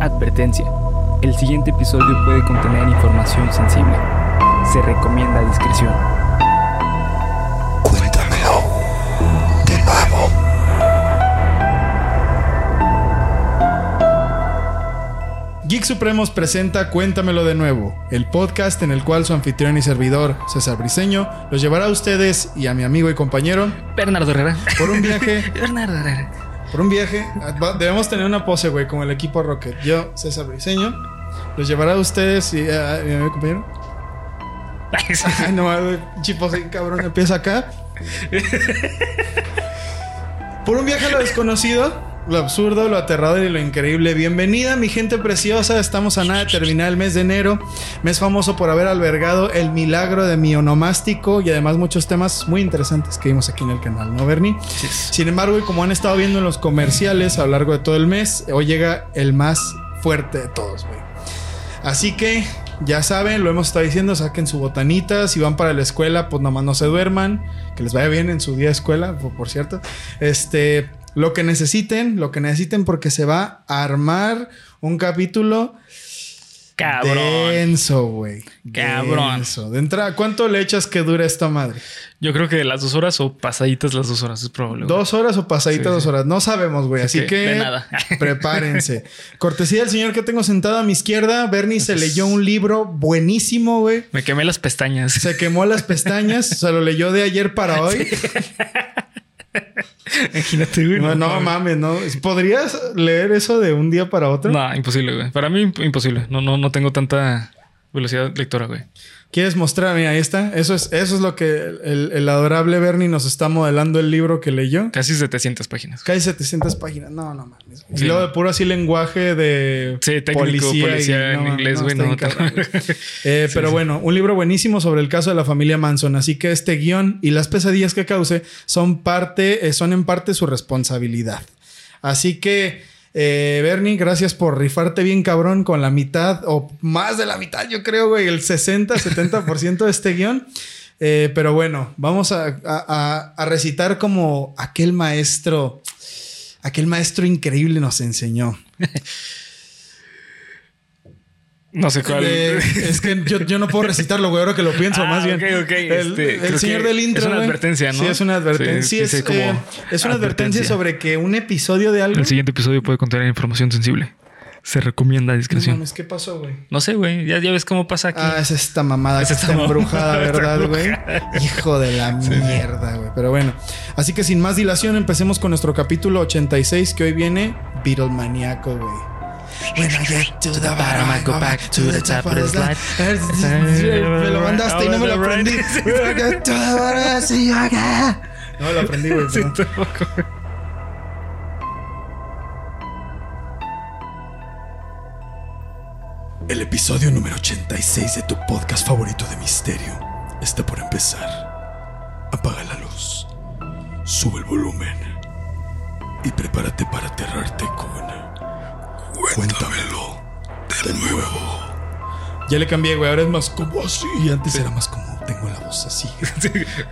Advertencia. El siguiente episodio puede contener información sensible. Se recomienda discreción. Cuéntamelo de nuevo. Geek Supremos presenta Cuéntamelo de nuevo, el podcast en el cual su anfitrión y servidor, César Briseño, los llevará a ustedes y a mi amigo y compañero Bernardo Herrera. por un viaje, Bernardo Herrera. Por un viaje. Va- Debemos tener una pose, güey, como el equipo Rocket. Yo, César Briseño, los llevará a ustedes y a, mi amigo compañero. Ay, no, chipo, cabrón, empieza acá. Por un viaje a lo desconocido, lo absurdo, lo aterrador y lo increíble. Bienvenida, mi gente preciosa. Estamos a nada de terminar el mes de enero. Mes famoso por haber albergado el milagro de mi onomástico y además muchos temas muy interesantes que vimos aquí en el canal, ¿no, Bernie? Sin embargo, y como han estado viendo en los comerciales a lo largo de todo el mes, hoy llega el más fuerte de todos, güey. Así que, ya saben, lo hemos estado diciendo, saquen su botanita. Si van para la escuela, pues nomás no se duerman. Que les vaya bien en su día de escuela, por, por cierto. Este, lo que necesiten, lo que necesiten, porque se va a armar un capítulo Cabrón. denso, güey. Cabrón. Denso. De entrada, ¿cuánto le echas que dure esta madre? Yo creo que las dos horas o pasaditas las dos horas es probable. güey. ¿Dos horas o pasaditas Sí, dos sí. horas? No sabemos, güey. Así que, que, de nada. prepárense. Cortesía del señor que tengo sentado a mi izquierda. Bernie se leyó un libro buenísimo, güey. Me quemé las pestañas. Se quemó las pestañas. se lo leyó de ayer para hoy. Imagínate, güey. No, no mames, ¿no? ¿Podrías leer eso de un día para otro? No, imposible, güey. Para mí, imp- imposible. No, no, no tengo tanta velocidad lectora, güey. ¿Quieres mostrar? Mira, ahí está. Eso es, eso es lo que el, el adorable Bernie nos está modelando el libro que leyó. Casi 700 páginas. Casi 700 páginas. No, no mames. Y luego de puro así lenguaje de Sí, técnico, policía, en inglés, güey, está no, cabrón, güey. Eh, pero bueno, un libro buenísimo sobre el caso de la familia Manson. Así que este guion y las pesadillas que cause son parte, eh, son en parte su responsabilidad. Así que, eh, Bernie, gracias por rifarte bien cabrón con la mitad o más de la mitad, yo creo, güey, el 60, 70% de este guion. Eh, pero bueno, vamos a, a- recitar como aquel maestro, aquel maestro increíble nos enseñó. No sé cuál. Eh, es que yo, yo no puedo recitarlo, güey, ahora que lo pienso Ah, más bien. ok, ok, El, este, el señor del intro. es una advertencia, ¿no? Sí, es una advertencia. Sí, Sí, sí, es, sí, como eh, es una advertencia sobre que un episodio de algo. El siguiente episodio puede contener información sensible. Se recomienda No discreción. mames, ¿qué pasó, güey? No sé, güey. Ya, ya ves cómo pasa aquí. Ah, es esta mamada Es que esta está embrujada, ¿verdad, güey? Hijo de la mierda, güey. Pero bueno. Así que sin más dilación, empecemos con nuestro capítulo 86 que hoy viene Beatlemaniaco, güey. When I get to the bottom, I go back to the top of the slide. Me lo mandaste y no me lo aprendí. When I get to the bottom, I see you again. No me lo aprendí, güey. Sí, tampoco. El episodio número 86 de tu podcast favorito de misterio está por empezar. Apaga la luz, sube el volumen y prepárate para aterrarte con Cuéntamelo de nuevo. Ya le cambié, güey. Ahora es más como así. Antes era más como tengo la voz así.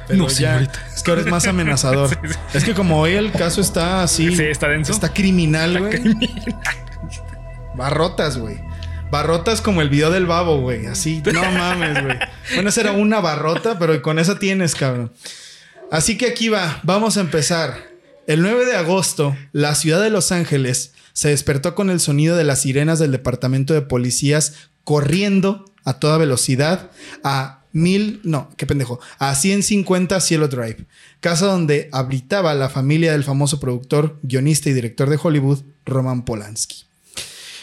Pero No, ya- señorita. Es que ahora es más amenazador. Es que como hoy el caso está así. Sí, está denso. Está criminal, güey. Barrotas, güey. Barrotas como el video del babo, güey. Así. No mames, güey. Bueno, esa era una barrota, pero con esa tienes, cabrón. Así que aquí va. Vamos a empezar. El 9 de agosto, la ciudad de Los Ángeles se despertó con el sonido de las sirenas del departamento de policías corriendo a toda velocidad a mil, no, qué pendejo, a 150 Cielo Drive, casa donde habitaba la familia del famoso productor, guionista y director de Hollywood, Roman Polanski.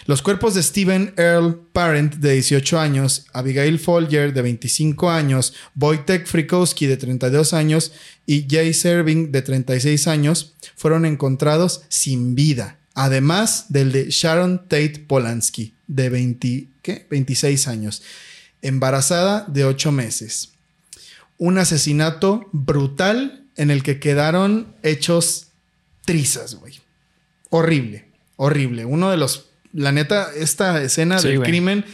Los cuerpos de Stephen Earl Parent, de 18 años, Abigail Folger, de 25 años, Wojtek Frykowski, de 32 años, y Jay Serving, de 36 años, fueron encontrados sin vida, además del de Sharon Tate Polanski, de 20, ¿qué? 26 años, embarazada de 8 meses. Un asesinato brutal en el que quedaron hechos trizas, güey. Horrible, horrible. Uno de los la neta, esta escena Sí, del crimen,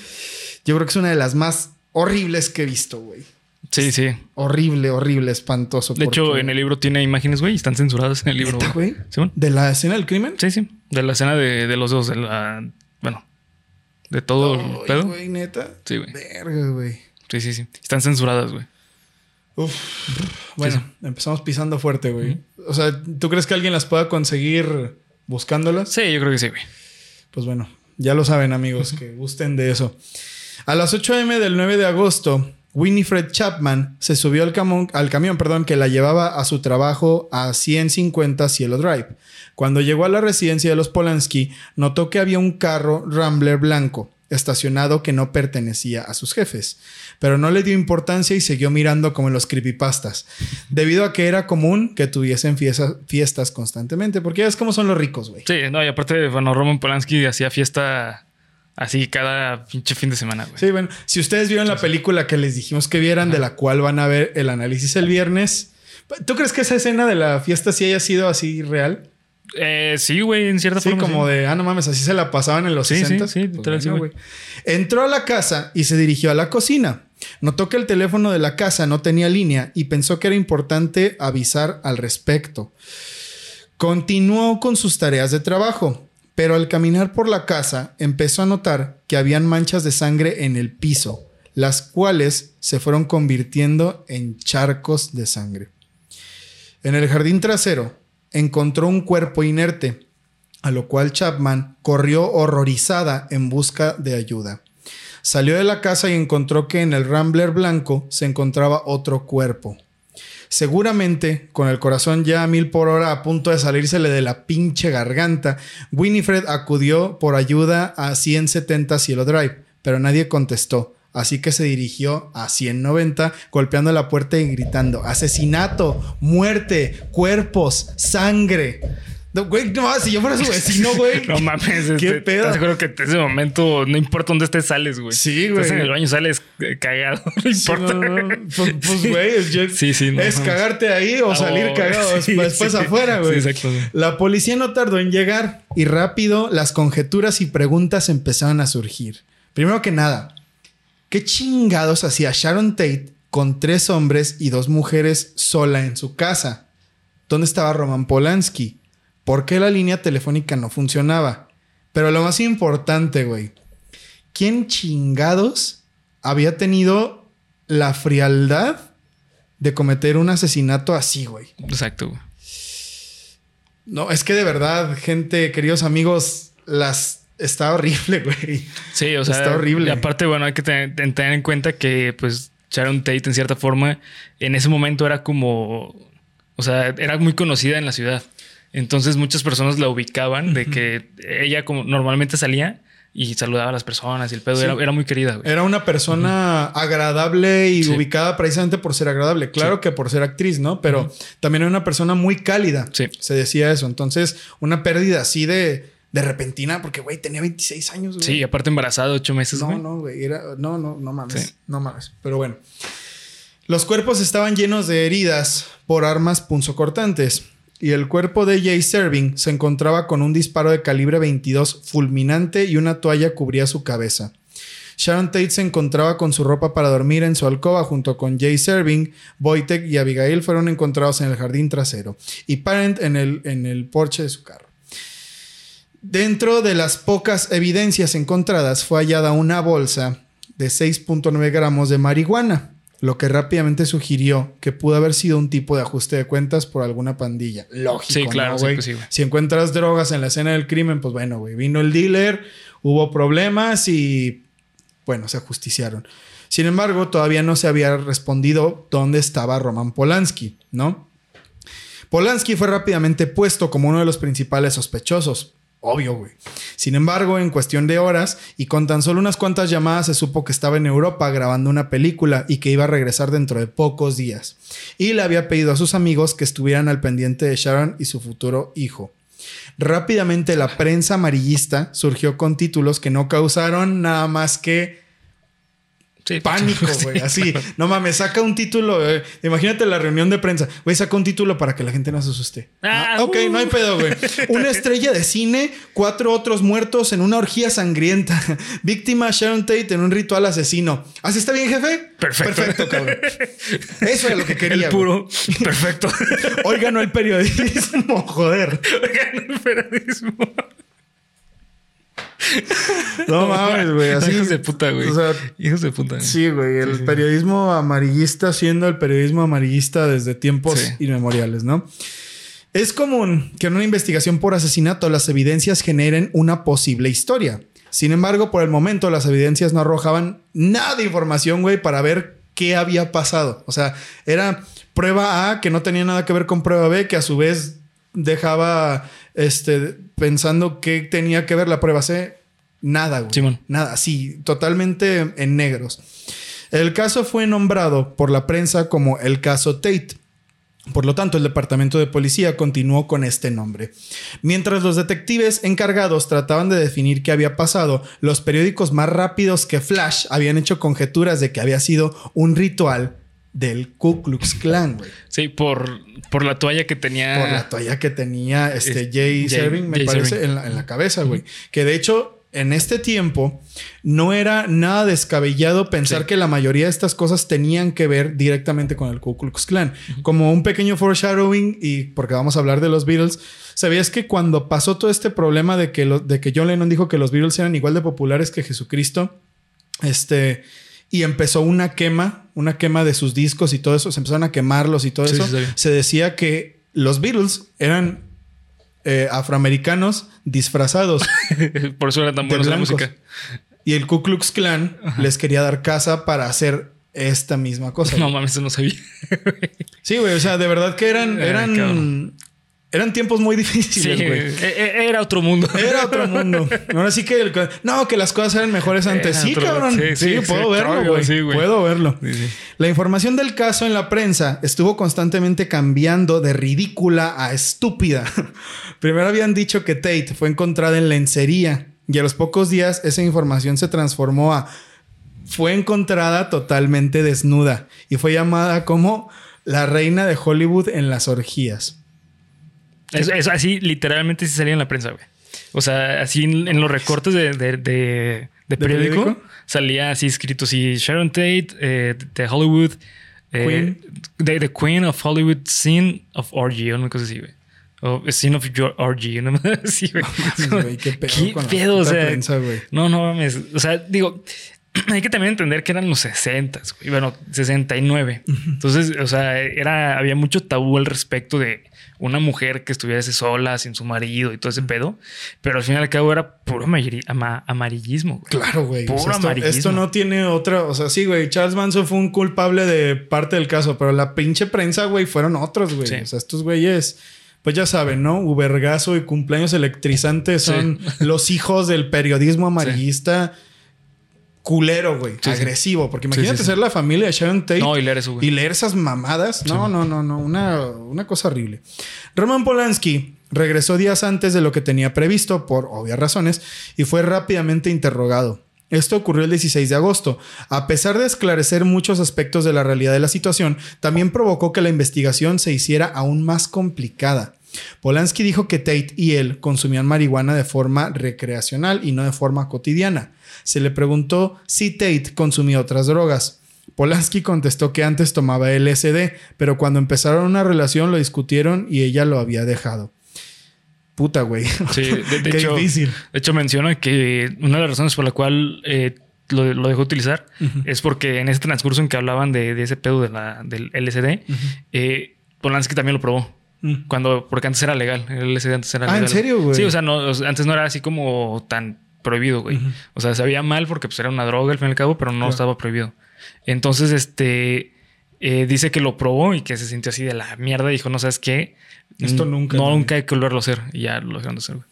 yo creo que es una de las más horribles que he visto, güey. Sí, sí. Horrible, horrible, espantoso. De hecho, en el libro tiene imágenes, güey, y están censuradas en el libro. ¿Neta, güey? ¿Sí, bueno? ¿De la escena del crimen? Sí, sí. De la escena de, de los dos, de la. Bueno, de todo el pedo. güey, neta. Sí, güey. Verga, güey. Sí, sí, sí. Están censuradas, güey. Uf. Bueno, empezamos pisando fuerte, güey. O sea, ¿tú crees que alguien las pueda conseguir buscándolas? Sí, yo creo que sí, güey. Pues bueno, ya lo saben, amigos, que gusten de eso. A las 8 m del 9 de agosto, Winifred Chapman se subió al, al camión perdón, que la llevaba a su trabajo a 150 Cielo Drive. Cuando llegó a la residencia de los Polanski, notó que había un carro Rambler blanco estacionado que no pertenecía a sus jefes, pero no le dio importancia y siguió mirando como en los creepypastas, debido a que era común que tuviesen fiesta- fiestas constantemente, porque ya es como son los ricos, güey. Sí, no, y aparte, bueno, Roman Polanski hacía fiesta así cada pinche fin de semana, güey. Sí, bueno, si ustedes vieron la película que les dijimos que vieran, de la cual van a ver el análisis el viernes, ¿tú crees que esa escena de la fiesta sí haya sido así real? Eh, sí, güey, en cierta Sí, forma. como sí. de, ah, no mames, así se la pasaban en los Sí, sí, 60. sí, sí, güey. Entró a la casa y se dirigió a la cocina. Notó que el teléfono de la casa no tenía línea y pensó que era importante avisar al respecto. Continuó con sus tareas de trabajo, pero al caminar por la casa empezó a notar que habían manchas de sangre en el piso, las cuales se fueron convirtiendo en charcos de sangre. En el jardín trasero encontró un cuerpo inerte, a lo cual Chapman corrió horrorizada en busca de ayuda. Salió de la casa y encontró que en el Rambler blanco se encontraba otro cuerpo. Seguramente, con el corazón ya a mil por hora a punto de salírsele de la pinche garganta, Winifred acudió por ayuda a 170 Cielo Drive, pero nadie contestó. Así que se dirigió a 190, golpeando la puerta y gritando: Asesinato, muerte, cuerpos, sangre. No, güey, no, si yo fuera su vecino, güey. No mames, ¿Qué este, pedo? Te aseguro que en ese momento, no importa dónde estés, sales, güey. Sí, güey. Estás en el baño, sales eh, cagado. No importa. no, no, Pues, pues, güey, es, yo- Sí, sí, no es mames. cagarte ahí o salir cagado sí, después afuera, güey. Sí, exacto, güey. La policía no tardó en llegar y rápido las conjeturas y preguntas empezaron a surgir. Primero que nada, ¿qué chingados hacía Sharon Tate con tres hombres y dos mujeres sola en su casa? ¿Dónde estaba Roman Polanski? ¿Por qué la línea telefónica no funcionaba? Pero lo más importante, güey, ¿quién chingados había tenido la frialdad de cometer un asesinato así, güey? Exacto. No, es que de verdad, gente, queridos amigos, las está horrible, güey. Sí, o sea, Está horrible. Y aparte, bueno, hay que tener, tener en cuenta que, pues, Sharon Tate, en cierta forma, en ese momento era como. O sea, era muy conocida en la ciudad. Entonces, muchas personas la ubicaban de que ella, como normalmente salía y saludaba a las personas y el pedo Sí. era, era muy querida, güey. Era una persona agradable y Sí. ubicada precisamente por ser agradable. Claro que por ser actriz, ¿no? Pero también era una persona muy cálida. Sí. Se decía eso. Entonces, una pérdida así de, de repentina, porque, güey, tenía 26 años, güey. Sí, aparte embarazada, ocho meses, No, güey. no, güey. Era, no, no, no mames. Sí. No mames. Pero bueno. Los cuerpos estaban llenos de heridas por armas punzocortantes. Y el cuerpo de Jay Serving se encontraba con un disparo de calibre 22 fulminante y una toalla cubría su cabeza. Sharon Tate se encontraba con su ropa para dormir en su alcoba junto con Jay Serving, Wojtek y Abigail fueron encontrados en el jardín trasero y Parent en el, en el porche de su carro. Dentro de las pocas evidencias encontradas fue hallada una bolsa de 6.9 gramos de marihuana, lo que rápidamente sugirió que pudo haber sido un tipo de ajuste de cuentas por alguna pandilla. Lógico, Sí, claro, ¿no, sí, güey? pues sí. Si encuentras drogas en la escena del crimen, pues bueno, güey, vino el dealer, hubo problemas y bueno, se ajusticiaron. Sin embargo, todavía no se había respondido dónde estaba Roman Polanski, ¿no? Polanski fue rápidamente puesto como uno de los principales sospechosos. Obvio, güey. Sin embargo, en cuestión de horas y con tan solo unas cuantas llamadas se supo que estaba en Europa grabando una película y que iba a regresar dentro de pocos días. Y le había pedido a sus amigos que estuvieran al pendiente de Sharon y su futuro hijo. Rápidamente la prensa amarillista surgió con títulos que no causaron nada más que Sí, pánico, sí, güey. Así, no mames, saca un título. eh, Imagínate la reunión de prensa. Güey, saca un título para que la gente no se asuste. Ah, Ah, ok, uh. no hay pedo, güey. Una estrella de cine, cuatro otros muertos en una orgía sangrienta. Víctima Sharon Tate en un ritual asesino. ¿Así está bien, jefe? Perfecto. Perfecto, cabrón. Eso era lo que quería. El puro. Perfecto. Hoy ganó el periodismo, joder. Oigan, el periodismo. No mames, güey. Así Hijos de puta, güey. O sea, Hijos de puta. sí, güey. El periodismo amarillista siendo el periodismo amarillista desde tiempos Sí. inmemoriales, ¿no? Es común que en una investigación por asesinato las evidencias generen una posible historia. Sin embargo, por el momento las evidencias no arrojaban nada de información, güey, para ver qué había pasado. O sea, era prueba A que no tenía nada que ver con prueba B, que a su vez dejaba este, pensando qué tenía que ver la prueba C. Nada, güey. Simón. Nada, sí, totalmente en negros. El caso fue nombrado por la prensa como el caso Tate. Por lo tanto, el departamento de policía continuó con este nombre. Mientras los detectives encargados trataban de definir qué había pasado, los periódicos más rápidos que Flash habían hecho conjeturas de que había sido un ritual del Ku Klux Klan, güey. Sí, por, por la toalla que tenía. Por la toalla que tenía este Es- Jay, Jay- Serving, me Jay parece, Serving. en la, en la cabeza, güey. Que de hecho, en este tiempo, no era nada descabellado pensar Sí. que la mayoría de estas cosas tenían que ver directamente con el Ku Klux Klan. Como un pequeño foreshadowing, y porque vamos a hablar de los Beatles, ¿sabías que cuando pasó todo este problema de que, lo- de que John Lennon dijo que los Beatles eran igual de populares que Jesucristo? Este. Y empezó una quema, una quema de sus discos y todo eso. Se empezaron a quemarlos y todo Sí, eso. sí, se decía que los Beatles eran eh, afroamericanos disfrazados por eso era tan buena la música. Y el Ku Klux Klan les quería dar casa para hacer esta misma cosa. No mames, eso no sabía. Sí, güey. O sea, de verdad que eran, eran. Eran tiempos muy difíciles, güey. e- e- era otro mundo. Era otro mundo. Ahora sí que el- no, que las cosas eran mejores antes. Era Sí, otro- cabrón. Sí, sí, sí, puedo verlo, güey. puedo verlo. La información del caso en la prensa estuvo constantemente cambiando de ridícula a estúpida. Primero habían dicho que Tate fue encontrada en lencería y a los pocos días esa información se transformó a fue encontrada totalmente desnuda y fue llamada como la reina de Hollywood en las orgías. Eso, eso así literalmente sí salía en la prensa, güey. O sea, así en, en los recortes de, de, de- de periódico, periódico? salía así escrito así Sharon Tate eh, de Hollywood eh, Queen. the, Queen of Hollywood Scene of Orgy, o una cosa así, güey. O Scene of Your Orgy, una cosa así, güey. mames, güey, qué pedo ¿Qué con la pedo, o puta sea, prensa, güey. No, no mames. O sea, digo, hay que también entender que eran los 60, güey. Bueno, 69. Entonces, o sea, era, había mucho tabú al respecto de una mujer que estuviese sola, sin su marido y todo ese pedo. Pero al fin y al cabo era puro ama- amarillismo. güey. Claro, güey. Puro O sea, esto, amarillismo. esto no tiene otra. O sea, sí, güey. Charles Manson fue un culpable de parte del caso, pero la pinche prensa, güey, fueron otros, güey. Sí. O sea, estos güeyes, pues ya saben, ¿no? Ubergazo y cumpleaños electrizantes son los hijos del periodismo amarillista culero, güey. Sí, sí. agresivo. Porque imagínate sí. ser la familia de Sharon Tate. No, y leer eso, güey. Y leer esas mamadas. No, no, no, no. Una, una cosa horrible. Roman Polanski regresó días antes de lo que tenía previsto, por obvias razones, y fue rápidamente interrogado. Esto ocurrió el 16 de agosto. A pesar de esclarecer muchos aspectos de la realidad de la situación, también provocó que la investigación se hiciera aún más complicada. Polanski dijo que Tate y él consumían marihuana de forma recreacional y no de forma cotidiana. Se le preguntó si Tate consumía otras drogas. Polanski contestó que antes tomaba LSD, pero cuando empezaron una relación lo discutieron y ella lo había dejado. Puta, güey. Sí, de, de Qué hecho, difícil. de hecho menciona que una de las razones por la cual eh, lo, lo dejó utilizar es porque en ese transcurso en que hablaban de, de ese pedo de la, del LSD, eh, Polanski también lo probó. Mm. Cuando, porque antes era legal. El LSD antes era Ah, ¿en legal. serio, güey? Sí, o sea, no, antes no era así como tan prohibido, güey. O sea, sabía mal porque pues, era una droga al fin y al cabo, pero no Claro. estaba prohibido. Entonces, este eh, dice que lo probó y que se sintió así de la mierda. Dijo, no sabes qué. Esto nunca, No, nunca hay que volverlo a hacer. Y ya lo dejaron de hacer, güey.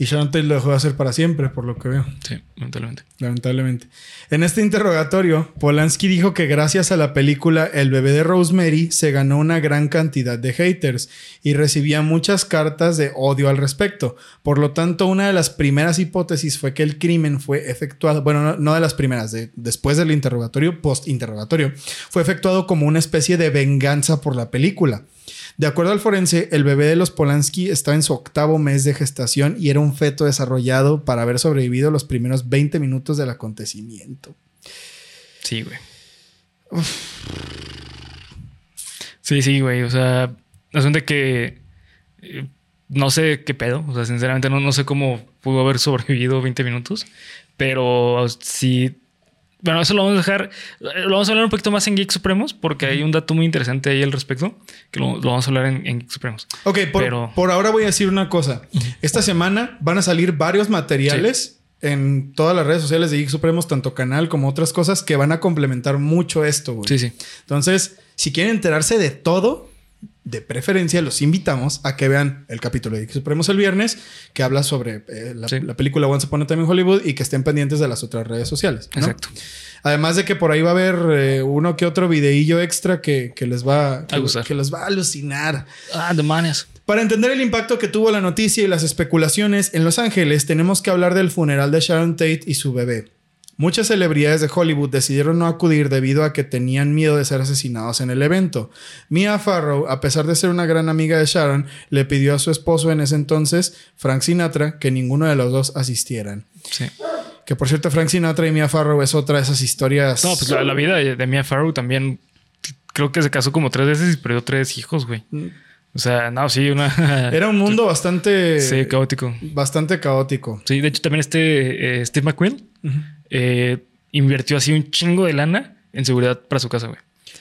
Y Sharon lo dejó de hacer para siempre, por lo que veo. Sí, lamentablemente. lamentablemente. En este interrogatorio, Polanski dijo que gracias a la película El bebé de Rosemary se ganó una gran cantidad de haters y recibía muchas cartas de odio al respecto. Por lo tanto, una de las primeras hipótesis fue que el crimen fue efectuado, bueno, no, no de las primeras, de, después del interrogatorio, post-interrogatorio, fue efectuado como una especie de venganza por la película. De acuerdo al forense, el bebé de los Polanski estaba en su octavo mes de gestación y era un feto desarrollado para haber sobrevivido los primeros 20 minutos del acontecimiento. Sí, güey. Sí, sí, güey. O sea, que eh, no sé qué pedo. O sea, sinceramente no, no sé cómo pudo haber sobrevivido 20 minutos. Pero sí. Bueno, eso lo vamos a dejar. Lo vamos a hablar un poquito más en Geek Supremos, porque hay un dato muy interesante ahí al respecto, que lo, lo vamos a hablar en, en Geek Supremos. Ok, por, Pero- por ahora voy a decir una cosa. Esta semana van a salir varios materiales en todas las redes sociales de Geek Supremos, tanto canal como otras cosas, que van a complementar mucho esto, güey. Sí, sí. Entonces, si quieren enterarse de todo, de preferencia los invitamos a que vean el capítulo de Geek Supremos el viernes, que habla sobre eh, la, Sí. la película Once Upon a Time in Hollywood y que estén pendientes de las otras redes sociales. ¿no? Exacto. Además de que por ahí va a haber eh, uno que otro videillo extra que, que les va que, gustar. que les va a alucinar. Ah, demonios. Para entender el impacto que tuvo la noticia y las especulaciones en Los Ángeles, tenemos que hablar del funeral de Sharon Tate y su bebé. Muchas celebridades de Hollywood decidieron no acudir debido a que tenían miedo de ser asesinados en el evento. Mia Farrow, a pesar de ser una gran amiga de Sharon, le pidió a su esposo en ese entonces, Frank Sinatra, que ninguno de los dos asistieran. Sí. Que por cierto, Frank Sinatra y Mia Farrow es otra de esas historias. No, pues la, la vida de, de Mia Farrow también creo que se casó como tres veces y perdió tres hijos, güey. O sea, no, sí, una. Mm. Era un mundo bastante. Sí, caótico. Bastante caótico. Sí, de hecho, también este eh, Steve McQueen eh, invirtió así un chingo de lana en seguridad para su casa, güey.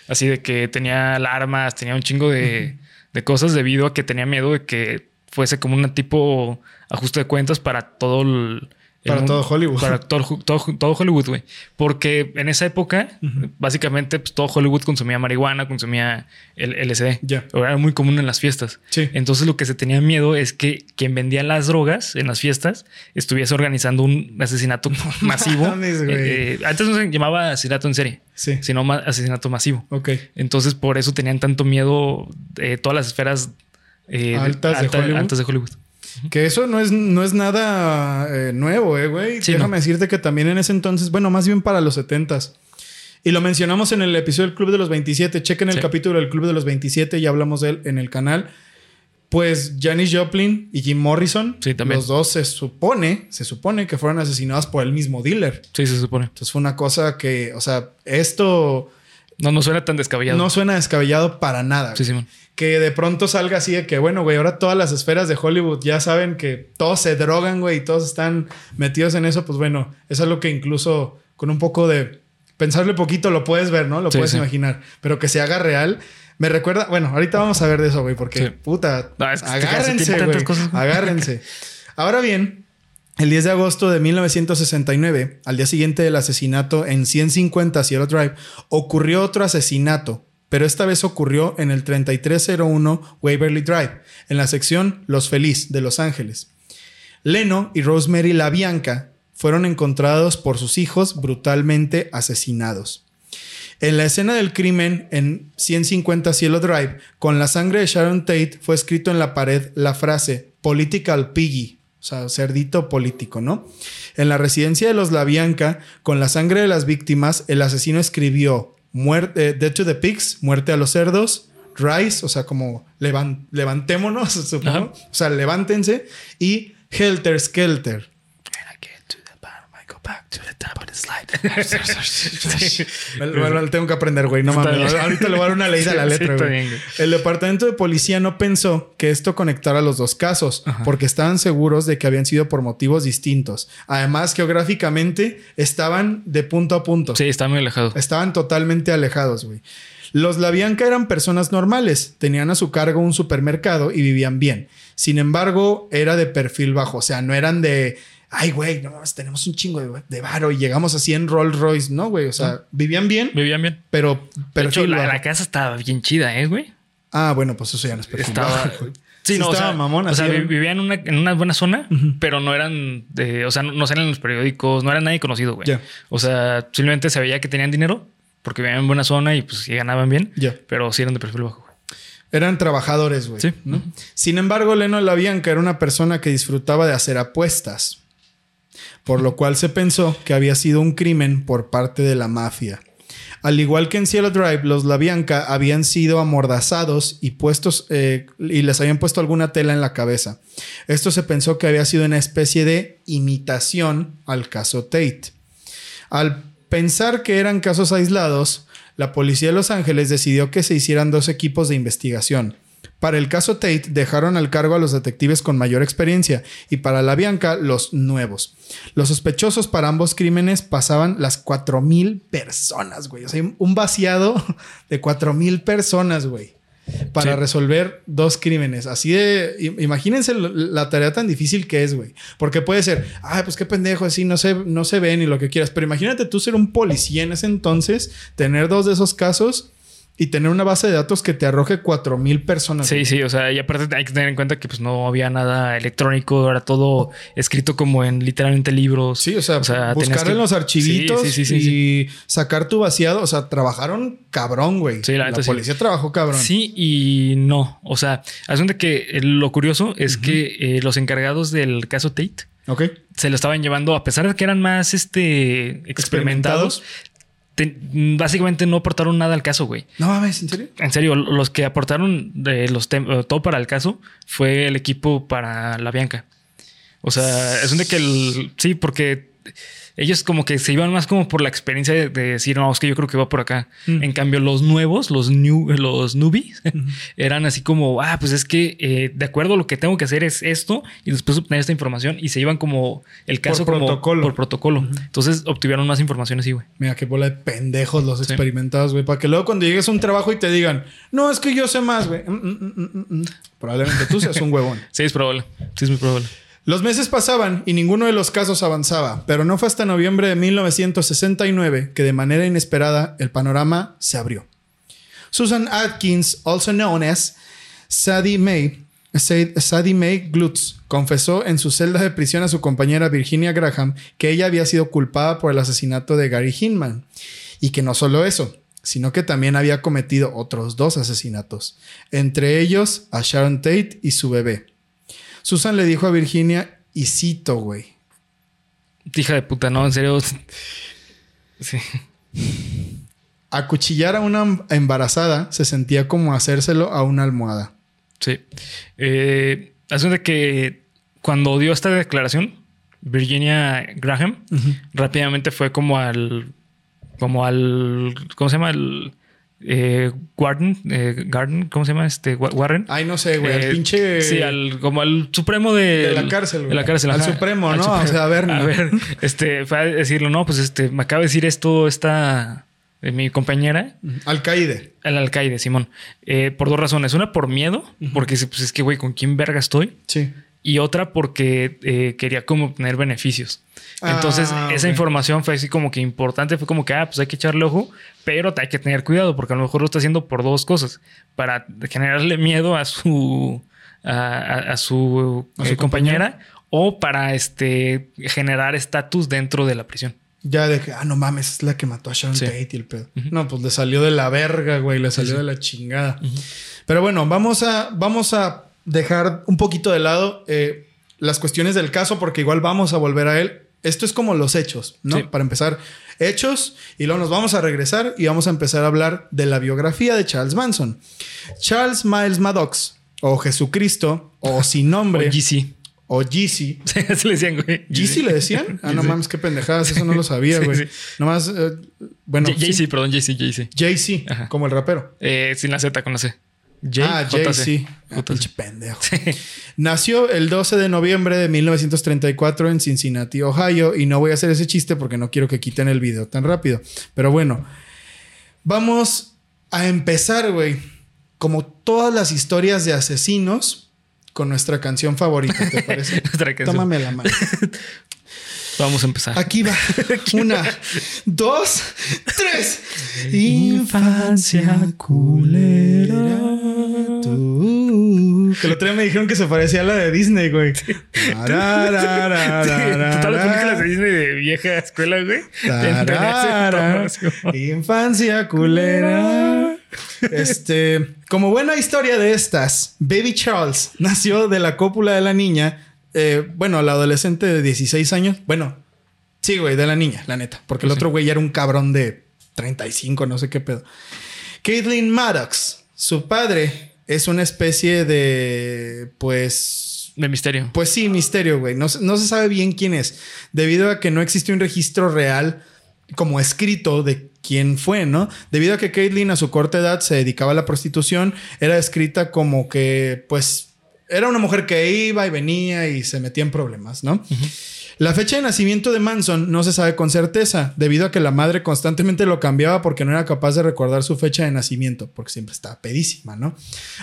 Así de que tenía alarmas, tenía un chingo de, de cosas debido a que tenía miedo de que fuese como un tipo ajuste de cuentas para todo el. Para todo Hollywood. Para todo, todo, todo Hollywood, güey. Porque en esa época, básicamente, pues, todo Hollywood consumía marihuana, consumía el LSD. Ya. Era muy común en las fiestas. Sí. Entonces lo que se tenía miedo es que quien vendía las drogas en las fiestas estuviese organizando un asesinato masivo. mames. Eh, eh, antes no se llamaba asesinato en serie, Sí. sino ma- asesinato masivo. Ok. Entonces por eso tenían tanto miedo eh, todas las esferas eh, Altas de Hollywood. altas de Hollywood. Que eso no es, no es nada eh, nuevo, eh, güey. Sí, Déjame no. decirte que también en ese entonces, bueno, más bien para los 70s. Y lo mencionamos en el episodio del Club de los 27. Chequen el Sí. capítulo del Club de los 27, ya hablamos de él en el canal. Pues Janis Joplin y Jim Morrison, Sí, también. los dos se supone, se supone que fueron asesinados por el mismo dealer. Sí, se supone. Entonces fue una cosa que, o sea, esto No, no suena tan descabellado. no suena descabellado para nada. Sí. Simón. Que de pronto salga así de que, bueno, güey, ahora todas las esferas de Hollywood ya saben que todos se drogan, güey, y todos están metidos en eso. Pues bueno, eso es lo que incluso con un poco de pensarle poquito lo puedes ver, ¿no? Lo Sí, puedes sí. imaginar. Pero que se haga real. Me recuerda, bueno, ahorita vamos a ver de eso, güey, porque Sí. puta, No, es que agárrense, güey, agárrense. Ahora bien, el 10 de agosto de 1969, al día siguiente del asesinato en 150 Cielo Drive, ocurrió otro asesinato, pero esta vez ocurrió en el 3301 Waverly Drive, en la sección Los Feliz de Los Ángeles. Leno y Rosemary LaBianca fueron encontrados por sus hijos brutalmente asesinados. En la escena del crimen en 150 Cielo Drive, con la sangre de Sharon Tate, fue escrito en la pared la frase Political Piggy, o sea, cerdito político, ¿no? En la residencia de los LaBianca, con la sangre de las víctimas, el asesino escribió muerte, Death to the Pigs, muerte a los cerdos, Rise, o sea, como levan- levantémonos, supongo, Ajá. o sea, levántense, y Helter Skelter. Bueno, bueno, lo tengo que aprender, güey. No mames. Ahorita le voy a dar una leída a la letra, güey. bien. El departamento de policía no pensó que esto conectara los dos casos, porque estaban seguros de que habían sido por motivos distintos. Además, geográficamente estaban de punto a punto. Sí, está muy alejado. Estaban totalmente alejados, güey. Los Labianca eran personas normales, tenían a su cargo un supermercado y vivían bien. Sin embargo, era de perfil bajo, o sea, no eran de, ay, güey, no, mames, tenemos un chingo de, de varo y llegamos así en Rolls Royce, ¿no, güey? O sea, vivían bien, Vivían bien. pero De hecho, la, casa estaba bien chida, ¿eh, güey? Ah, bueno, pues eso ya no es Estaba. güey. Sí, no, estaba o sea, mamón, o sea, eran. vivían en una, en una buena zona, pero no eran de, o sea, no, no salen en los periódicos, no era nadie conocido, güey. O sea, simplemente se veía que tenían dinero porque vivían en buena zona y pues sí ganaban bien, Ya. pero sí eran de perfil bajo, güey. Eran trabajadores, güey. Sí. ¿no? Sin embargo, Leno Labianca era una persona que disfrutaba de hacer apuestas, por lo cual se pensó que había sido un crimen por parte de la mafia. Al igual que en Cielo Drive, los Labianca habían sido amordazados y puestos eh, y les habían puesto alguna tela en la cabeza. Esto se pensó que había sido una especie de imitación al caso Tate. Al pensar que eran casos aislados, la policía de Los Ángeles decidió que se hicieran dos equipos de investigación. Para el caso Tate dejaron al cargo a los detectives con mayor experiencia y para la Bianca los nuevos. Los sospechosos para ambos crímenes pasaban las 4.000 personas, güey. O sea, un vaciado de 4.000 personas, güey. Para Sí. resolver dos crímenes. Así de... im- Imagínense la tarea tan difícil que es, güey. Porque puede ser, ay, pues qué pendejo, así no se, no se ve ni lo que quieras. Pero imagínate tú ser un policía en ese entonces, tener dos de esos casos y tener una base de datos que te arroje 4.000 personas. Sí, sí, o sea, y aparte hay que tener en cuenta que pues no había nada electrónico, era todo escrito como en literalmente libros. Sí, o sea, tenías buscar que- en los archivitos Sí, sí, sí, y sacar tu vaciado. O sea, trabajaron cabrón, güey. Sí, la la policía trabajó cabrón. Sí y no. O sea, asunto que eh, lo curioso es que eh, los encargados del caso Tate Ok. se lo estaban llevando, a pesar de que eran más este, experimentados, te- básicamente no aportaron nada al caso, güey. No mames, ¿en serio? En serio, los que aportaron de los eh, todo para el caso fue el equipo para la Bianca. O sea, es un de que el. Sí, porque ellos como que se iban más como por la experiencia de, de decir, no, es que yo creo que va por acá. Mm. En cambio, los nuevos, los new, los newbies, eran así como, ah, pues es que eh, de acuerdo a lo que tengo que hacer es esto y después obtener esta información y se iban como el caso como protocolo. por protocolo. Entonces obtuvieron más información así, güey. Mira, qué bola de pendejos los experimentados, güey. Para que luego cuando llegues a un trabajo y te digan, no, es que yo sé más, güey. Mm, mm, mm, mm, mm. Probablemente tú seas un huevón. Sí, es probable. Sí, es muy probable. Los meses pasaban y ninguno de los casos avanzaba, pero no fue hasta noviembre de 1969 que de manera inesperada el panorama se abrió. Susan Atkins, also known as Sadie May, Sa- Sadie May Glutz, confesó en su celda de prisión a su compañera Virginia Graham que ella había sido culpada por el asesinato de Gary Hinman. Y que no solo eso, sino que también había cometido otros dos asesinatos, entre ellos a Sharon Tate y su bebé. Susan le dijo a Virginia, y cito, güey. Hija de puta, no, en serio. Sí. Acuchillar a una embarazada se sentía como hacérselo a una almohada. Sí. Eh, asunto que cuando dio esta declaración, Virginia Graham rápidamente fue como al. como al. ¿Cómo se llama? El. Eh, Warden, eh, Garden, ¿cómo se llama este? Wa- Warren. Ay, no sé, güey. Eh, al pinche. Sí, al, como al supremo de, De la cárcel, güey. De la cárcel, Al ajá. supremo, Al ¿no? supremo. O sea, a ver, A ver, este, fue a decirlo, no, pues este, me acaba de decir esto esta, eh, mi compañera, Alcaide. el alcaide, Simón, eh, por dos razones. Una, por miedo, porque dice, pues es que, güey, ¿con quién verga estoy? Sí. Y otra, porque eh, quería como obtener beneficios. Entonces, Ah, esa ok. información fue así como que importante. Fue como que, ah, pues hay que echarle ojo, pero hay que tener cuidado porque a lo mejor lo está haciendo por dos cosas. Para generarle miedo a su, a, a- a su, A su eh, compañera o para este, generar estatus dentro de la prisión. Ya de que, ah, no mames, es la que mató a Sharon Sí. Tate y el pedo. No, pues le salió de la verga, güey. Le salió de la chingada. Pero bueno, vamos a, vamos a dejar un poquito de lado eh, las cuestiones del caso porque igual vamos a volver a él. Esto es como los hechos, ¿no? Sí. Para empezar, hechos y luego nos vamos a regresar y vamos a empezar a hablar de la biografía de Charles Manson. Charles Miles Maddox, o Jesucristo, o sin nombre, O GC. o Jeezy. Así le decían, güey. ¿Jeezy le decían? Ah, no Yeezy. mames, qué pendejadas, eso no lo sabía, Sí, güey. sí. Nomás, eh, bueno, J- JC, perdón, JC, JC. Jay-Z, Ajá. como el rapero. Eh, sin la Z, con la C. J, ah, JC. Jay-Z. Ah, pinche pendejo. Nació el 12 de noviembre de 1934 en Cincinnati, Ohio. Y no voy a hacer ese chiste porque no quiero que quiten el video tan rápido. Pero bueno, vamos a empezar, güey. Como todas las historias de asesinos, con nuestra canción favorita, ¿te parece? Tómame la mano. Vamos a empezar. Aquí va. Una, dos, tres. Infancia culera. Tú. Que el otro día me dijeron que se parecía a la de Disney, güey. Tararara, Todas las películas de Disney de vieja escuela, güey. Sí. Infancia culera. Este, como buena historia de estas, Baby Charles nació de la cópula de la niña. Eh, bueno, la adolescente de 16 años. Bueno, sí, güey, de la niña, la neta. Porque el sí. otro güey ya era un cabrón de 35, no sé qué pedo. Caitlin Maddox, su padre, es una especie de, pues, De misterio. pues sí, misterio, güey. No, se- no se sabe bien quién es. Debido a que no existe un registro real como escrito de quién fue, ¿no? Debido a que Caitlyn a su corta edad se dedicaba a la prostitución, era descrita como que, pues, era una mujer que iba y venía y se metía en problemas, ¿no? La fecha de nacimiento de Manson no se sabe con certeza, debido a que la madre constantemente lo cambiaba porque no era capaz de recordar su fecha de nacimiento, porque siempre estaba pedísima, ¿no?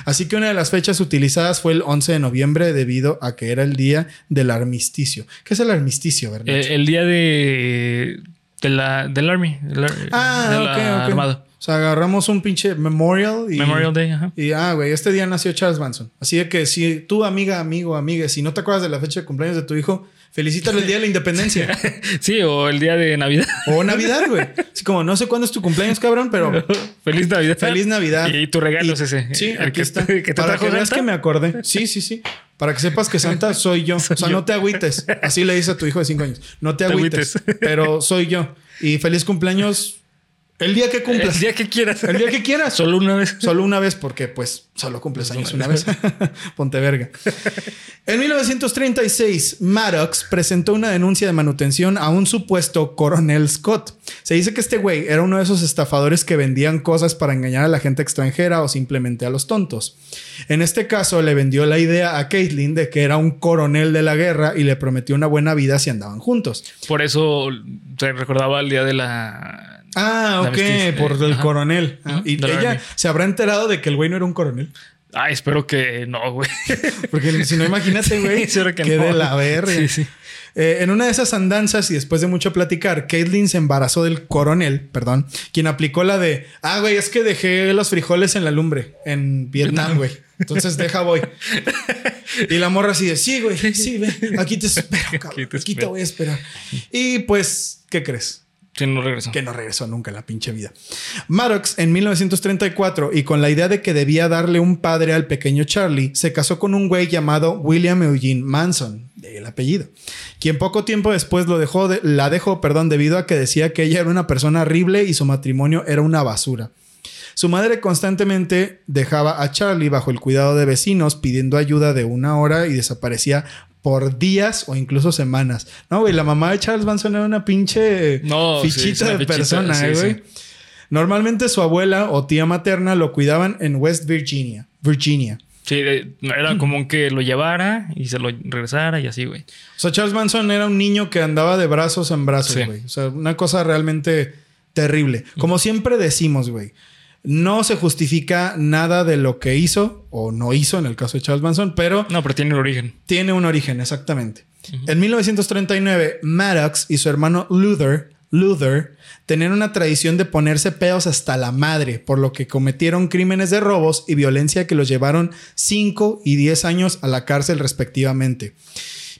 Así que una de las fechas utilizadas fue el 11 de noviembre, debido a que era el día del armisticio. ¿Qué es el armisticio, verdad? Eh, el día de, de la, del Army. del ah, de ok, la ok. Armada. O sea, agarramos un pinche memorial y. Memorial Day, ajá. Y ah, güey, este día nació Charles Manson. Así de que si tú, amiga, amigo, amiga, si no te acuerdas de la fecha de cumpleaños de tu hijo, felicítale el día de la independencia. Sí, o el día de Navidad. o Navidad, güey. Así como no sé cuándo es tu cumpleaños, cabrón, pero Feliz Navidad. Feliz Navidad. Y tu regalo es ese. sí, el aquí que está. que te Para que veas que me acordé. Sí, sí, sí. Para que sepas que Santa soy yo. o sea, yo. no te agüites. Así le dice a tu hijo de cinco años. No te Te agüites, agüites. pero soy yo. Y feliz cumpleaños el día que cumplas. El día que quieras. El día que quieras. Solo una vez. Solo una vez, porque pues solo cumples años una vez. Ponte verga. En 1936, Maddox presentó una denuncia de manutención a un supuesto coronel Scott. Se dice que este güey era uno de esos estafadores que vendían cosas para engañar a la gente extranjera o simplemente a los tontos. En este caso, le vendió la idea a Caitlyn de que era un coronel de la guerra y le prometió una buena vida si andaban juntos. Por eso se recordaba el día de la. Ah, ok, por el Ajá. coronel. Ah, Y ella Army. se habrá enterado de que el güey no era un coronel. Ay, espero que no, güey. Porque si no, imagínate, güey, Sí, que que no. de la verga. Sí, sí. Eh, en una de esas andanzas y después de mucho platicar, Caitlyn se embarazó del coronel, perdón, quien aplicó la de, ah, güey, es que dejé los frijoles en la lumbre en Vietnam, güey. Entonces deja, voy. Y la morra así de, sí, güey, sí, ven, aquí te espero, cabrón. Aquí Aquí te te, espero. voy a esperar. Y pues, ¿qué crees? Sí, no regresó. que no regresó nunca la pinche vida. Maddox, en 1934, y con la idea de que debía darle un padre al pequeño Charlie, se casó con un güey llamado William Eugene Manson, el apellido, quien poco tiempo después lo dejó de- la dejó, perdón, debido a que decía que ella era una persona horrible y su matrimonio era una basura. Su madre constantemente dejaba a Charlie bajo el cuidado de vecinos pidiendo ayuda de una hora y desaparecía por días o incluso semanas. No, güey, la mamá de Charles Manson era una pinche No, sí, es fichita una de fichita, persona, sí, eh, güey. sí. Normalmente su abuela o tía materna lo cuidaban en West Virginia, Virginia. Sí, era común que lo llevara y se lo regresara y así, güey. O sea, Charles Manson era un niño que andaba de brazos en brazos, güey. O sea, una cosa realmente terrible. Como siempre decimos, güey, no se justifica nada de lo que hizo o no hizo en el caso de Charles Manson, pero No, pero tiene el origen. tiene un origen, exactamente. En 1939, Maddox y su hermano Luther, Luther tenían una tradición de ponerse pedos hasta la madre, por lo que cometieron crímenes de robos y violencia que los llevaron 5 y 10 años a la cárcel respectivamente.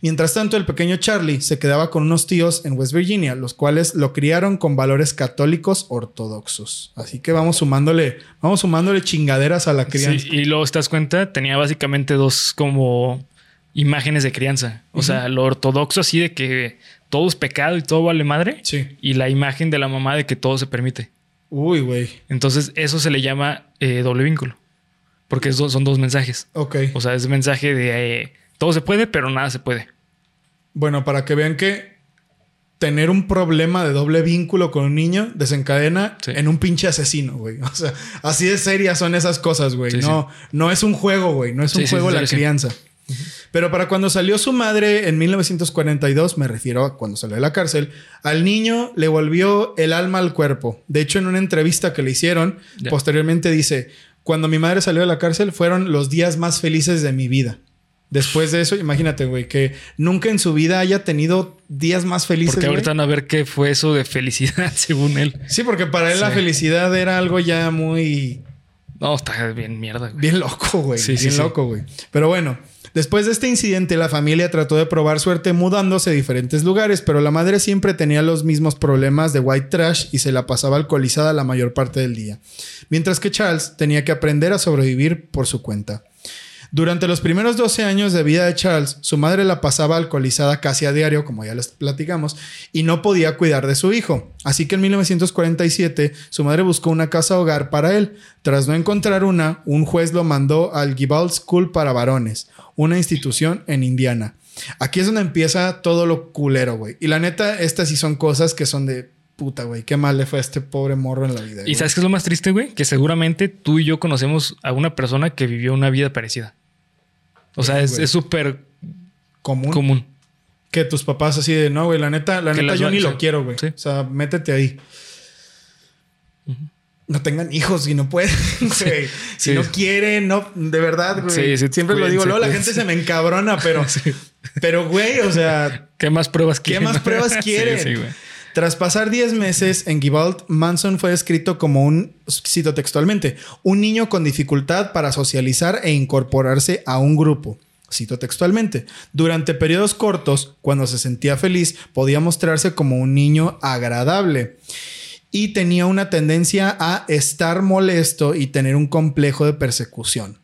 Mientras tanto, el pequeño Charlie se quedaba con unos tíos en West Virginia, los cuales lo criaron con valores católicos ortodoxos. Así que vamos sumándole, vamos sumándole chingaderas a la crianza. Sí, y luego te das cuenta, tenía básicamente dos como imágenes de crianza. O sea, lo ortodoxo así de que todo es pecado y todo vale madre. Sí. Y la imagen de la mamá de que todo se permite. Uy, güey. Entonces, eso se le llama eh, doble vínculo. Porque son dos mensajes. Ok. O sea, es mensaje de eh, todo se puede, pero nada se puede. Bueno, para que vean que tener un problema de doble vínculo con un niño desencadena Sí. en un pinche asesino, güey. O sea, así de serias son esas cosas, güey. Sí, no, no es un juego, güey. No es un juego la crianza. Pero para cuando salió su madre en 1942, me refiero a cuando salió de la cárcel, al niño le volvió el alma al cuerpo. De hecho, en una entrevista que le hicieron, posteriormente dice, cuando mi madre salió de la cárcel fueron los días más felices de mi vida. Después de eso, imagínate, güey, que nunca en su vida haya tenido días más felices. Porque güey. ahorita van a ver qué fue eso de felicidad, según él. Sí, porque para él la felicidad era algo ya muy No, está bien mierda, güey. Bien loco, güey. Sí, sí, bien sí. loco, güey. Pero bueno, después de este incidente, la familia trató de probar suerte mudándose a diferentes lugares, pero la madre siempre tenía los mismos problemas de white trash y se la pasaba alcoholizada la mayor parte del día. Mientras que Charles tenía que aprender a sobrevivir por su cuenta. Durante los primeros 12 años de vida de Charles, su madre la pasaba alcoholizada casi a diario, como ya les platicamos, y no podía cuidar de su hijo. Así que en 1947 su madre buscó una casa hogar para él. Tras no encontrar una, un juez lo mandó al Gibald School para varones, una institución en Indiana. Aquí es donde empieza todo lo culero, güey. Y la neta, estas sí son cosas que son de puta, güey, qué mal le fue a este pobre morro en la vida. ¿Y güey. sabes qué es lo más triste, güey? Que seguramente tú y yo conocemos a una persona que vivió una vida parecida. O sea, Sí, es súper común, común. que tus papás así de, no, güey, la neta, la Que neta yo ni lo quiero, güey. Sí. O sea, métete ahí. No tengan hijos y no pueden, güey. Si no quieren, no, de verdad, güey. Sí, sí, Siempre lo digo, luego la gente se me encabrona, pero, pero, güey, o sea, ¿Qué más pruebas ¿Qué quieren? más pruebas Sí, quieren? Sí, güey. Tras pasar 10 meses en Givald, Manson fue descrito como un, cito textualmente, un niño con dificultad para socializar e incorporarse a un grupo. Cito textualmente, durante periodos cortos, cuando se sentía feliz, podía mostrarse como un niño agradable y tenía una tendencia a estar molesto y tener un complejo de persecución.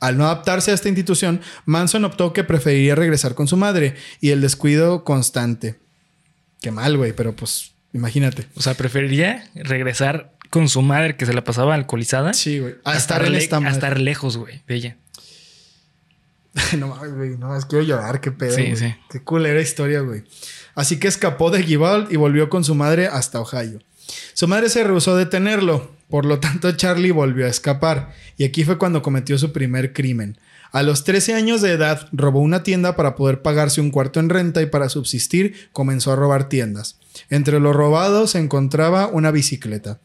Al no adaptarse a esta institución, Manson optó que preferiría regresar con su madre y el descuido constante. Qué mal, güey, pero pues imagínate. O sea, preferiría regresar con su madre que se la pasaba alcoholizada. Sí, güey. A, A estar, en esta a madre. estar lejos, güey, de ella. no mames, güey. No, es quiero llorar, qué pedo. Sí, sí. Qué culera historia, güey. Así que escapó de Givald y volvió con su madre hasta Ohio. Su madre se rehusó a detenerlo, por lo tanto Charlie volvió a escapar, y aquí fue cuando cometió su primer crimen. A los 13 años de edad, robó una tienda para poder pagarse un cuarto en renta y para subsistir comenzó a robar tiendas. Entre los robados se encontraba una bicicleta.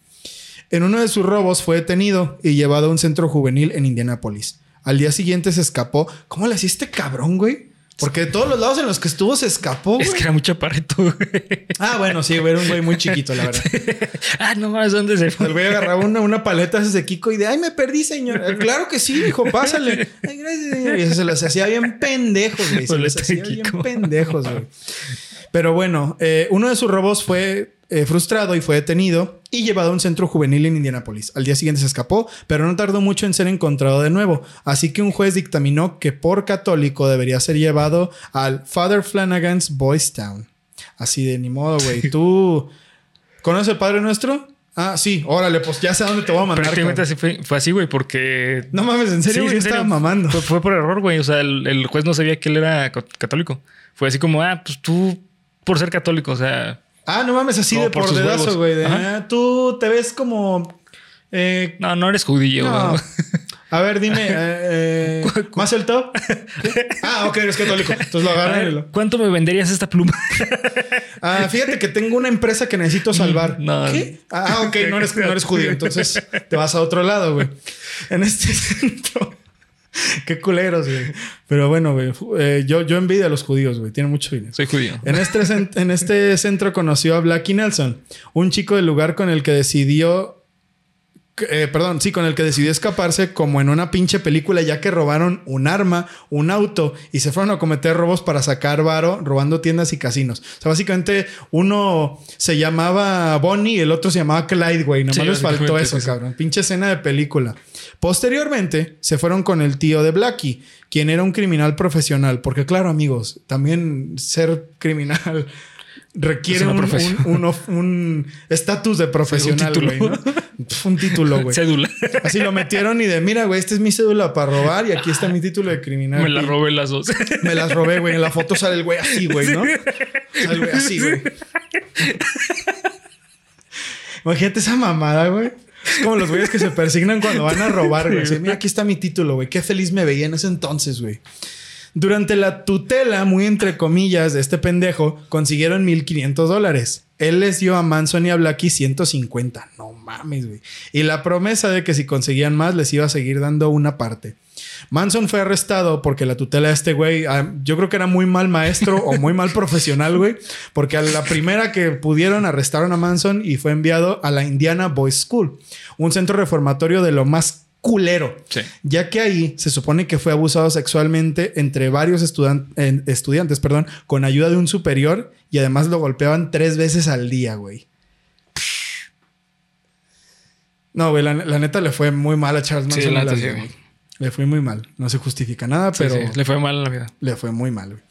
En uno de sus robos fue detenido y llevado a un centro juvenil en Indianápolis. Al día siguiente se escapó. ¿Cómo le hacía este cabrón, güey? Porque de todos los lados en los que estuvo se escapó, Es que era mucho chaparrito, güey. Ah, bueno, sí, güey, era un güey muy chiquito, la verdad. ah, no más, ¿dónde se fue? El güey agarraba una, una paleta de Kiko y de, ay, me perdí, señor. "Eh, Claro que sí, hijo, pásale. Ay, gracias, señor. Y se los hacía bien pendejos, güey. Se los hacía bien pendejos, güey. Pero bueno, eh, uno de sus robos fue eh, frustrado y fue detenido y llevado a un centro juvenil en Indianápolis. Al día siguiente se escapó, pero no tardó mucho en ser encontrado de nuevo. Así que un juez dictaminó que por católico debería ser llevado al Father Flanagan's Boys Town. Así de ni modo, güey. ¿Tú conoces el Padre Nuestro? Ah, sí. Órale, pues ya sé a dónde te voy a mandar. Prácticamente así fue, fue así, güey, porque. No mames, en serio, Sí, en estaba serio. mamando. Fue, fue por error, güey. O sea, el, el juez no sabía que él era co- católico. Fue así como, ah, pues tú por ser católico, o sea. Ah, no mames, así de por por, dedazo, güey. de, ah, tú te ves como. eh, No, no eres judío. no. A ver, dime, eh, eh, ¿más el top? Ah, ok, eres católico. Entonces lo agarran. ¿Cuánto me venderías esta pluma? Ah, fíjate que tengo una empresa que necesito salvar. No. ¿Qué? Ah, ok, no eres, no eres judío, entonces te vas a otro lado, güey. En este centro. Qué culeros, güey. Pero bueno, güey. eh, yo, yo envidio a los judíos, güey. Tienen mucho dinero. Soy judío. En este, en este centro conoció a Blackie Nelson, un chico del lugar con el que decidió. Eh, perdón, sí, con el que decidió escaparse como en una pinche película, ya que robaron un arma, un auto y se fueron a cometer robos para sacar varo, robando tiendas y casinos. O sea, básicamente uno se llamaba Bonnie y el otro se llamaba Clyde, güey. Nomás Sí, les faltó eso, sí. cabrón. Pinche escena de película. Posteriormente se fueron con el tío de Blackie, quien era un criminal profesional. Porque, claro, amigos, también ser criminal requiere un- estatus de profesional, güey. un título, güey. Cédula. Así lo metieron y de, mira, güey, esta es mi cédula para robar y aquí está mi título de criminal. Me la Y robé las dos. Me las robé, güey. En la foto sale el güey así, güey, ¿no? Sale el güey así, güey. Imagínate esa mamada, güey. Es como los güeyes que se persignan cuando van a robar, güey. Mira, aquí está mi título, güey. Qué feliz me veía en ese entonces, güey. Durante la tutela, muy entre comillas, de este pendejo, consiguieron 1500 dólares. Él les dio a Manson y a Blackie 150. No mames, güey. Y la promesa de que si conseguían más, les iba a seguir dando una parte. Manson fue arrestado porque la tutela de este güey, ah, yo creo que era muy mal maestro o muy mal profesional, güey, porque a la primera que pudieron arrestaron a Manson y fue enviado a la Indiana Boys School, un centro reformatorio de lo más culero, Sí. ya que ahí se supone que fue abusado sexualmente entre varios estudan- estudiantes, perdón, con ayuda de un superior y además lo golpeaban tres veces al día, güey. No, güey, la, la neta le fue muy mal a Charles Sí, Manson. en la neta sí, güey. Le fue muy mal. No se justifica nada, Sí, pero sí, le fue mal en la vida. le fue muy mal. güey.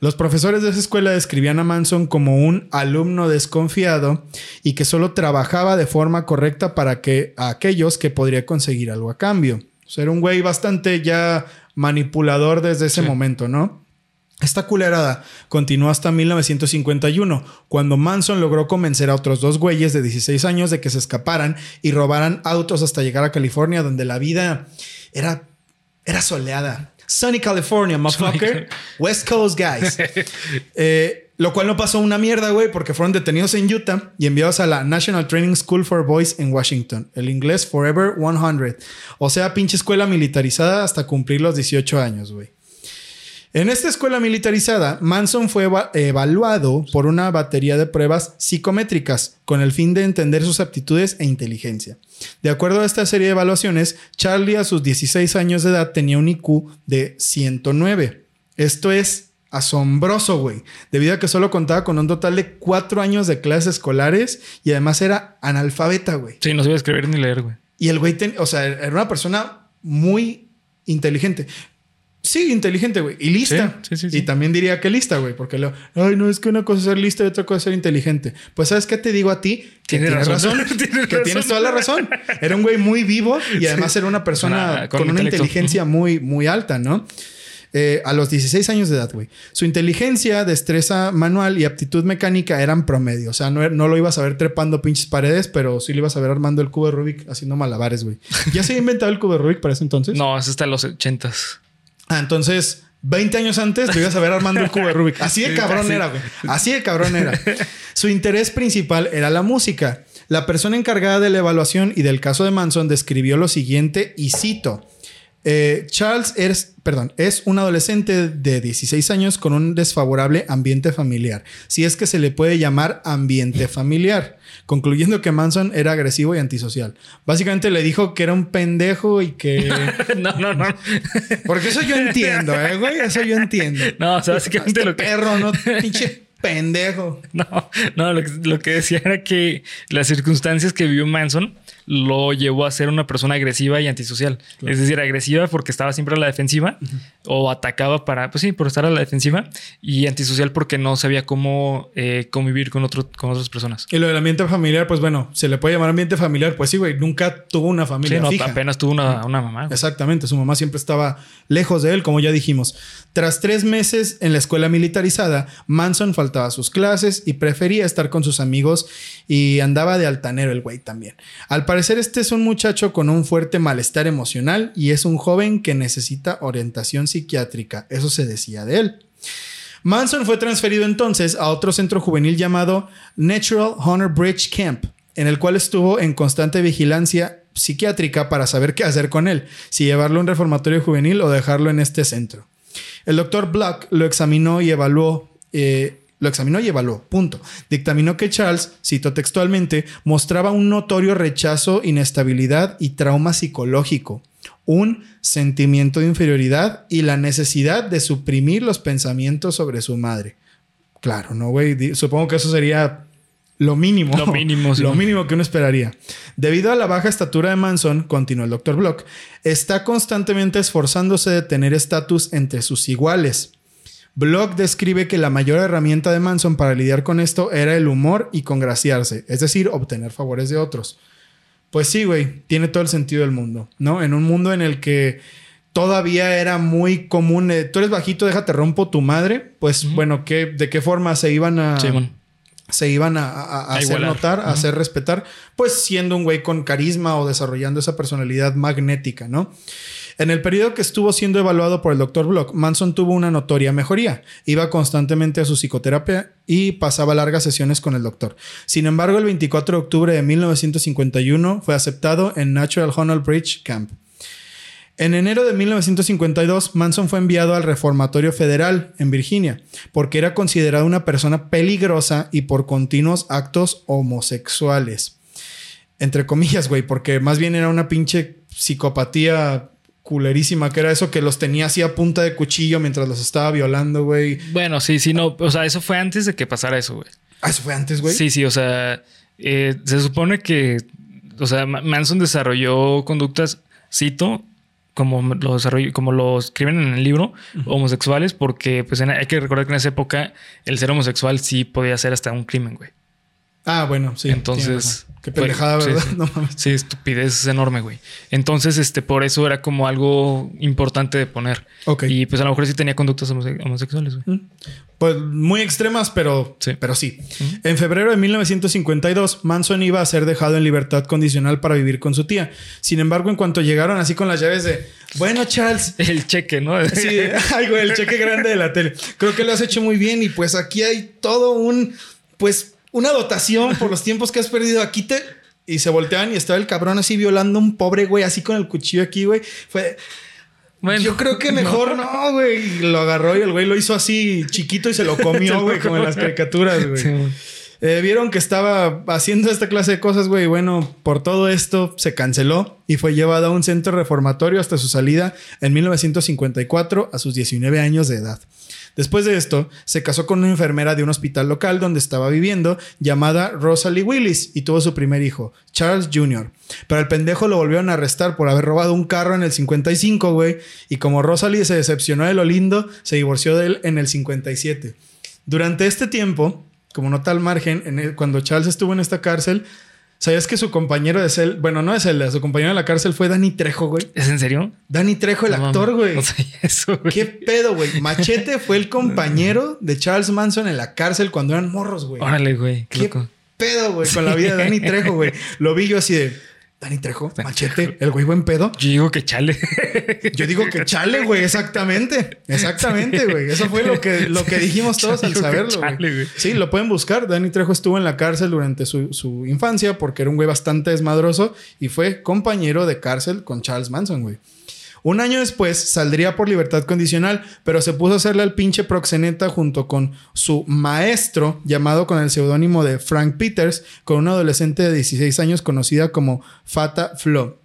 Los profesores de esa escuela describían a Manson como un alumno desconfiado y que solo trabajaba de forma correcta para que a aquellos que podría conseguir algo a cambio. O sea, era un güey bastante ya manipulador desde ese Sí. momento, ¿no? Esta culerada continuó hasta 1951, cuando Manson logró convencer a otros dos güeyes de 16 años de que se escaparan y robaran autos hasta llegar a California, donde la vida era, era soleada. Sunny California, motherfucker. West Coast guys. Eh, lo cual no pasó una mierda, güey, porque fueron detenidos en Utah y enviados a la National Training School for Boys en Washington. El inglés Forever 100. O sea, pinche escuela militarizada hasta cumplir los 18 años, güey. En esta escuela militarizada, Manson fue evaluado por una batería de pruebas psicométricas con el fin de entender sus aptitudes e inteligencia. De acuerdo a esta serie de evaluaciones, Charlie a sus 16 años de edad tenía un IQ de 109. Esto es asombroso, güey, debido a que solo contaba con un total de cuatro años de clases escolares y además era analfabeta, güey. Sí, no sabía escribir ni leer, güey. Y el güey, o sea, era una persona muy inteligente. Sí, inteligente, güey. Y lista. Sí, sí, sí, y también diría que lista, güey. Porque lo, ay, no, es que una cosa es ser lista y otra cosa es ser inteligente. Pues, ¿sabes qué te digo a ti? Que tienes, razón. que tienes toda la razón. Era un güey muy vivo y además era una persona con, una inteligencia muy, muy alta, ¿no? Eh, a los 16 años de edad, güey. Su inteligencia, destreza manual y aptitud mecánica eran promedio. O sea, no, no, lo ibas a ver trepando pinches paredes, pero sí lo ibas a ver armando el cubo de Rubik haciendo malabares, güey. ¿Ya se había inventado el cubo de Rubik para ese entonces? No, es hasta los 80s. Ah, entonces, 20 años antes lo ibas a ver armando el cubo de Rubik. Así de cabrón era, güey. Así de cabrón era. Su interés principal era la música. La persona encargada de la evaluación y del caso de Manson describió lo siguiente y cito. Eh, Charles es, perdón, es un adolescente de 16 años con un desfavorable ambiente familiar, si es que se le puede llamar ambiente familiar, concluyendo que Manson era agresivo y antisocial. Básicamente le dijo que era un pendejo y que... no, no, no. Porque eso yo entiendo, ¿eh, güey? Eso yo entiendo. No, o sea, básicamente este lo que... Perro, no, pinche pendejo. No, no, lo que, lo que decía era que las circunstancias que vivió Manson lo llevó a ser una persona agresiva y antisocial. Es decir, agresiva porque estaba siempre a la defensiva o atacaba para, pues sí, por estar a la defensiva y antisocial porque no sabía cómo eh, convivir con, otro, con otras personas. Y lo del ambiente familiar, pues bueno, se le puede llamar ambiente familiar, pues sí, güey, nunca tuvo una familia. Sí, no, apenas tuvo una, una mamá. Exactamente, su mamá siempre estaba lejos de él, como ya dijimos. Tras tres meses en la escuela militarizada, Manson faltaba a sus clases y prefería estar con sus amigos y andaba de altanero el güey también. Al parecer este es un muchacho con un fuerte malestar emocional y es un joven que necesita orientación psiquiátrica. Eso se decía de él. Manson fue transferido entonces a otro centro juvenil llamado Natural Honor Bridge Camp, en el cual estuvo en constante vigilancia psiquiátrica para saber qué hacer con él, si llevarlo a un reformatorio juvenil o dejarlo en este centro. El doctor Black lo examinó y evaluó. Eh, lo examinó y evaluó, punto. Dictaminó que Charles, cito textualmente, mostraba un notorio rechazo, inestabilidad y trauma psicológico, un sentimiento de inferioridad y la necesidad de suprimir los pensamientos sobre su madre. Claro, ¿no, güey? Supongo que eso sería lo mínimo. Lo mínimo, Lo mínimo que uno esperaría. Debido a la baja estatura de Manson, continuó el Dr. Block, está constantemente esforzándose de tener estatus entre sus iguales. Block describe que la mayor herramienta de Manson para lidiar con esto era el humor y congraciarse, es decir, obtener favores de otros. Pues sí, güey, tiene todo el sentido del mundo, ¿no? En un mundo en el que todavía era muy común, tú eres bajito, déjate rompo tu madre, pues bueno, ¿qué, ¿de qué forma se iban a... se iban a, hacer notar, a hacer respetar, pues siendo un güey con carisma o desarrollando esa personalidad magnética, ¿no? En el periodo que estuvo siendo evaluado por el Dr. Block, Manson tuvo una notoria mejoría. Iba constantemente a su psicoterapia y pasaba largas sesiones con el doctor. Sin embargo, el 24 de octubre de 1951 fue aceptado en Natural Honor Bridge Camp. En enero de 1952, Manson fue enviado al Reformatorio Federal en Virginia, porque era considerado una persona peligrosa y por continuos actos homosexuales. Entre comillas, güey, porque más bien era una pinche psicopatía culerísima, que era eso que los tenía así a punta de cuchillo mientras los estaba violando, güey. Bueno, sí, sí, no. O sea, eso fue antes de que pasara eso, güey. Ah, eso fue antes, güey. Sí, sí, o sea, eh, se supone que, o sea, Manson desarrolló conductas, cito, como lo desarrolló, como lo escriben en el libro, homosexuales, porque pues hay que recordar que en esa época el ser homosexual sí podía ser hasta un crimen, güey. Ah, bueno, sí. Entonces. Qué pendejada, sí, ¿verdad? sí. No mames. Sí, estupidez enorme, güey. Entonces, este, por eso era como algo importante de poner. Ok. Y pues a lo mejor sí tenía conductas homose- homosexuales, güey. Pues muy extremas, pero Sí. pero sí. En febrero de 1952, Manson iba a ser dejado en libertad condicional para vivir con su tía. Sin embargo, en cuanto llegaron así con las llaves de, bueno, Charles, El cheque, ¿no? Sí, ay, güey, el cheque grande de la tele. Creo que lo has hecho muy bien y pues aquí hay todo un, pues, una dotación por los tiempos que has perdido. Aquí te... Y se voltean y estaba el cabrón así violando a un pobre güey, así con el cuchillo aquí, güey. Fue... Bueno, Yo creo que mejor no, güey. Lo agarró y el güey lo hizo así chiquito y se lo comió, güey, como en las caricaturas, güey. Sí, güey. Eh, Vieron que estaba haciendo esta clase de cosas, güey. Bueno, por todo esto se canceló y fue llevado a un centro reformatorio hasta su salida en 1954 a sus 19 años de edad. Después de esto, se casó con una enfermera de un hospital local donde estaba viviendo, llamada Rosalie Willis, y tuvo su primer hijo, Charles Jr. Pero el pendejo lo volvieron a arrestar por haber robado un carro en el 55, güey. Y como Rosalie se decepcionó de lo lindo, se divorció de él en el 57. Durante este tiempo, como nota al margen, cuando Charles estuvo en esta cárcel, ¿sabías que su compañero de celda, bueno, no de celda, su compañero de la cárcel fue Danny Trejo, güey? ¿Es en serio? Danny Trejo, el No actor, güey. No sabía eso, güey. ¿Qué pedo, güey? Machete fue el compañero de Charles Manson en la cárcel cuando eran morros, güey. Órale, güey. Qué ¿Qué loco. pedo, güey? Con la vida de Danny Trejo, güey. Lo vi yo así de... Danny Trejo, Machete, el güey buen pedo. Yo digo que chale. Yo digo que chale, güey, exactamente. Exactamente, güey. Eso fue lo que, lo que dijimos todos al saberlo, chale, güey. güey. Sí, lo pueden buscar. Danny Trejo estuvo en la cárcel durante su, su infancia porque era un güey bastante desmadroso y fue compañero de cárcel con Charles Manson, güey. Un año después saldría por libertad condicional, pero se puso a hacerle al pinche proxeneta junto con su maestro, llamado con el seudónimo de Frank Peters, con una adolescente de 16 años conocida como Fata Flo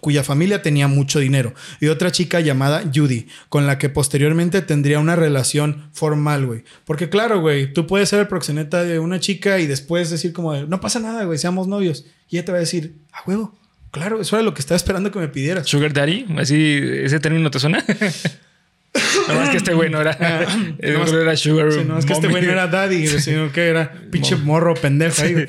cuya familia tenía mucho dinero, y otra chica llamada Judy, con la que posteriormente tendría una relación formal, güey. Porque claro, güey, tú puedes ser el proxeneta de una chica y después decir como, de, no pasa nada, güey, seamos novios. Y ella te va a decir, a huevo, claro, eso era lo que estaba esperando que me pidieras. Sugar Daddy, así, ese término te suena. no más que este güey no era. el No más- otro era Sugar. Sí, no, es que este güey no era daddy, sino que era pinche morro pendejo ahí.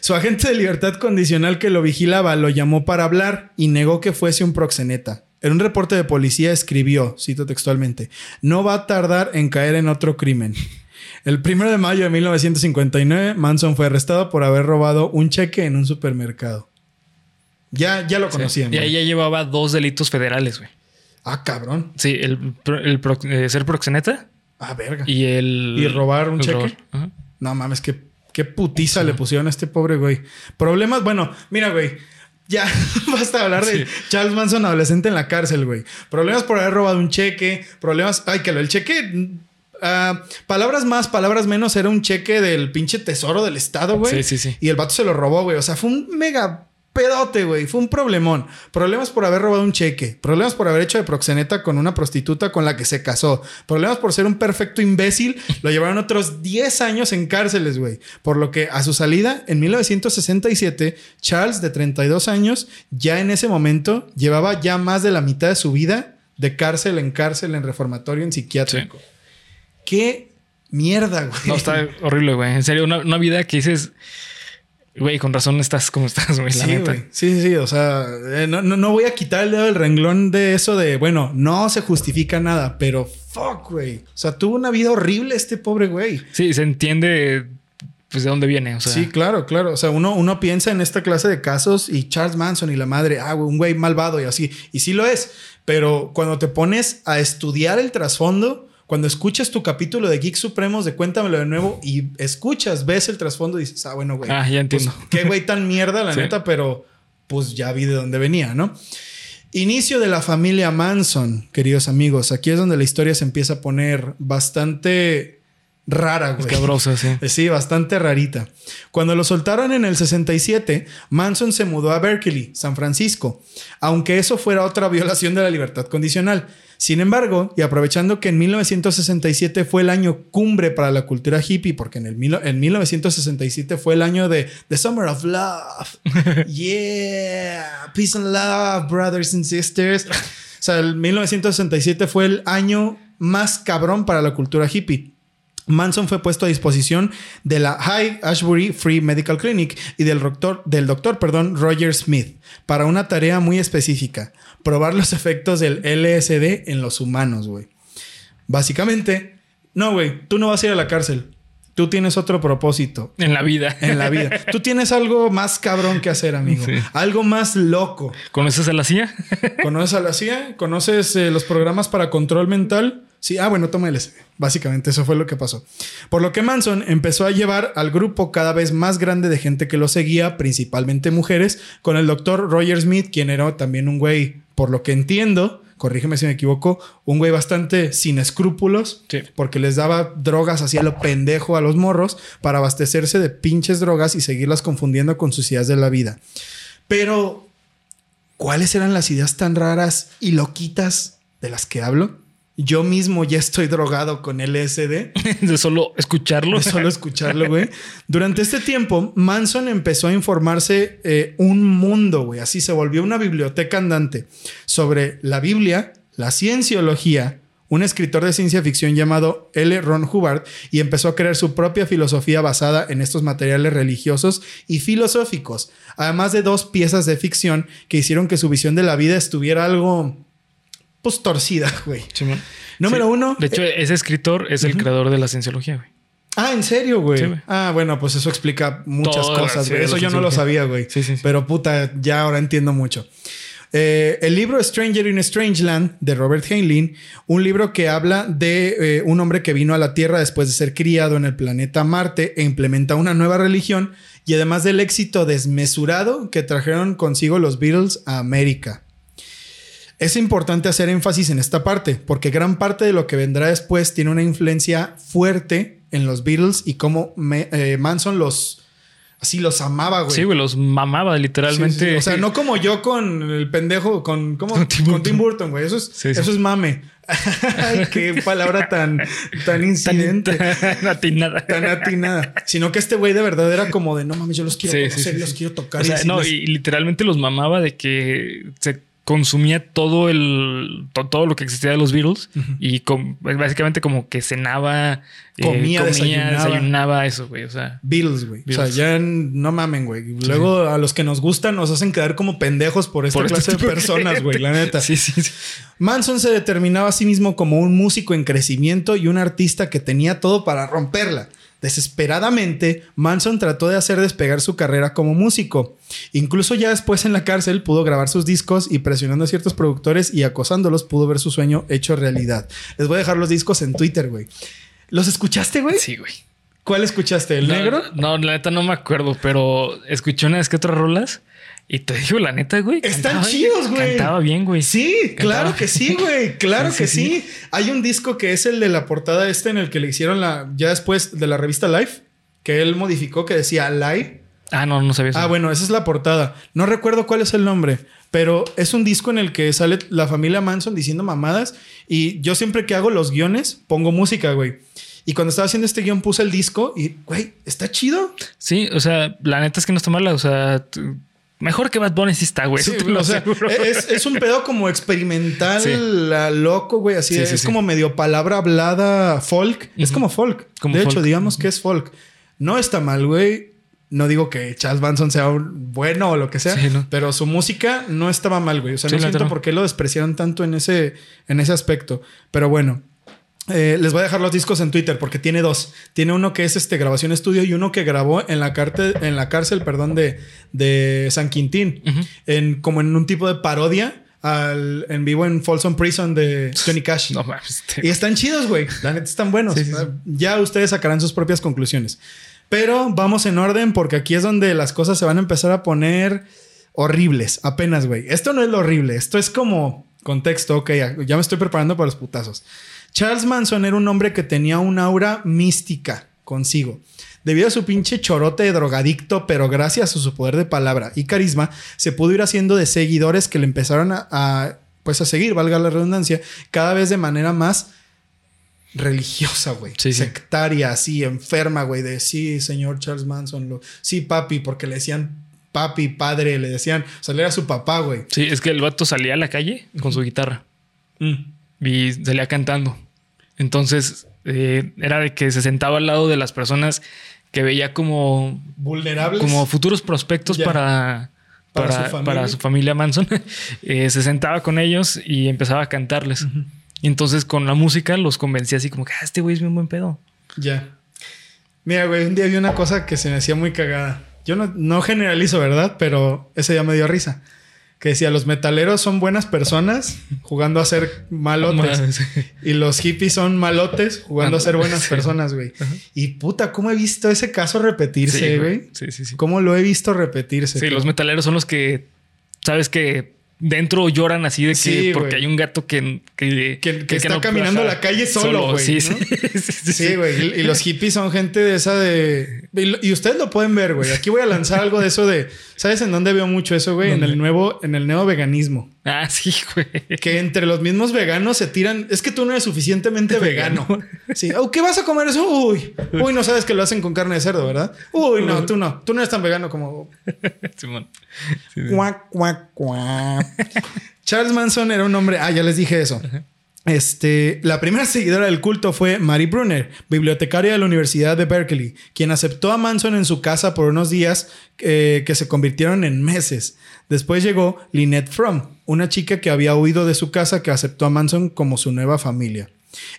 Su agente de libertad condicional que lo vigilaba lo llamó para hablar y negó que fuese un proxeneta. En un reporte de policía escribió, cito textualmente, no va a tardar en caer en otro crimen. El 1 de mayo de 1959, Manson fue arrestado por haber robado un cheque en un supermercado. Ya, ya lo Sí. conocían. Y güey. ahí ya llevaba dos delitos federales, güey. Ah, cabrón. Sí, el, el eh, ser proxeneta Ah, verga. y el. ¿Y robar un cheque? No mames, qué, qué putiza le pusieron a este pobre güey. Problemas, bueno, mira, güey. Ya basta hablar de Sí. Charles Manson adolescente en la cárcel, güey. Problemas por haber robado un cheque, problemas. Ay, que lo el cheque. ah, palabras más, palabras menos, era un cheque del pinche tesoro del Estado, güey. Sí, sí, sí. Y el vato se lo robó, güey. O sea, fue un mega pedote, güey. Fue un problemón. Problemas por haber robado un cheque. Problemas por haber hecho de proxeneta con una prostituta con la que se casó. Problemas por ser un perfecto imbécil. Lo llevaron otros 10 años en cárceles, güey. Por lo que a su salida, en 1967, Charles, de 32 años, ya en ese momento, llevaba ya más de la mitad de su vida de cárcel en cárcel, en reformatorio, en psiquiátrico. Qué mierda, güey. No, está horrible, güey. En serio, una, una vida que dices. Güey, con razón estás como estás, güey. Sí, güey. Sí, sí, sí. O sea, eh, no, no, no voy a quitar el dedo del renglón de eso de, bueno, no se justifica nada, pero fuck, güey. O sea, tuvo una vida horrible este pobre güey. Sí, se entiende pues de dónde viene. O sea, sí, claro, claro. O sea, uno, uno piensa en esta clase de casos y Charles Manson y la madre, ah, un güey malvado y así. Y sí lo es. Pero cuando te pones a estudiar el trasfondo, cuando escuchas tu capítulo de Geek Supremos de Cuéntamelo de nuevo y escuchas, ves el trasfondo y dices, ah, bueno, güey. Ah, ya entiendo. Pues, qué güey tan mierda, la Sí. neta, pero pues ya vi de dónde venía, ¿no? Inicio de la familia Manson, queridos amigos. Aquí es donde la historia se empieza a poner bastante rara, güey. Escabrosa, sí. Sí, bastante rarita. Cuando lo soltaron en el 67, Manson se mudó a Berkeley, San Francisco, aunque eso fuera otra violación de la libertad condicional. Sin embargo, y aprovechando que en 1967 fue el año cumbre para la cultura hippie, porque en, el mil- en 1967 fue el año de The Summer of Love. yeah, peace and love, brothers and sisters. O sea, el 1967 fue el año más cabrón para la cultura hippie. Manson fue puesto a disposición de la High Ashbury Free Medical Clinic y del doctor, del doctor perdón, Roger Smith para una tarea muy específica, probar los efectos del LSD en los humanos, güey. Básicamente, no, güey, tú no vas a ir a la cárcel. Tú tienes otro propósito. En la vida. En la vida. Tú tienes algo más cabrón que hacer, amigo. Sí. Algo más loco. ¿Conoces a la CIA? ¿Conoces a la CIA? ¿Conoces eh, los programas para control mental? Sí, ah, bueno, toma LSD. Básicamente eso fue lo que pasó. Por lo que Manson empezó a llevar al grupo cada vez más grande de gente que lo seguía, principalmente mujeres, con el doctor Roger Smith, quien era también un güey, por lo que entiendo, corrígeme si me equivoco, un güey bastante sin escrúpulos, Sí. porque les daba drogas así a lo pendejo a los morros para abastecerse de pinches drogas y seguirlas confundiendo con sus ideas de la vida. Pero, ¿cuáles eran las ideas tan raras y loquitas de las que hablo? Yo mismo ya estoy drogado con LSD. De solo escucharlo. De solo escucharlo, güey. Durante este tiempo, Manson empezó a informarse eh, un mundo, güey. Así se volvió una biblioteca andante sobre la Biblia, la cienciología, un escritor de ciencia ficción llamado L. Ron Hubbard, y empezó a crear su propia filosofía basada en estos materiales religiosos y filosóficos, además de dos piezas de ficción que hicieron que su visión de la vida estuviera algo, pues, torcida, güey. Número Sí. uno. De hecho, ese escritor es el creador de la cienciología, güey. Ah, ¿en serio, güey? Sí, güey. ah, bueno, pues eso explica muchas Toda cosas, güey. Eso yo no lo sabía, güey. Sí, sí, sí. Pero puta, ya ahora entiendo mucho. Eh, el libro Stranger in Strangeland de Robert Heinlein, un libro que habla de eh, un hombre que vino a la Tierra después de ser criado en el planeta Marte e implementa una nueva religión y además del éxito desmesurado que trajeron consigo los Beatles a América. Es importante hacer énfasis en esta parte, porque gran parte de lo que vendrá después tiene una influencia fuerte en los Beatles y cómo me- eh, Manson los así los amaba, güey. Sí, güey, los mamaba literalmente. sí, sí. O sea, no como yo con el pendejo, con, ¿cómo? Con Tim con Tim Burton. Güey. Eso es, eso es mame. Ay, qué palabra tan, tan incidente. tan atinada. Tan atinada. Sino que este güey de verdad era como de no mames, yo los quiero Sí, conocer, sí, los quiero tocar. O sea, y no, y literalmente los mamaba de que se consumía todo el to- todo lo que existía de los Beatles y com- básicamente como que cenaba, eh, Comía, desayunaba. desayunaba, eso, güey. O sea, Beatles, güey. O sea, ya no mamen, güey. Luego a los que nos gustan nos hacen quedar como pendejos por esta por este clase de personas, güey, la neta. Sí, sí, sí. Manson se determinaba a sí mismo como un músico en crecimiento y un artista que tenía todo para romperla. Desesperadamente, Manson trató de hacer despegar su carrera como músico. Incluso ya después en la cárcel pudo grabar sus discos y presionando a ciertos productores y acosándolos pudo ver su sueño hecho realidad. Les voy a dejar los discos en Twitter, güey. ¿Los escuchaste, güey? Sí, güey. ¿Cuál escuchaste? ¿El No, negro? No, la neta no me acuerdo, pero escuché una vez que otras rolas y te digo la neta, güey. Están cantaba- chidos, güey. Cantaba bien, güey. Sí, claro que sí, güey. Claro Sí, que sí, sí, Hay un disco que es el de la portada este en el que le hicieron la ya después de la revista Life, que él modificó que decía Live. Ah, no, no sabía eso. Ah, bueno, esa es la portada. No recuerdo cuál es el nombre, pero es un disco en el que sale la familia Manson diciendo mamadas y yo siempre que hago los guiones pongo música, güey. Y cuando estaba haciendo este guion puse el disco y, güey, está chido. Sí, o sea, la neta es que no está mala. O sea, mejor que Bad Bunny sí está, güey. Sí, eso te lo o sea, aseguro. es, es un pedo como experimental, Sí. la- loco, güey. Así Sí, es, como medio palabra hablada folk. Es como folk. Como de folk. hecho, digamos que es folk. No está mal, güey. No digo que Charles Manson sea un bueno o lo que sea, pero su música no estaba mal, güey. O sea, no siento por qué lo despreciaron tanto en ese, en ese aspecto. Pero bueno, eh, les voy a dejar los discos en Twitter porque tiene dos. Tiene uno que es este grabación estudio y uno que grabó en la, cárcel, en la cárcel perdón, de, de San Quintín. En, como en un tipo de parodia al, en vivo en Folsom Prison de Johnny Cash. No mames. te- Y están chidos, güey. La neta están buenos. Sí, sí, sí. Ya ustedes sacarán sus propias conclusiones. Pero vamos en orden porque aquí es donde las cosas se van a empezar a poner horribles. Apenas, güey. Esto no es lo horrible. Esto es como contexto. Ok, ya me estoy preparando para los putazos. Charles Manson era un hombre que tenía un aura mística consigo. Debido a su pinche chorote de drogadicto, pero gracias a su poder de palabra y carisma, se pudo ir haciendo de seguidores que le empezaron a, a, pues a seguir, valga la redundancia, cada vez de manera más religiosa, güey. Sí, sí. Sectaria, así, enferma, güey, de sí, señor Charles Manson, lo, sí, papi, porque le decían papi, padre, le decían, o sea, era su papá, güey. Sí, es que el vato salía a la calle con su guitarra y salía cantando. Entonces, eh, era de que se sentaba al lado de las personas que veía como, Vulnerables. como futuros prospectos para, Para para, su familia. para su familia Manson. Eh, se sentaba con ellos y empezaba a cantarles. Y entonces con la música los convencía así como que ah, este güey es bien buen pedo. Ya. Mira, güey, un día vi una cosa que se me hacía muy cagada. Yo no, no generalizo, ¿verdad? Pero ese día me dio risa. Que decía, los metaleros son buenas personas jugando a ser malotes. Y los hippies son malotes jugando a ser buenas Sí. personas, güey. Y puta, ¿cómo he visto ese caso repetirse, Sí, güey? Sí, sí, sí. ¿Cómo lo he visto repetirse? Sí, los metaleros son los que, sabes que dentro lloran así de que Sí, porque hay un gato que, que, Que- que está caminando la calle solo, güey, Sí, ¿no? sí, sí, sí, Sí, güey. Y, y los hippies son gente de esa de. Y, y ustedes lo pueden ver, güey. Aquí voy a lanzar algo de eso de. ¿Sabes en dónde veo mucho eso, güey? En el nuevo, en el neo veganismo. Ah, sí, güey. Que entre los mismos veganos se tiran. Es que tú no eres suficientemente vegano. Sí. Oh, ¿Qué vas a comer eso? Uy. Uy, no sabes que lo hacen con carne de cerdo, ¿verdad? Uy, no, tú no. Tú no eres tan vegano como. Simón. Sí, sí. Cuac, cuac, cuac. Charles Manson era un hombre. Ah, ya les dije eso. Este, la primera seguidora del culto fue Mary Brunner, bibliotecaria de la Universidad de Berkeley, quien aceptó a Manson en su casa por unos días eh, que se convirtieron en meses. Después llegó Lynette Fromm, una chica que había huido de su casa que aceptó a Manson como su nueva familia.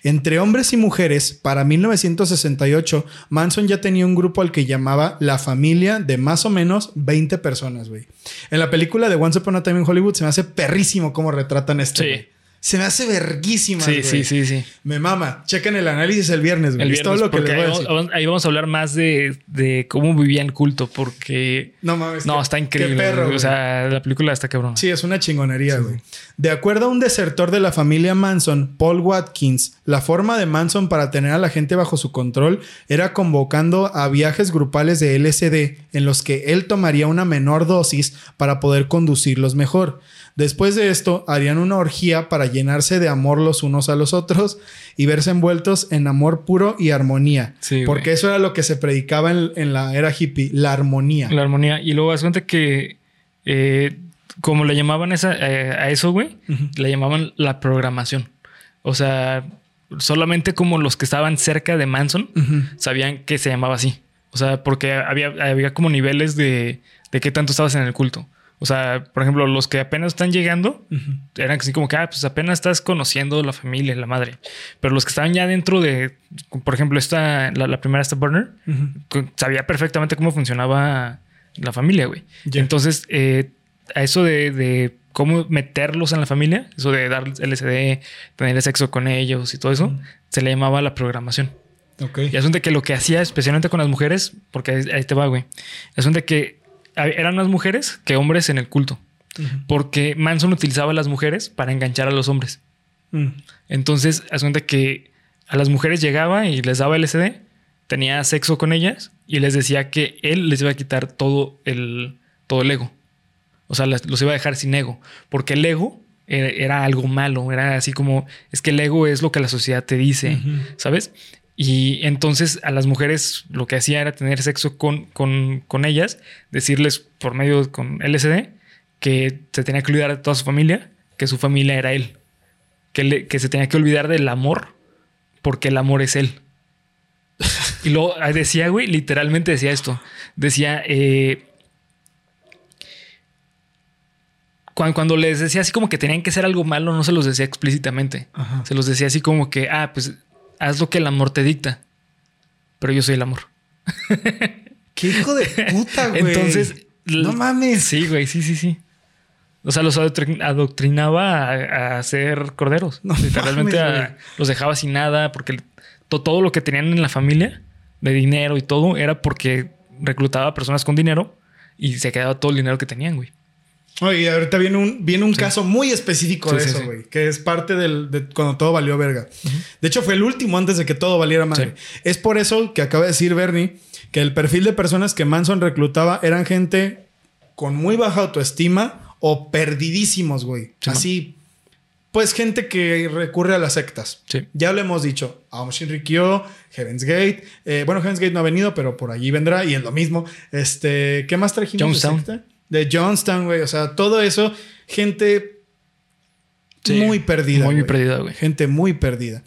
Entre hombres y mujeres, para 1968, Manson ya tenía un grupo al que llamaba la familia de más o menos 20 personas, güey. En la película de Once Upon a Time in Hollywood se me hace perrísimo cómo retratan esto. Sí. Güey. Se me hace verguísima. Sí, sí, sí, sí. Me mama. Chequen el análisis el viernes, güey. El Es todo viernes, lo que porque les voy a ahí vamos, ahí vamos a hablar más de, de cómo vivía el culto, porque No mames. no, qué- está qué increíble. perro, güey. güey. o sea, la película está cabrón. Sí, es una chingonería, güey. De acuerdo a un desertor de la familia Manson, Paul Watkins, la forma de Manson para tener a la gente bajo su control era convocando a viajes grupales de LSD en los que él tomaría una menor dosis para poder conducirlos mejor. Después de esto, harían una orgía para llenarse de amor los unos a los otros y verse envueltos en amor puro y armonía. Sí, porque eso era lo que se predicaba en, en la era hippie, la armonía. La armonía. Y luego das cuenta que, eh, como le llamaban esa, eh, a eso, güey, le llamaban la programación. O sea, solamente como los que estaban cerca de Manson sabían que se llamaba así. O sea, porque había, había como niveles de, de qué tanto estabas en el culto. O sea, por ejemplo, los que apenas están llegando eran así como que, ah, pues apenas estás conociendo la familia, la madre. Pero los que estaban ya dentro de, por ejemplo, esta, la, la primera, esta Burner, sabía perfectamente cómo funcionaba la familia, güey. Entonces, eh, a eso de, de cómo meterlos en la familia, eso de dar LSD, tener sexo con ellos y todo eso, se le llamaba la programación. Ok. Y asunto que lo que hacía, especialmente con las mujeres, porque ahí, te va, güey. Asunto que eran más mujeres que hombres en el culto. Porque Manson utilizaba a las mujeres para enganchar a los hombres. Mm. Entonces, asunto que a las mujeres llegaba y les daba LSD, tenía sexo con ellas y les decía que él les iba a quitar todo el, todo el ego. O sea, los iba a dejar sin ego. Porque el ego era, algo malo. Era así como, es que el ego es lo que la sociedad te dice, ¿sabes? Y entonces a las mujeres lo que hacía era tener sexo con, con, con ellas, decirles por medio con LSD que se tenía que olvidar de toda su familia, que su familia era él, que, le- que se tenía que olvidar del amor, porque el amor es él. Y luego decía, güey, literalmente decía esto. Decía, eh, cuando, cuando les decía así como que tenían que ser algo malo, no se los decía explícitamente. Ajá. Se los decía así como que, ah, pues haz lo que el amor te dicta. Pero yo soy el amor. Qué hijo de puta, güey. Entonces, no mames. Sí, güey, sí, sí, sí. O sea, los adoctrin- adoctrinaba a, a ser corderos. No Literalmente mames, a- güey. los dejaba sin nada porque to- todo lo que tenían en la familia, de dinero y todo, era porque reclutaba a personas con dinero y se quedaba todo el dinero que tenían, güey. Oye, ahorita viene un, viene un caso muy específico Sí, de eso, sí. güey. Que es parte del, de cuando todo valió verga. De hecho, fue el último antes de que todo valiera madre. Es por eso que acaba de decir Bernie que el perfil de personas que Manson reclutaba eran gente con muy baja autoestima o perdidísimos, güey. Sí, Así, pues gente que recurre a las sectas. Sí. Ya lo hemos dicho. Aum Shinrikyo, Heaven's Gate. Eh, bueno, Heaven's Gate no ha venido, pero por allí vendrá y es lo mismo. Este, ¿qué más trajimos? de Jonestown. secta? De Johnstown, güey. O sea, todo eso, gente Sí. muy perdida. Muy perdida, güey. Gente muy perdida.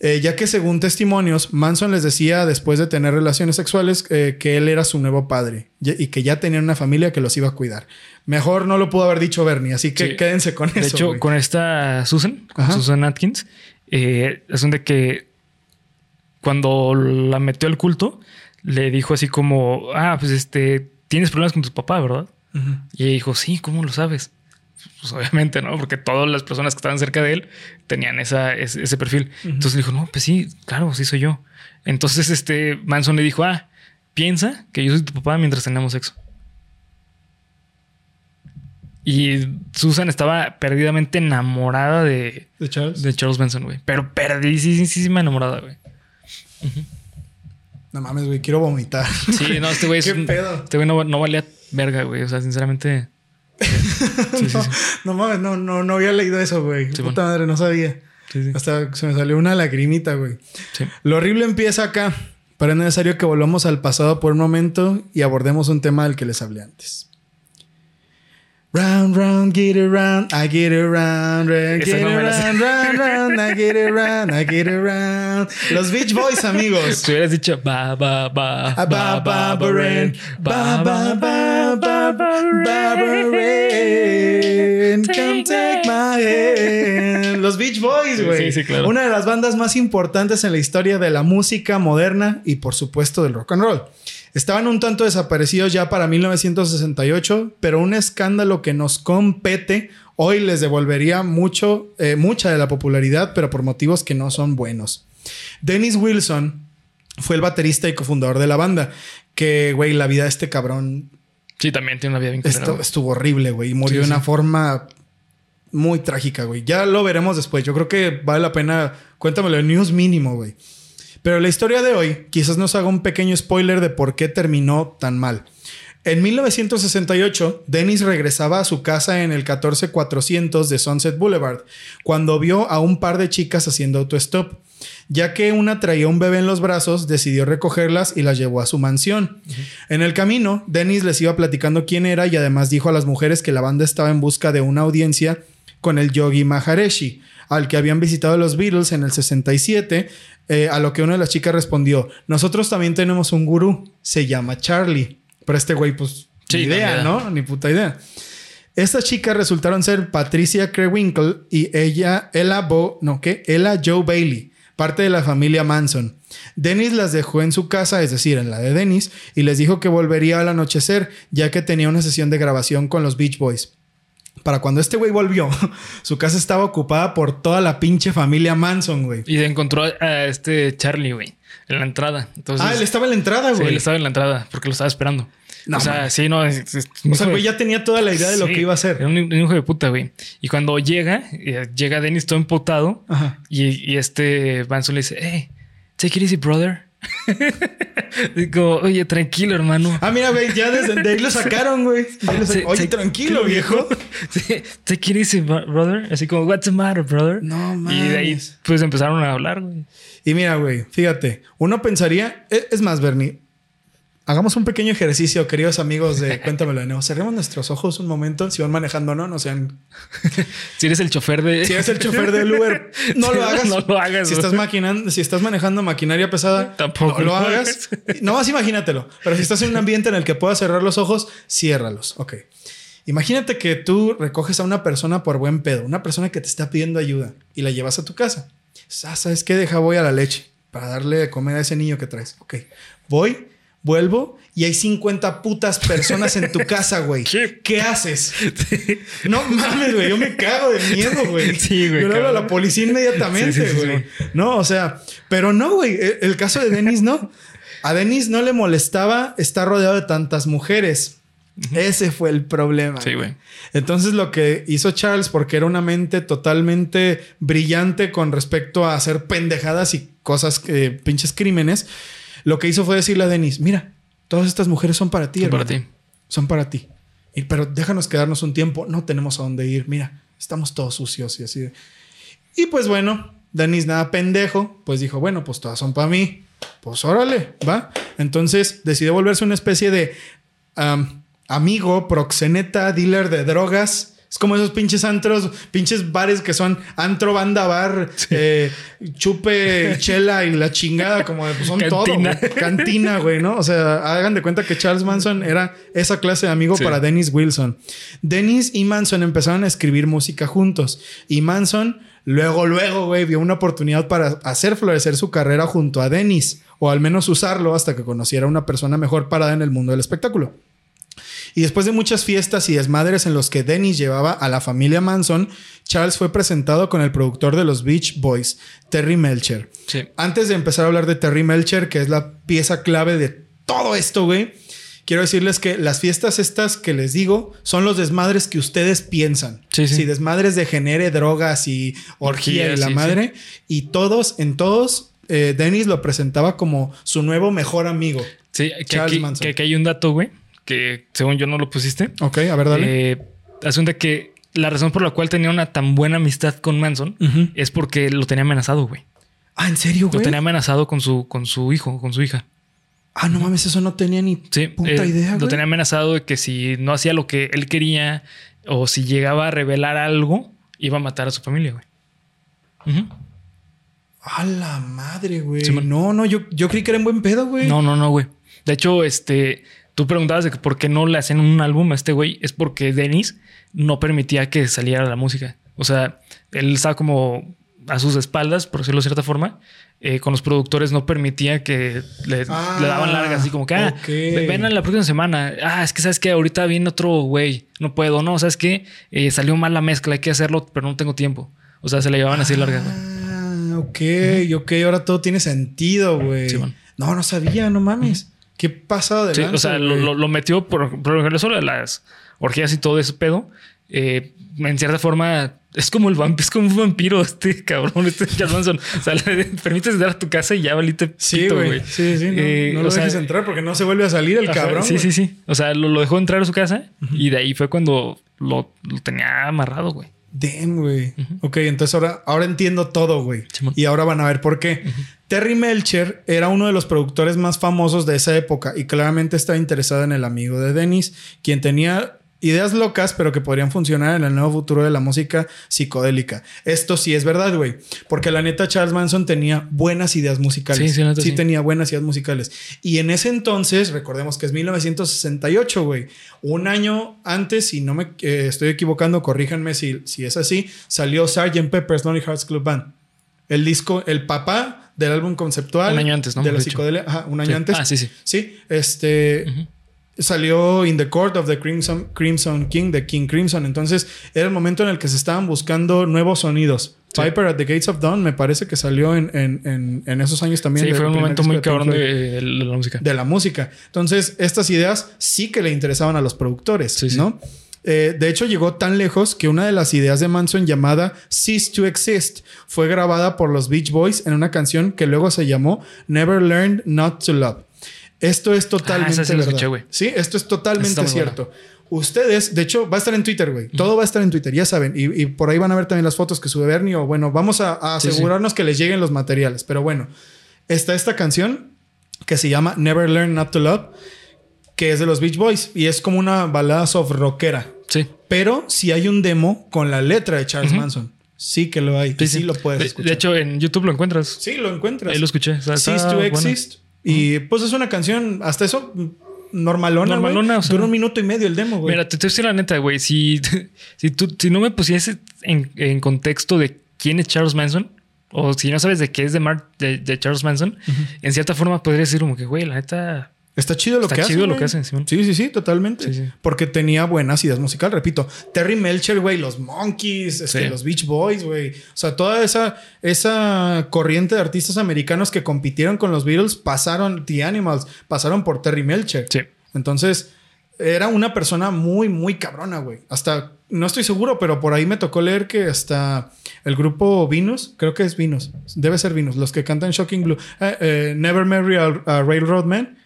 Eh, ya que según testimonios, Manson les decía después de tener relaciones sexuales eh, que él era su nuevo padre y que ya tenían una familia que los iba a cuidar. Mejor no lo pudo haber dicho Bernie, así que Sí. quédense con De eso. hecho, güey. con esta Susan, con. Susan Atkins, eh, es donde que cuando la metió al culto, le dijo así como, ah, pues este, tienes problemas con tu papá, ¿verdad? Y ella dijo, sí, ¿cómo lo sabes? Pues obviamente, ¿no? Porque todas las personas que estaban cerca de él tenían esa, ese, ese perfil. Entonces le dijo, no, pues sí, claro, sí soy yo. Entonces este Manson le dijo, ah, piensa que yo soy tu papá mientras tenemos sexo. Y Susan estaba perdidamente enamorada de, ¿De Charles? de Charles Manson, güey. Pero perdidísima enamorada, güey. No mames, güey, quiero vomitar. Sí, no, este güey es ¿Qué un- pedo? Este güey no, no valía verga, güey. O sea, sinceramente. Sí, no, sí. no mames, no, no, no había leído eso, güey. Puta madre, no sabía. Hasta se me salió una lagrimita, güey. Lo horrible empieza acá, pero es necesario que volvamos al pasado por un momento y abordemos un tema del que les hablé antes. Round, round, get around, I get around, round, get no around, round, round, I get around, I get around. Los Beach Boys, amigos. Si hubieras dicho ba ba ba Ah, Ba, ba, ba. Ba, ba, ba, ba, ba, ba. Come take my hand. Los Beach Boys, güey. sí, sí, claro. Una de las bandas más importantes en la historia de la música moderna y, por supuesto, del rock and roll. Estaban un tanto desaparecidos ya para 1968, pero un escándalo que nos compete hoy les devolvería mucho, eh, mucha de la popularidad, pero por motivos que no son buenos. Dennis Wilson fue el baterista y cofundador de la banda. Que, güey, la vida de este cabrón Sí, también tiene una vida bien güey. estuvo horrible, güey. Y murió Sí, de una sí. forma muy trágica, güey. Ya lo veremos después. Yo creo que vale la pena. Cuéntamelo en news mínimo, güey. Pero la historia de hoy quizás nos haga un pequeño spoiler de por qué terminó tan mal. En 1968, Dennis regresaba a su casa en el 14400 de Sunset Boulevard cuando vio a un par de chicas haciendo autostop. Ya que una traía un bebé en los brazos, decidió recogerlas y las llevó a su mansión. En el camino, Dennis les iba platicando quién era y además dijo a las mujeres que la banda estaba en busca de una audiencia con el Yogi Maharishi, al que habían visitado los Beatles en el 67, eh, a lo que una de las chicas respondió, nosotros también tenemos un gurú, se llama Charlie. Pero este güey, pues, Sí, ni idea. ¿no? Ni puta idea. Estas chicas resultaron ser Patricia Krewinkle y ella, Ella Bo, no, ¿qué? Ella Joe Bailey, parte de la familia Manson. Dennis las dejó en su casa, es decir, en la de Dennis, y les dijo que volvería al anochecer, ya que tenía una sesión de grabación con los Beach Boys. Para cuando este güey volvió, su casa estaba ocupada por toda la pinche familia Manson, güey. Y encontró a, este Charlie, güey, en la entrada. Entonces, Ah, él estaba en la entrada, Sí, güey. él estaba en la entrada porque lo estaba esperando. No o sea, sí, no. es- es- o sea, güey ya tenía toda la idea de lo Sí, que iba a hacer. Era un, un hijo de puta, güey. Y cuando llega, eh, llega Dennis todo empotado. Ajá. Y, y este Manson le dice, hey, take it easy, brother. Digo, oye, tranquilo, hermano. Ah, mira, güey, ya desde de ahí lo sacaron, güey. Sac- Oye, tranquilo, viejo. It easy, bro- brother. Así como, what's the matter, brother? No Y de ahí, pues empezaron a hablar, güey. Y mira, güey, fíjate, uno pensaría, e- es más, Bernie, hagamos un pequeño ejercicio, queridos amigos de Cuéntamelo de nuevo. Cerremos nuestros ojos un momento, si van manejando o no, no sean... Si eres el chofer de. Si eres el chofer del Uber, no lo hagas. no lo hagas, Si estás maquinando, si estás manejando maquinaria pesada, Tampoco no lo hagas. No más imagínatelo. Pero si estás en un ambiente en el que puedas cerrar los ojos, ciérralos. Ok. Imagínate que tú recoges a una persona por buen pedo, una persona que te está pidiendo ayuda y la llevas a tu casa. Ah, ¿Sabes qué? Deja, voy a la leche para darle de comer a ese niño que traes. Ok. Voy, vuelvo y hay 50 putas personas en tu casa, güey. ¿Qué? ¿Qué haces? No mames, güey. Yo me cago de miedo, güey. Sí, güey, Yo hablo a la policía inmediatamente, Sí, sí, sí, güey. No, o sea, pero no, güey. El, el caso de Denis no. A Denis no le molestaba estar rodeado de tantas mujeres. Ese fue el problema. Sí, güey. Entonces lo que hizo Charles, porque era una mente totalmente brillante con respecto a hacer pendejadas y cosas que pinches crímenes, lo que hizo fue decirle a Denis, mira, todas estas mujeres son para ti. Son para ti. Son para ti. Y, pero déjanos quedarnos un tiempo, no tenemos a dónde ir, mira, estamos todos sucios y así. de- Y pues bueno, Denis nada pendejo, pues dijo, bueno, pues todas son para mí. Pues órale, va. Entonces decidió volverse una especie de am, amigo, proxeneta, dealer de drogas Es como esos pinches antros, pinches bares que son antro, banda, bar, eh, chupe, chela y la chingada, como de, pues son todo. Cantina. güey. Cantina, güey, ¿no? O sea, hagan de cuenta que Charles Manson era esa clase de amigo Sí. para Dennis Wilson. Dennis y Manson empezaron a escribir música juntos. Y Manson, luego, luego, güey, vio una oportunidad para hacer florecer su carrera junto a Dennis. O al menos usarlo hasta que conociera a una persona mejor parada en el mundo del espectáculo. Y después de muchas fiestas y desmadres en los que Dennis llevaba a la familia Manson, Charles fue presentado con el productor de los Beach Boys, Terry Melcher. Sí. Antes de empezar a hablar de Terry Melcher, que es la pieza clave de todo esto, güey, quiero decirles que las fiestas estas que les digo son los desmadres que ustedes piensan. Sí, sí. Si desmadres de genere drogas y orgía y la sí, madre. Y todos, en todos, eh, Dennis lo presentaba como su nuevo mejor amigo. Sí, que Charles aquí, Manson. que hay un dato, güey, que según yo no lo pusiste. Ok, a ver, dale. Eh, asunta que la razón por la cual tenía una tan buena amistad con Manson es porque lo tenía amenazado, güey. ah, ¿en serio, Lo güey? tenía amenazado con su, con su hijo, con su hija. Ah, no mames, eso no tenía ni Sí, puta eh, idea, Lo güey. tenía amenazado de que si no hacía lo que él quería o si llegaba a revelar algo, iba a matar a su familia, güey. Ujú. A la madre, güey. Sí, no, no, yo, yo creí que era en buen pedo, güey. No, no, no, güey. De hecho, este, tú preguntabas de que por qué no le hacían un álbum a este güey. Es porque Dennis no permitía que saliera la música. O sea, él estaba como a sus espaldas, por decirlo de cierta forma. eh, con los productores no permitía que le, Ah, le daban largas, así como que, ah, ven a la próxima semana. Ah, es que sabes que ahorita viene otro güey, no puedo, no, sabes que salió mal la mezcla, hay que hacerlo, pero no tengo tiempo. O sea, se le llevaban así largas. Ah, ok, ok, ahora todo tiene sentido, güey. Sí, no, no sabía, no mames. ¿Qué pasado de Sí, lanza, o sea, lo, metió por, por ejemplo, de las orgías y todo ese pedo. eh, en cierta forma, es como el vampiro, es como un vampiro, este cabrón, este Charles Manson. O sea, le permites entrar a tu casa y ya valiste. Sí, güey. Sí, sí, no, Eh, no lo sea, dejes entrar porque no se vuelve a salir el cabrón. Sí, sí, sí. O sea, lo, lo dejó entrar a su casa y de ahí fue cuando lo, lo tenía amarrado, güey. Damn, güey. Ok, entonces ahora, ahora entiendo todo, güey. Y ahora van a ver por qué. Terry Melcher era uno de los productores más famosos de esa época y claramente estaba interesado en el amigo de Dennis, quien tenía ideas locas, pero que podrían funcionar en el nuevo futuro de la música psicodélica. Esto sí es verdad, güey. Porque la neta, Charles Manson tenía buenas ideas musicales. Sí, sí, neta, sí. tenía buenas ideas musicales. Y en ese entonces, recordemos que es 1968, güey. Un año antes, si no me eh, estoy equivocando, corríjanme si, si es así, salió Sgt. Pepper's Lonely Hearts Club Band. El disco, el papá del álbum conceptual. Un año antes, ¿no? De la psicodelia. Ajá, un año Sí. antes. Ah, sí, sí. Sí, este. Salió In the Court of the Crimson, Crimson King, de King Crimson. Entonces, era el momento en el que se estaban buscando nuevos sonidos. Sí. Piper at the Gates of Dawn me parece que salió en, en- en- en esos años también. Sí, fue un momento muy cabrón de, de la música. de la música. Entonces, estas ideas sí que le interesaban a los productores, Sí, sí. Eh, de hecho, llegó tan lejos que una de las ideas de Manson llamada Cease to Exist fue grabada por los Beach Boys en una canción que luego se llamó Never Learned Not to Love. Esto es totalmente Ah, sí la verdad. escuché. Sí, esto es totalmente cierto. Ustedes, de hecho, va a estar en Twitter, güey. Todo va a estar en Twitter, ya saben. Y, y por ahí van a ver también las fotos que sube Bernie. O bueno, vamos a, a Sí, sí. asegurarnos que les lleguen los materiales. Pero bueno, está esta canción que se llama Never Learn Not to Love, que es de los Beach Boys y es como una balada soft rockera. Sí. Pero si hay un demo con la letra de Charles Manson. Sí que lo hay. y sí, lo puedes de, escuchar. de hecho, en YouTube lo encuentras. sí, lo encuentras. Ahí lo escuché. O sea, Cease to. Exist. Y pues es una canción, hasta eso, normalona. Normalona, o sea. Dura un minuto y medio el demo, güey. Mira, te decir la neta, güey. Si, si, tú, si no me pusieses en, en contexto de quién es Charles Manson, o si no sabes de qué es de, de Charles Manson, en cierta forma podría decir como que, güey, la neta. Está chido lo Está que hace. chido lo que hace, Simón. Sí, sí, sí, totalmente. Sí, sí. Porque tenía buenas ideas musicales, repito. Terry Melcher, güey, los Monkeys, este, Sí. los Beach Boys, güey. O sea, toda esa, esa corriente de artistas americanos que compitieron con los Beatles pasaron, The Animals, pasaron por Terry Melcher. Sí. Entonces, era una persona muy, muy cabrona, güey. Hasta, no estoy seguro, pero por ahí me tocó leer que hasta el grupo Venus, creo que es Venus, debe ser Venus, los que cantan Shocking Blue, eh, eh, Never Marry a, a Railroad Man.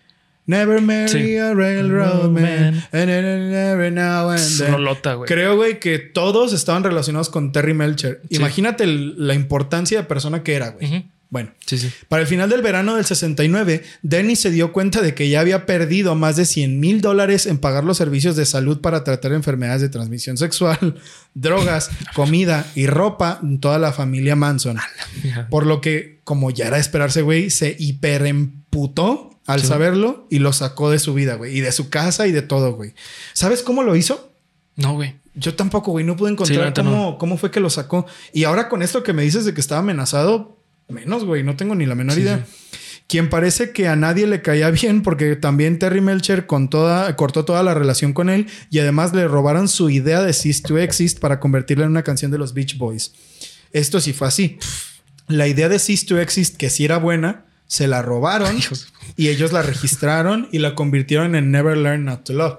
Never marry Sí. a railroad man. And every now and Es then. rolota, güey. Creo, güey, que todos estaban relacionados con Terry Melcher. Sí. Imagínate el- la importancia de persona que era, güey. Bueno, Sí, sí. para el final del verano del 69, Dennis se dio cuenta de que ya había perdido más de 100 mil dólares en pagar los servicios de salud para tratar enfermedades de transmisión sexual, drogas, comida y ropa en toda la familia Manson. Por lo que, como ya era de esperarse, güey, se hiperemputó al Sí. saberlo y lo sacó de su vida, güey, y de su casa y de todo, güey. ¿Sabes cómo lo hizo? No, güey. Yo tampoco, güey, no pude encontrar cómo, cómo fue que lo sacó. Y ahora con esto que me dices de que estaba amenazado, menos, güey, no tengo ni la menor Sí, idea. Quien parece que a nadie le caía bien porque también Terry Melcher con toda, cortó toda la relación con él y además le robaron su idea de Cease to Exist para convertirla en una canción de los Beach Boys. Esto sí fue así. La idea de Cease to Exist, que sí era buena, se la robaron y ellos la registraron y la convirtieron en Never Learn Not to Love.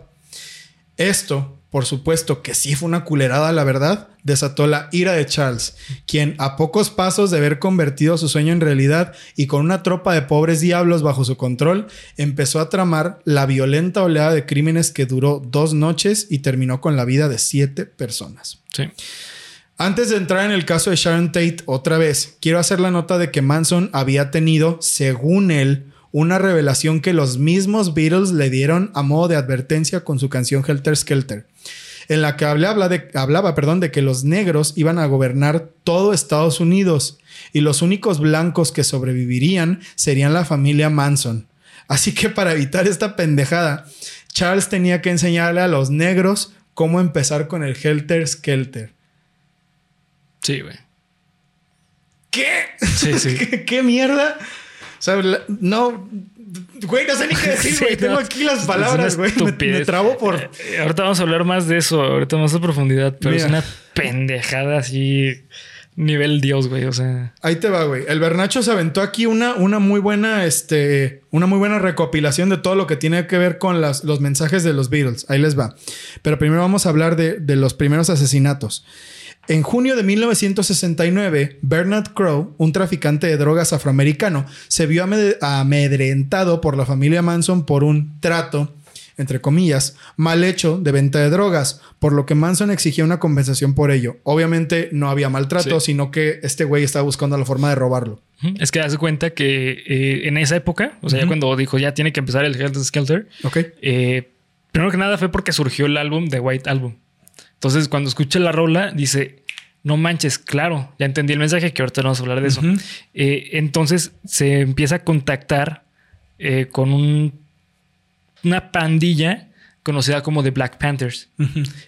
Esto, por supuesto que sí fue una culerada, la verdad, desató la ira de Charles, quien a pocos pasos de haber convertido su sueño en realidad y con una tropa de pobres diablos bajo su control, empezó a tramar la violenta oleada de crímenes que duró dos noches y terminó con la vida de siete personas. Sí. Antes de entrar en el caso de Sharon Tate otra vez, quiero hacer la nota de que Manson había tenido, según él, una revelación que los mismos Beatles le dieron a modo de advertencia con su canción Helter Skelter, en la que hablaba, de, hablaba perdón, de que los negros iban a gobernar todo Estados Unidos y los únicos blancos que sobrevivirían serían la familia Manson. Así que para evitar esta pendejada, Charles tenía que enseñarle a los negros cómo empezar con el Helter Skelter. Sí, güey. ¿Qué? Sí, sí. ¿Qué, qué mierda? O sea, no. Güey, no sé ni qué decir, Sí, güey. Tengo no. aquí las palabras, güey. Me, me trabo por. Eh, ahorita vamos a hablar más de eso, ahorita más a profundidad, pero Mira. es una pendejada así, nivel Dios, güey. O sea, Ahí te va, güey. El Bernacho se aventó aquí una, una muy buena, este, una muy buena recopilación de todo lo que tiene que ver con las- los mensajes de los Beatles. Ahí les va. Pero primero vamos a hablar de, de los primeros asesinatos. En junio de 1969, Bernard Crow, un traficante de drogas afroamericano, se vio ame- amedrentado por la familia Manson por un trato, entre comillas, mal hecho de venta de drogas, por lo que Manson exigía una compensación por ello. Obviamente no había maltrato, Sí. sino que este güey estaba buscando la forma de robarlo. es que haz de cuenta que eh, en esa época, o sea, ya cuando dijo ya tiene que empezar el Helter Skelter, eh, primero que nada fue porque surgió el álbum de White Album. Entonces, cuando escucha la rola, dice, no manches, claro, ya entendí el mensaje, que ahorita vamos a hablar de eso. Eh, entonces se empieza a contactar eh, con un- una pandilla conocida como The Black Panthers.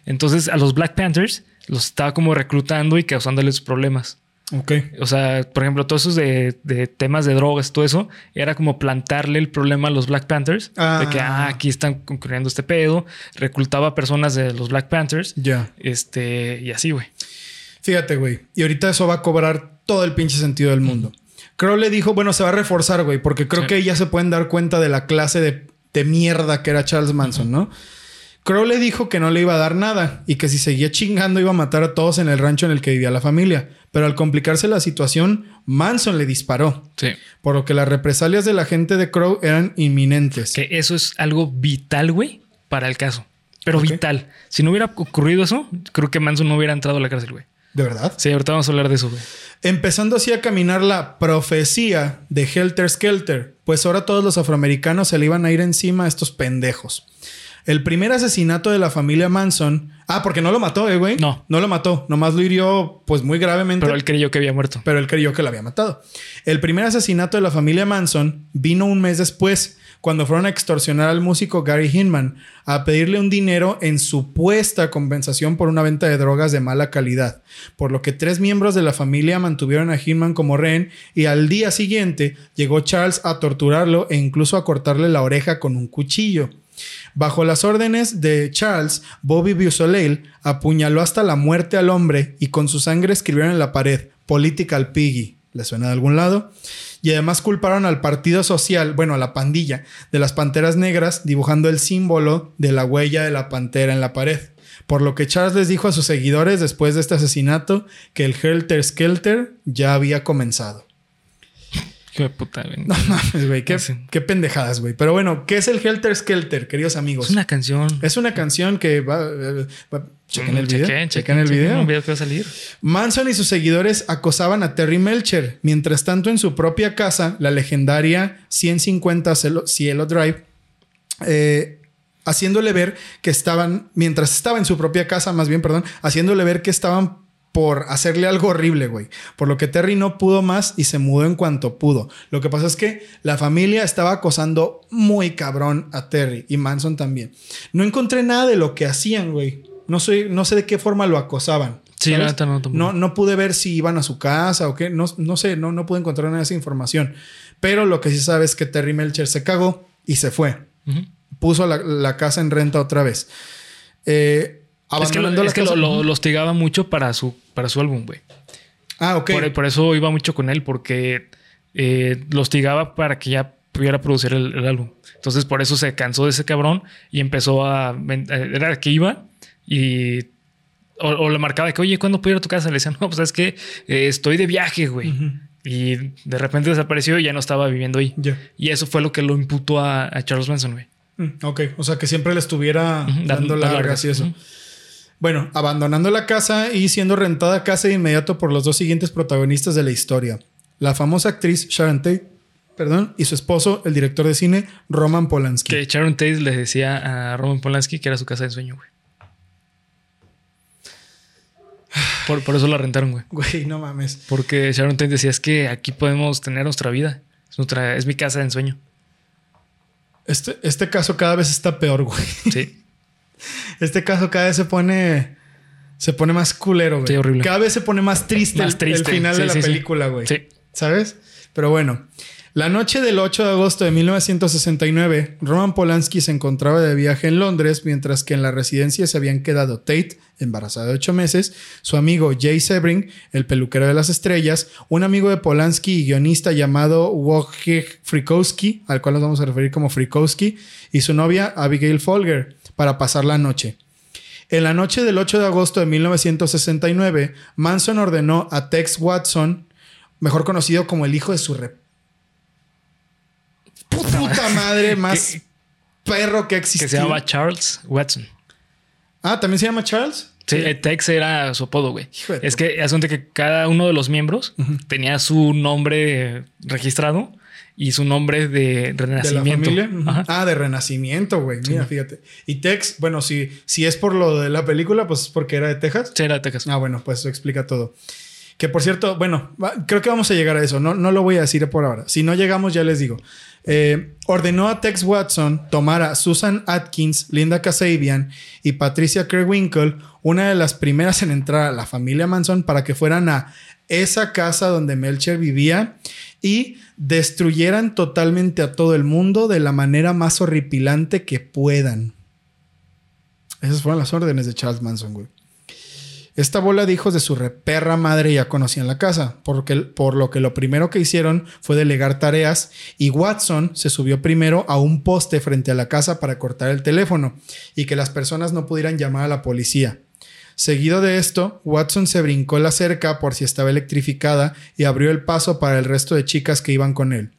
Entonces a los Black Panthers los estaba como reclutando y causándoles problemas. Ok. O sea, por ejemplo, todos esos de, de temas de drogas, todo eso, era como plantarle el problema a los Black Panthers. Ah. De que, ah, aquí están concurriendo este pedo. Reclutaba personas de los Black Panthers. Ya. Este, y así, güey. Fíjate, güey. Y ahorita eso va a cobrar todo el pinche sentido del mundo. Crow le dijo, bueno, se va a reforzar, güey, porque creo Sí. que ya se pueden dar cuenta de la clase de, de mierda que era Charles Manson, ¿no? Crow le dijo que no le iba a dar nada y que si seguía chingando iba a matar a todos en el rancho en el que vivía la familia. Pero al complicarse la situación, Manson le disparó, Sí. por lo que las represalias de la gente de Crow eran inminentes. Que eso es algo vital, güey, para el caso. Pero vital. Si no hubiera ocurrido eso, creo que Manson no hubiera entrado a la cárcel, güey. ¿De verdad? Sí, ahorita vamos a hablar de eso, güey. Empezando así a caminar la profecía de Helter Skelter, pues ahora todos los afroamericanos se le iban a ir encima a estos pendejos. El primer asesinato de la familia Manson. Ah, porque no lo mató, eh, güey. No. No lo mató. Nomás lo hirió, pues muy gravemente. Pero él creyó que había muerto. pero él creyó que lo había matado. El primer asesinato de la familia Manson vino un mes después, cuando fueron a extorsionar al músico Gary Hinman a pedirle un dinero en supuesta compensación por una venta de drogas de mala calidad, por lo que tres miembros de la familia mantuvieron a Hinman como rehén y al día siguiente llegó Charles a torturarlo e incluso a cortarle la oreja con un cuchillo. Bajo las órdenes de Charles, Bobby Beausoleil apuñaló hasta la muerte al hombre y con su sangre escribieron en la pared Political Piggy. ¿Le suena de algún lado? Y además culparon al Partido Social, bueno, a la pandilla de las Panteras Negras, dibujando el símbolo de la huella de la pantera en la pared. Por lo que Charles les dijo a sus seguidores después de este asesinato que el Helter Skelter ya había comenzado. Hijo de puta, güey. No mames, güey. Qué, sí. qué pendejadas, güey. Pero bueno, ¿qué es el Helter Skelter, queridos amigos? Es una canción. Es una canción que va. eh, va- chequen el Mm, video. chequen, Chequen el chequen, video. Un video que va a salir. Manson y sus seguidores acosaban a Terry Melcher. Mientras tanto, en su propia casa, la legendaria 150 Cielo, Cielo Drive, eh, haciéndole ver que estaban, mientras estaba en su propia casa, más bien, perdón, haciéndole ver que estaban por hacerle algo horrible, güey. Por lo que Terry no pudo más y se mudó en cuanto pudo. Lo que pasa es que la familia estaba acosando muy cabrón a Terry y Manson también. No encontré nada de lo que hacían, güey. No, soy, no sé de qué forma lo acosaban. Sí, no, tampoco. no, no pude ver si iban a su casa o qué. No, no sé, no, no pude encontrar nada de esa información. Pero lo que sí sabe es que Terry Melcher se cagó y se fue. Puso la, la casa en renta otra vez. Eh, Es que, lo, es que lo, casa- lo- lo hostigaba mucho para su, para su álbum, güey. Ah, ok. Por, por eso iba mucho con él, porque eh, lo hostigaba para que ya pudiera producir el, el álbum. Entonces, por eso se cansó de ese cabrón y empezó a. eh, Era que iba y. O, o le marcaba que, oye, ¿cuándo puedo ir a tu casa? Le decían, no, pues es que eh, estoy de viaje, güey. Y de repente desapareció y ya no estaba viviendo ahí. Ya. Y eso fue lo que lo imputó a, a Charles Manson, güey. Mm, Ok, o sea que siempre le estuviera dando dando largas largas, y eso. Bueno, abandonando la casa y siendo rentada casi de inmediato por los dos siguientes protagonistas de la historia. La famosa actriz Sharon Tate, perdón, y su esposo, el director de cine Roman Polanski. Que Sharon Tate le decía a Roman Polanski que era su casa de ensueño, güey. Por, por eso la rentaron, güey. Güey, no mames. Porque Sharon Tate decía, es que aquí podemos tener nuestra vida. Es, nuestra, es mi casa de ensueño. Este, este caso cada vez está peor, güey. Sí. Este caso cada vez se pone. Se pone más culero, güey. Sí, horrible. Cada vez se pone más triste, Más el- triste. el, final Sí, de la sí, película, güey. Sí. ¿Sabes? Pero bueno. La noche del 8 de agosto de 1969, Roman Polanski se encontraba de viaje en Londres, mientras que en la residencia se habían quedado Tate, embarazada de 8 meses, su amigo Jay Sebring, el peluquero de las estrellas, un amigo de Polanski y guionista llamado Wojciech Frykowski, al cual nos vamos a referir como Frykowski, y su novia Abigail Folger, para pasar la noche. En la noche del 8 de agosto de 1969, Manson ordenó a Tex Watson, mejor conocido como el hijo de su re- puta madre más perro que existió. Que se llamaba Charles Watson. Ah, ¿también se llama Charles? Sí, eh, Tex era su apodo, güey. Es que asunto que cada uno de los miembros tenía su nombre registrado y su nombre de De la renacimiento. familia. Ujú. Ajá. Ah, de renacimiento, güey. Mira, fíjate. Y Tex, bueno, si, si es por lo de la película, pues es porque era de Texas. Sí, era de Texas. Ah, bueno, pues eso explica todo. Que por cierto, bueno, creo que vamos a llegar a eso. No, no lo voy a decir por ahora. Si no llegamos, ya les digo. Eh, ordenó a Tex Watson tomar a Susan Atkins, Linda Kasabian y Patricia Kerwinkle, una de las primeras en entrar a la familia Manson, para que fueran a esa casa donde Melcher vivía y destruyeran totalmente a todo el mundo de la manera más horripilante que puedan. Esas fueron las órdenes de Charles Manson, güey. Esta bola de hijos de su reperra madre ya conocían la casa, porque, por lo que lo primero que hicieron fue delegar tareas y Watson se subió primero a un poste frente a la casa para cortar el teléfono y que las personas no pudieran llamar a la policía. Seguido de esto, Watson se brincó la cerca por si estaba electrificada y abrió el paso para el resto de chicas que iban con él.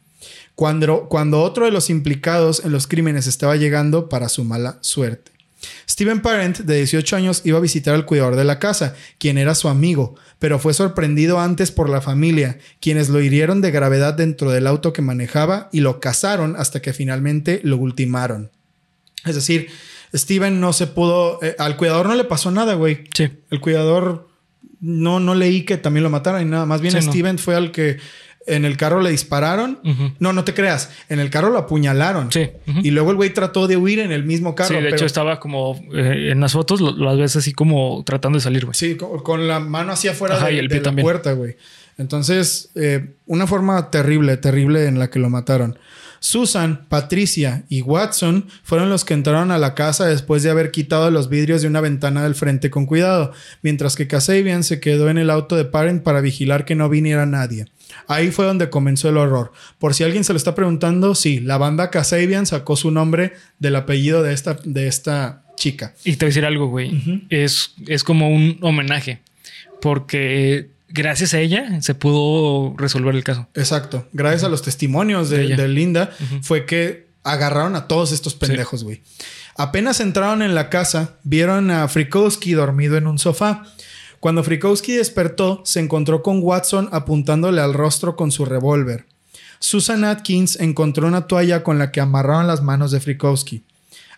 Cuando, cuando otro de los implicados en los crímenes estaba llegando para su mala suerte. Steven Parent, de 18 años, iba a visitar al cuidador de la casa, quien era su amigo, pero fue sorprendido antes por la familia, quienes lo hirieron de gravedad dentro del auto que manejaba y lo cazaron hasta que finalmente lo ultimaron. Es decir, Steven no se pudo... eh, al cuidador no le pasó nada, güey. Sí. El cuidador no, no leí que también lo mataran ni nada. Más bien Sí, no. Steven fue al que en el carro le dispararon. No, no te creas. En el carro lo apuñalaron. Sí. Y luego el güey trató de huir en el mismo carro. sí, de pero- hecho estaba como eh, en las fotos, lo, las ves así como tratando de salir, güey. Sí, con, con la mano hacia afuera Ajá, de, y el de pie la también. puerta, güey. Entonces, eh, una forma terrible, terrible en la que lo mataron. Susan, Patricia y Watson fueron los que entraron a la casa después de haber quitado los vidrios de una ventana del frente con cuidado, mientras que Kasabian se quedó en el auto de Parent para vigilar que no viniera nadie. Ahí fue donde comenzó el horror. Por si alguien se lo está preguntando, sí, la banda Kasabian sacó su nombre del apellido de esta, de esta chica. Y te voy a decir algo, güey. es, es como un homenaje. Porque gracias a ella se pudo resolver el caso. Exacto. Gracias a los testimonios de, De ella. de Linda fue que agarraron a todos estos pendejos, güey. Apenas entraron en la casa, vieron a Frikowski dormido en un sofá. Cuando Frikowski despertó, se encontró con Watson apuntándole al rostro con su revólver. Susan Atkins encontró una toalla con la que amarraron las manos de Frikowski.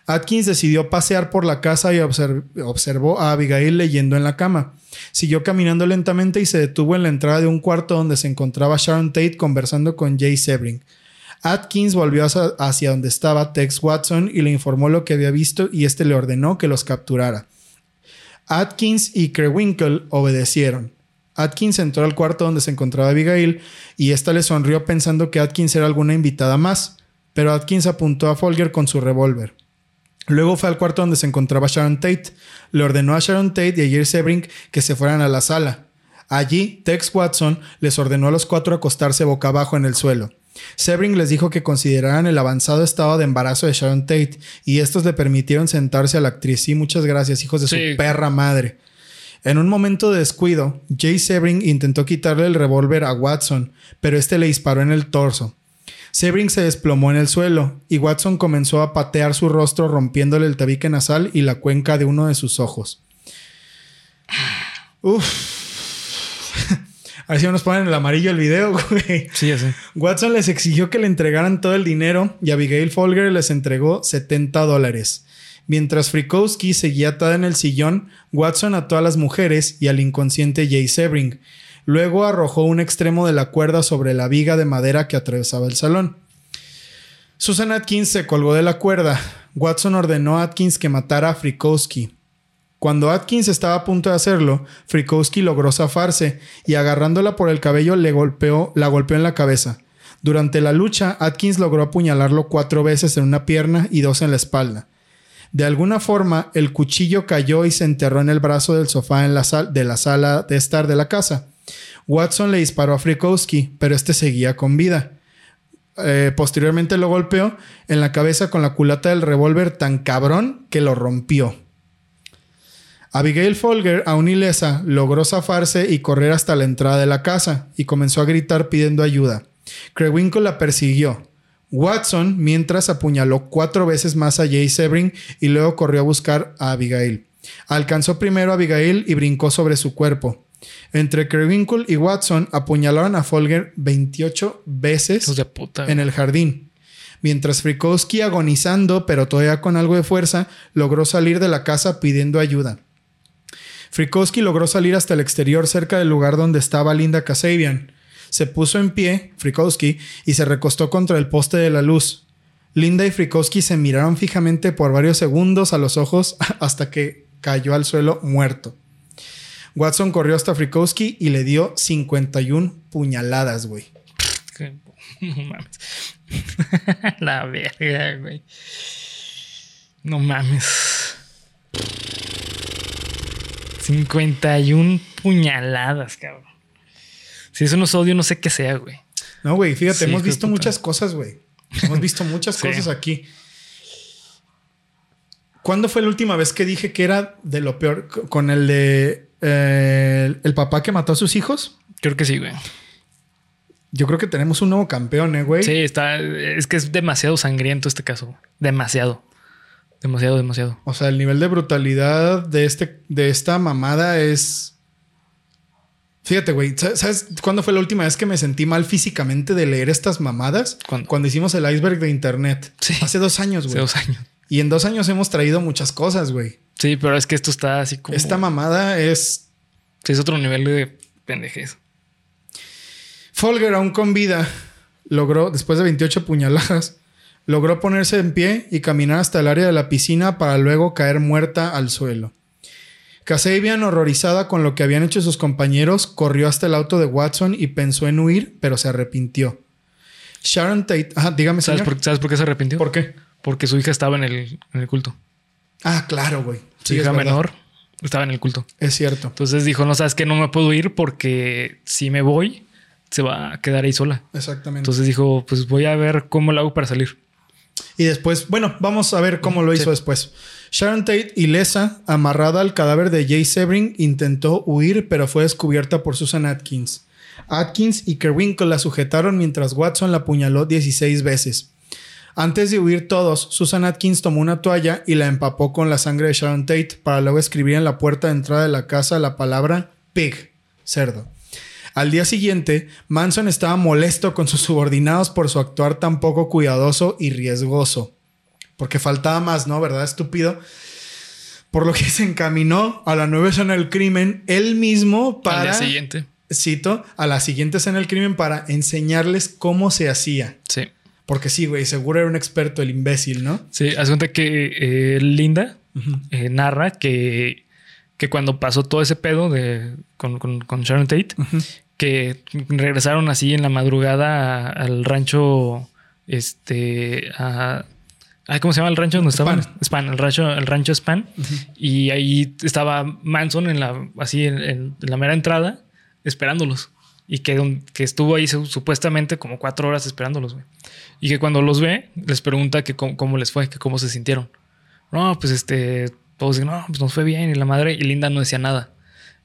Atkins decidió pasear por la casa y obser- observó a Abigail leyendo en la cama. Siguió caminando lentamente y se detuvo en la entrada de un cuarto donde se encontraba Sharon Tate conversando con Jay Sebring. Atkins volvió hacia, donde estaba Tex Watson y le informó lo que había visto y este le ordenó que los capturara. Atkins y Krewinkle obedecieron. Atkins entró al cuarto donde se encontraba Abigail y ésta le sonrió pensando que Atkins era alguna invitada más, pero Atkins apuntó a Folger con su revólver. Luego fue al cuarto donde se encontraba Sharon Tate. Le ordenó a Sharon Tate y a Jay Sebring que se fueran a la sala. Allí, Tex Watson les ordenó a los cuatro acostarse boca abajo en el suelo. Sebring les dijo que consideraran el avanzado estado de embarazo de Sharon Tate y estos le permitieron sentarse a la actriz. Sí, muchas gracias, hijos de Sí. su perra madre. En un momento de descuido, Jay Sebring intentó quitarle el revólver a Watson, pero este le disparó en el torso. Sebring se desplomó en el suelo y Watson comenzó a patear su rostro rompiéndole el tabique nasal y la cuenca de uno de sus ojos. Uf. A ver si nos ponen el amarillo el video, güey. Sí, ya sé. Watson les exigió que le entregaran todo el dinero y Abigail Folger les entregó 70 dólares. Mientras Frikowski seguía atada en el sillón, Watson ató a las mujeres y al inconsciente Jay Sebring. Luego arrojó un extremo de la cuerda sobre la viga de madera que atravesaba el salón. Susan Atkins se colgó de la cuerda. Watson ordenó a Atkins que matara a Frikowski. Cuando Atkins estaba a punto de hacerlo, Frikowski logró zafarse y agarrándola por el cabello le golpeó, la golpeó en la cabeza. Durante la lucha, Atkins logró apuñalarlo cuatro veces en una pierna y dos en la espalda. De alguna forma, el cuchillo cayó y se enterró en el brazo del sofá en de la sala de estar de la casa. Watson le disparó a Frikowski, pero este seguía con vida. Eh, posteriormente lo golpeó en la cabeza con la culata del revólver tan cabrón que lo rompió. Abigail Folger, aún ilesa, logró zafarse y correr hasta la entrada de la casa y comenzó a gritar pidiendo ayuda. Krewinkle la persiguió. Watson, mientras apuñaló cuatro veces más a Jay Sebring y luego corrió a buscar a Abigail. Alcanzó primero a Abigail y brincó sobre su cuerpo. Entre Krewinkle y Watson apuñalaron a Folger 28 veces Hijos de puta. en el jardín. Mientras Frikowski, agonizando, pero todavía con algo de fuerza, logró salir de la casa pidiendo ayuda. Frikowski logró salir hasta el exterior cerca del lugar donde estaba Linda Kasabian. Se puso en pie, Frikowski, y se recostó contra el poste de la luz. Linda y Frikowski se miraron fijamente por varios segundos a los ojos hasta que cayó al suelo muerto. Watson corrió hasta Frikowski y le dio 51 puñaladas, güey. No mames. La verga, güey. No mames. 51 puñaladas, cabrón. Si eso no es odio, no sé qué sea, güey. No, güey, fíjate, Sí, hemos visto puta. muchas cosas, güey. Hemos visto muchas Sí. cosas aquí. ¿Cuándo fue la última vez que dije que era de lo peor? Con el de eh, el papá que mató a sus hijos. Creo que sí, güey. Yo creo que tenemos un nuevo campeón, ¿eh, güey? Sí, está. Es que es demasiado sangriento este caso. Demasiado. Demasiado, demasiado. O sea, el nivel de brutalidad de, este, de esta mamada es. Fíjate, güey. ¿sa- ¿Sabes cuándo fue la última vez que me sentí mal físicamente de leer estas mamadas? ¿Cuándo? Cuando hicimos el iceberg de internet. Sí. Hace dos años, Hace güey. dos años. Y en dos años hemos traído muchas cosas, güey. Sí, pero es que esto está así como. Esta mamada es Sí, es otro nivel de pendejez. Folger, aún con vida, logró, después de 28 puñaladas, logró ponerse en pie y caminar hasta el área de la piscina para luego caer muerta al suelo. Kasabian, horrorizada con lo que habían hecho sus compañeros, corrió hasta el auto de Watson y pensó en huir, pero se arrepintió. Sharon Tate, ajá, dígame, ¿Sabes señor. por, ¿Sabes por qué se arrepintió? ¿Por qué? Porque su hija estaba en el, en el culto. Ah, claro, güey. Su Sí, hija menor estaba en el culto. Es cierto. Entonces dijo, no sabes que no me puedo ir porque si me voy, se va a quedar ahí sola. Exactamente. Entonces dijo, pues voy a ver cómo lo hago para salir. Y después, bueno, vamos a ver cómo lo hizo después. Sharon Tate, ilesa, amarrada al cadáver de Jay Sebring, intentó huir, pero fue descubierta por Susan Atkins. Atkins y Kerwinkle la sujetaron mientras Watson la apuñaló 16 veces. Antes de huir todos, Susan Atkins tomó una toalla y la empapó con la sangre de Sharon Tate para luego escribir en la puerta de entrada de la casa la palabra pig, cerdo. Al día siguiente, Manson estaba molesto con sus subordinados por su actuar tan poco cuidadoso y riesgoso. Porque faltaba más, ¿no? ¿Verdad, estúpido? Por lo que se encaminó a la nueva escena del crimen él mismo para... Al día siguiente. Cito, a la siguiente escena del crimen para enseñarles cómo se hacía. Sí. Porque sí, güey, seguro era un experto el imbécil, ¿no? Sí, haz cuenta que eh, Linda eh, narra que, que cuando pasó todo ese pedo de, con, con, con Sharon Tate, que regresaron así en la madrugada a- al rancho, este, a... ay, ¿Cómo se llama el rancho donde estaban? Span. Span, el rancho, el rancho Span. Y ahí estaba Manson en la, así en, en la mera entrada, esperándolos. Y que, que estuvo ahí su- supuestamente como cuatro horas esperándolos, güey. Y que cuando los ve, les pregunta que cómo, cómo les fue, que cómo se sintieron. No, pues este, todos dicen, no, pues nos fue bien. Y la madre, y Linda no decía nada.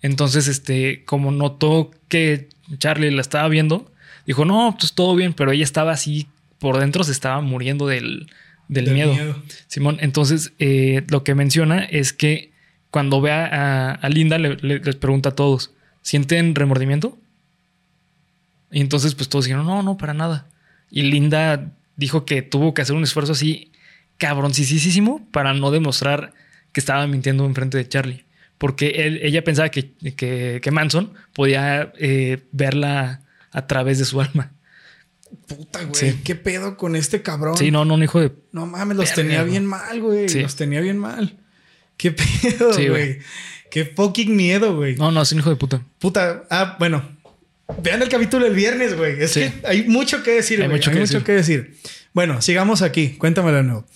Entonces, este, como notó que Charlie la estaba viendo, dijo, no, pues todo bien, pero ella estaba así, por dentro se estaba muriendo del, del, Del miedo. miedo. Simón, entonces eh, lo que menciona es que cuando ve a, a- a Linda, le- le- les pregunta a todos, ¿sienten remordimiento? Y entonces, pues todos dijeron, no, no, para nada. Y Linda dijo que tuvo que hacer un esfuerzo así cabroncísimo para no demostrar que estaba mintiendo enfrente de Charlie. Porque él- ella pensaba que, que- que Manson podía eh, verla a través de su alma. Puta, güey. Sí. ¿Qué pedo con este cabrón? Sí, no, no, un hijo de. No mames, los Verga, tenía güey. bien mal, güey. Sí. Los tenía bien mal. ¿Qué pedo, Sí, güey? güey. Qué fucking miedo, güey. No, no, es un hijo de puta. Puta. Ah, bueno. Vean el capítulo el viernes, güey. Es Sí. que hay mucho que decir, Hay mucho Hay que mucho decir. que decir. Bueno, sigamos aquí. Cuéntamelo de nuevo.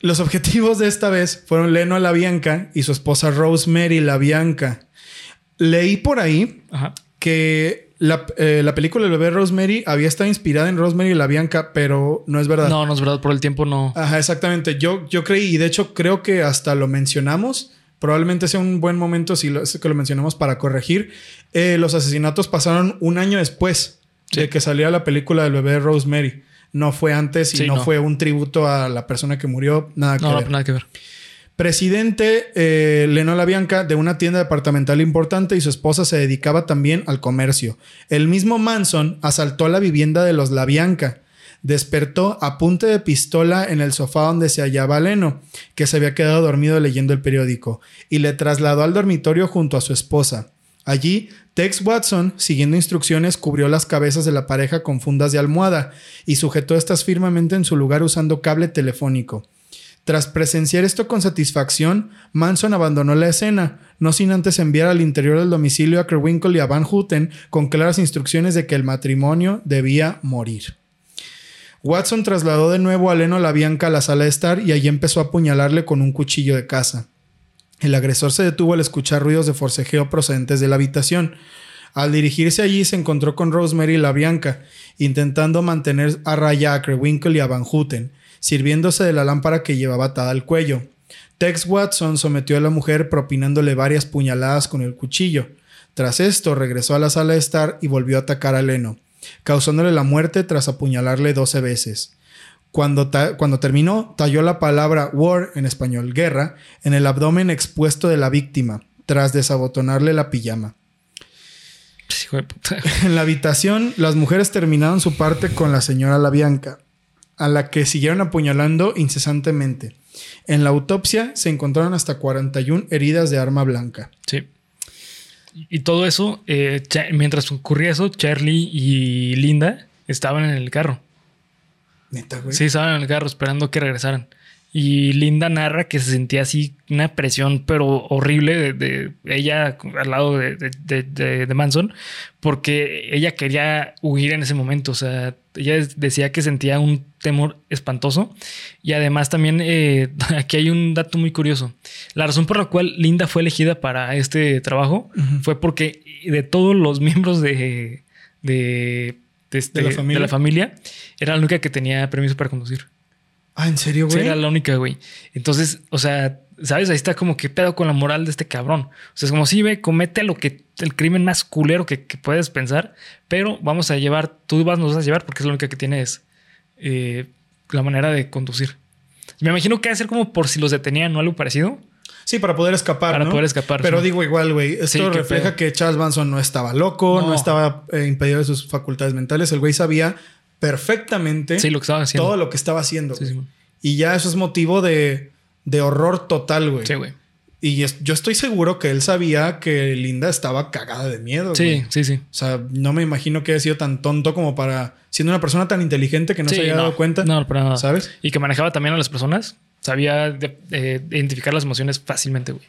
Los objetivos de esta vez fueron Leno LaBianca y su esposa Rosemary LaBianca. Leí por ahí Ajá. que la, eh, la película de bebé Rosemary había estado inspirada en Rosemary LaBianca, pero no es verdad. No, no es verdad, por el tiempo no. Ajá, exactamente. Yo, yo creí, y de hecho creo que hasta lo mencionamos. Probablemente sea un buen momento si lo, que lo mencionamos para corregir. Eh, los asesinatos pasaron un año después Sí. de que saliera la película del bebé Rosemary. No fue antes y Sí, no, no. fue un tributo a la persona que murió. Nada que No, no, ver. nada que ver. Presidente eh, Leno LaBianca de una tienda departamental importante y su esposa se dedicaba también al comercio. El mismo Manson asaltó la vivienda de los LaBianca. Despertó a punta de pistola en el sofá donde se hallaba Leno, que se había quedado dormido leyendo el periódico, y le trasladó al dormitorio junto a su esposa. Allí, Tex Watson, siguiendo instrucciones, cubrió las cabezas de la pareja con fundas de almohada y sujetó estas firmemente en su lugar usando cable telefónico. Tras presenciar esto con satisfacción, Manson abandonó la escena, no sin antes enviar al interior del domicilio a Kerwinkle y a Van Houten con claras instrucciones de que el matrimonio debía morir. Watson trasladó de nuevo a Leno LaBianca a la sala de estar y allí empezó a apuñalarle con un cuchillo de caza. El agresor se detuvo al escuchar ruidos de forcejeo procedentes de la habitación. Al dirigirse allí se encontró con Rosemary LaBianca, intentando mantener a raya a Kerwinkle y a Van Houten, sirviéndose de la lámpara que llevaba atada al cuello. Tex Watson sometió a la mujer propinándole varias puñaladas con el cuchillo. Tras esto regresó a la sala de estar y volvió a atacar a Leno, causándole la muerte tras apuñalarle 12 veces. Cuando, cuando terminó, talló la palabra war, en español guerra, en el abdomen expuesto de la víctima, tras desabotonarle la pijama. Pues, Hijo de puta. En la habitación, las mujeres terminaron su parte con la señora Labianca, a la que siguieron apuñalando incesantemente. En la autopsia se encontraron hasta 41 heridas de arma blanca. Sí. Y todo eso, eh, mientras ocurría eso, Charlie y Linda estaban en el carro. Neta, güey. Sí, estaban en el carro esperando que regresaran. Y Linda narra que se sentía así una presión, pero horrible de, de ella al lado de- de- de Manson, porque ella quería huir en ese momento. O sea, ella decía que sentía un temor espantoso. Y además también eh, aquí hay un dato muy curioso. La razón por la cual Linda fue elegida para este trabajo fue porque de todos los miembros de, de, de este- ¿De la familia? de la familia, era la única que tenía permiso para conducir. Ah, ¿en serio, Sí, güey? era la única, güey. Entonces, o sea, ¿sabes? Ahí está como que pedo con la moral de este cabrón. O sea, es como si, ve, comete lo que el crimen más culero que, que puedes pensar, pero vamos a llevar, tú vas, nos vas a llevar porque es la única que tienes eh, la manera de conducir. Me imagino que a ser como por si los detenían o algo parecido. Sí, para poder escapar. Para ¿no? poder escapar, Pero sí. digo igual, güey. Esto Sí, refleja que Charles Manson no estaba loco, no, No. estaba eh, impedido de sus facultades mentales. El güey sabía perfectamente Sí, lo que estaba haciendo. todo lo que estaba haciendo. Y ya eso es motivo de, de horror total, güey. Sí, güey. Y es- yo estoy seguro que él sabía que Linda estaba cagada de miedo. Sí, güey. sí, sí. O sea, no me imagino que haya sido tan tonto como para. Siendo una persona tan inteligente que no Sí, se haya no, dado cuenta. No, para nada. ¿Sabes? Y que manejaba también a las personas. Sabía de- eh, identificar las emociones fácilmente, güey.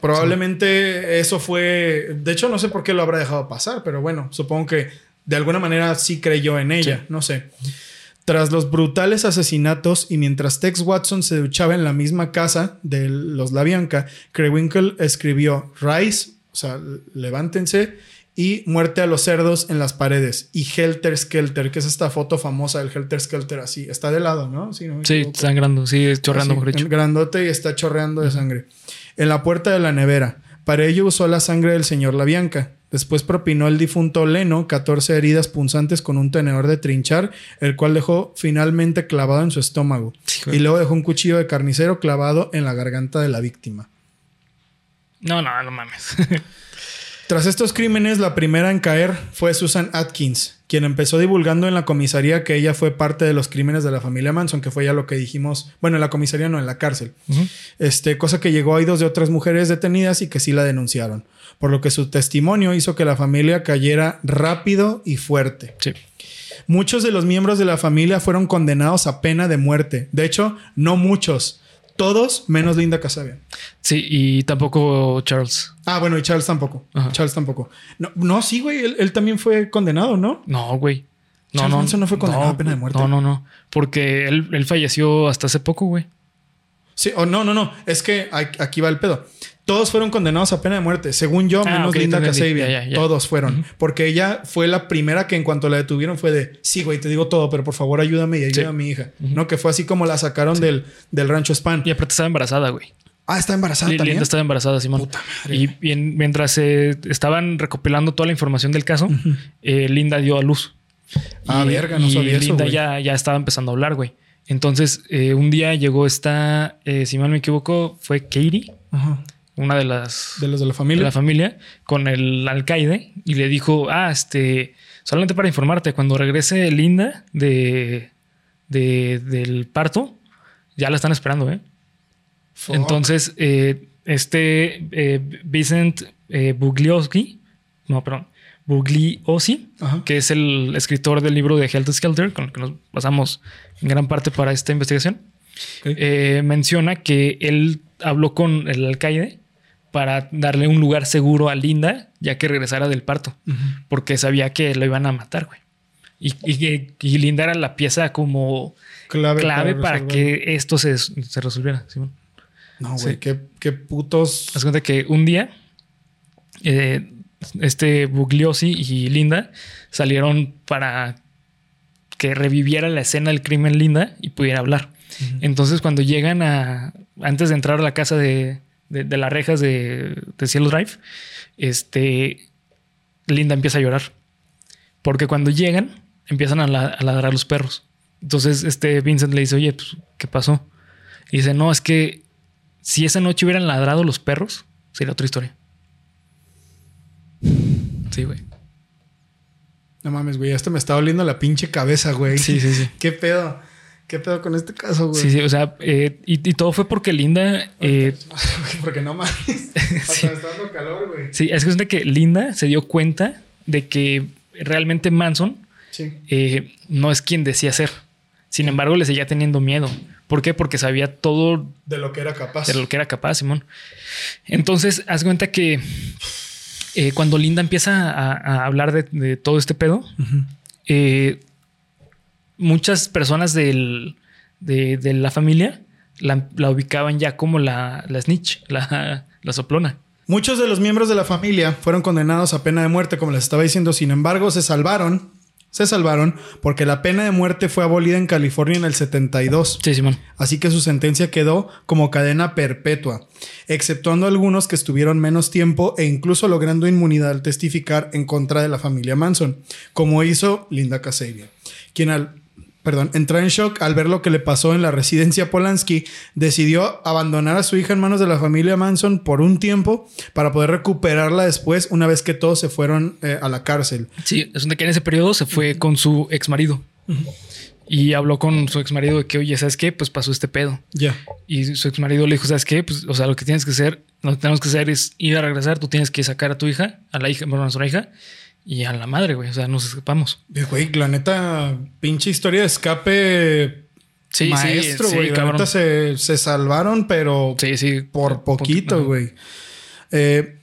Probablemente eso fue. De hecho, no sé por qué lo habrá dejado pasar, pero bueno, supongo que de alguna manera sí creyó en ella. Sí. No sé. Tras los brutales asesinatos y mientras Tex Watson se duchaba en la misma casa de los La Bianca, Krewinkle escribió Rise, o sea, levántense, y Muerte a los cerdos en las paredes, y Helter Skelter, que es esta foto famosa del Helter Skelter así. Está de lado, ¿no? Sí, no sangrando, sí, chorreando, Así, mejor dicho. en Grandote y está chorreando de sangre. En la puerta de la nevera. Para ello usó la sangre del señor La Bianca. Después propinó el difunto Leno 14 heridas punzantes con un tenedor de trinchar, el cual dejó finalmente clavado en su estómago. Hijo Y luego dejó un cuchillo de carnicero clavado en la garganta de la víctima. No, no, no mames. Tras estos crímenes, la primera en caer fue Susan Atkins, quien empezó divulgando en la comisaría que ella fue parte de los crímenes de la familia Manson, que fue ya lo que dijimos, bueno, en la comisaría no, en la cárcel. Este, cosa que llegó a oídos de otras mujeres detenidas y que sí la denunciaron, por lo que su testimonio hizo que la familia cayera rápido y fuerte. Sí. Muchos de los miembros de la familia fueron condenados a pena de muerte. De hecho, no muchos, todos menos Linda Casabian. Sí, y tampoco Charles. Ah, bueno, y Charles tampoco. Ajá. Charles tampoco. No, no sí, güey, él, él también fue condenado, ¿no? No, güey. No, Charles no. Manson no fue condenado a pena de muerte. No, no, no. Porque él, él falleció hasta hace poco, güey. Sí, o no, no, no. Es que aquí va el pedo. Todos fueron condenados a pena de muerte. Según yo, Ah, menos ok, Linda te entendí. Kasabian. Todos fueron. Porque ella fue la primera que en cuanto la detuvieron fue de, sí, güey, te digo todo, pero por favor ayúdame y ayuda Sí. a mi hija. No, que fue así como la sacaron del, del rancho Span. Y aparte estaba embarazada, güey. Ah, está embarazada Li- también. Estaba embarazada, Simón. Puta madre. Y mientras eh, estaban recopilando toda la información del caso, eh, Linda dio a luz. Ah, verga, no y sabía eso, Linda ya, ya estaba empezando a hablar, güey. Entonces, eh, un día llegó esta, eh, si mal me equivoco, fue Katie, Ajá. Una de las De los de la de familia. la familia, con el alcaide y le dijo, ah, este, solamente para informarte, cuando regrese Linda de, de- del parto, ya la están esperando, ¿eh? Fuck. Entonces, eh, este eh, Vincent eh, Bugliosi, no, perdón, Bugliosi, Ajá. que es el escritor del libro de Helter Skelter, con el que nos basamos en gran parte para esta investigación, eh, menciona que él habló con el alcaide para darle un lugar seguro a Linda, ya que regresara del parto, porque sabía que lo iban a matar, güey. Y, y Linda era la pieza como Clave, clave para, que esto se, se resolviera. Simón. No, güey, Sí. qué, qué putos. Haz cuenta que un día eh, este Bugliosi y Linda salieron para que reviviera la escena del crimen Linda y pudiera hablar. Entonces cuando llegan a, antes de entrar a la casa de, de- de las rejas de, de Cielo Drive, este, Linda empieza a llorar. Porque cuando llegan, empiezan a, la- a ladrar los perros. Entonces este Vincent le dice, oye, pues, ¿qué pasó? Y dice, no, es que si esa noche hubieran ladrado los perros, sería otra historia. Sí, güey. No mames, güey. Esto me está doliendo la pinche cabeza, güey. Sí, sí, sí. ¿Qué pedo? ¿Qué pedo con este caso, güey? Sí, sí, o sea, eh, y, y todo fue porque Linda, eh, Porque no mames. Me está dando calor, güey. sí, es que es de que Linda se dio cuenta de que realmente Manson Sí. eh, no es quien decía ser. Sin embargo, le seguía teniendo miedo. ¿Por qué? Porque sabía todo De lo que era capaz. de lo que era capaz, Simón. Entonces, haz cuenta que eh, cuando Linda empieza a, a hablar de, de todo este pedo, eh, muchas personas del- de, de la familia la, la ubicaban ya como la, la snitch, la, la soplona. Muchos de los miembros de la familia fueron condenados a pena de muerte, como les estaba diciendo. Sin embargo, se salvaron Se salvaron porque la pena de muerte fue abolida en California en el 72. Sí, Simón. Así que su sentencia quedó como cadena perpetua, exceptuando algunos que estuvieron menos tiempo e incluso logrando inmunidad al testificar en contra de la familia Manson, como hizo Linda Kasabian, quien al perdón, entró en shock al ver lo que le pasó en la residencia Polanski, decidió abandonar a su hija en manos de la familia Manson por un tiempo para poder recuperarla después una vez que todos se fueron eh, a la cárcel. Sí, es donde que en ese periodo se fue con su ex marido. Y habló con su ex marido de que, oye, ¿sabes qué? Pues pasó este pedo. Ya. Y su ex marido le dijo, ¿sabes qué? Pues, o sea, lo que tienes que hacer, lo que tenemos que hacer es ir a regresar. Tú tienes que sacar a tu hija, a la hija, bueno, a nuestra hija, y a la madre, güey. O sea, nos escapamos. Y, Güey, la neta, pinche historia de escape Sí, maestro, sí, güey. sí, la cabrón. neta se, se salvaron, pero Sí, sí. por poquito, güey. Eh,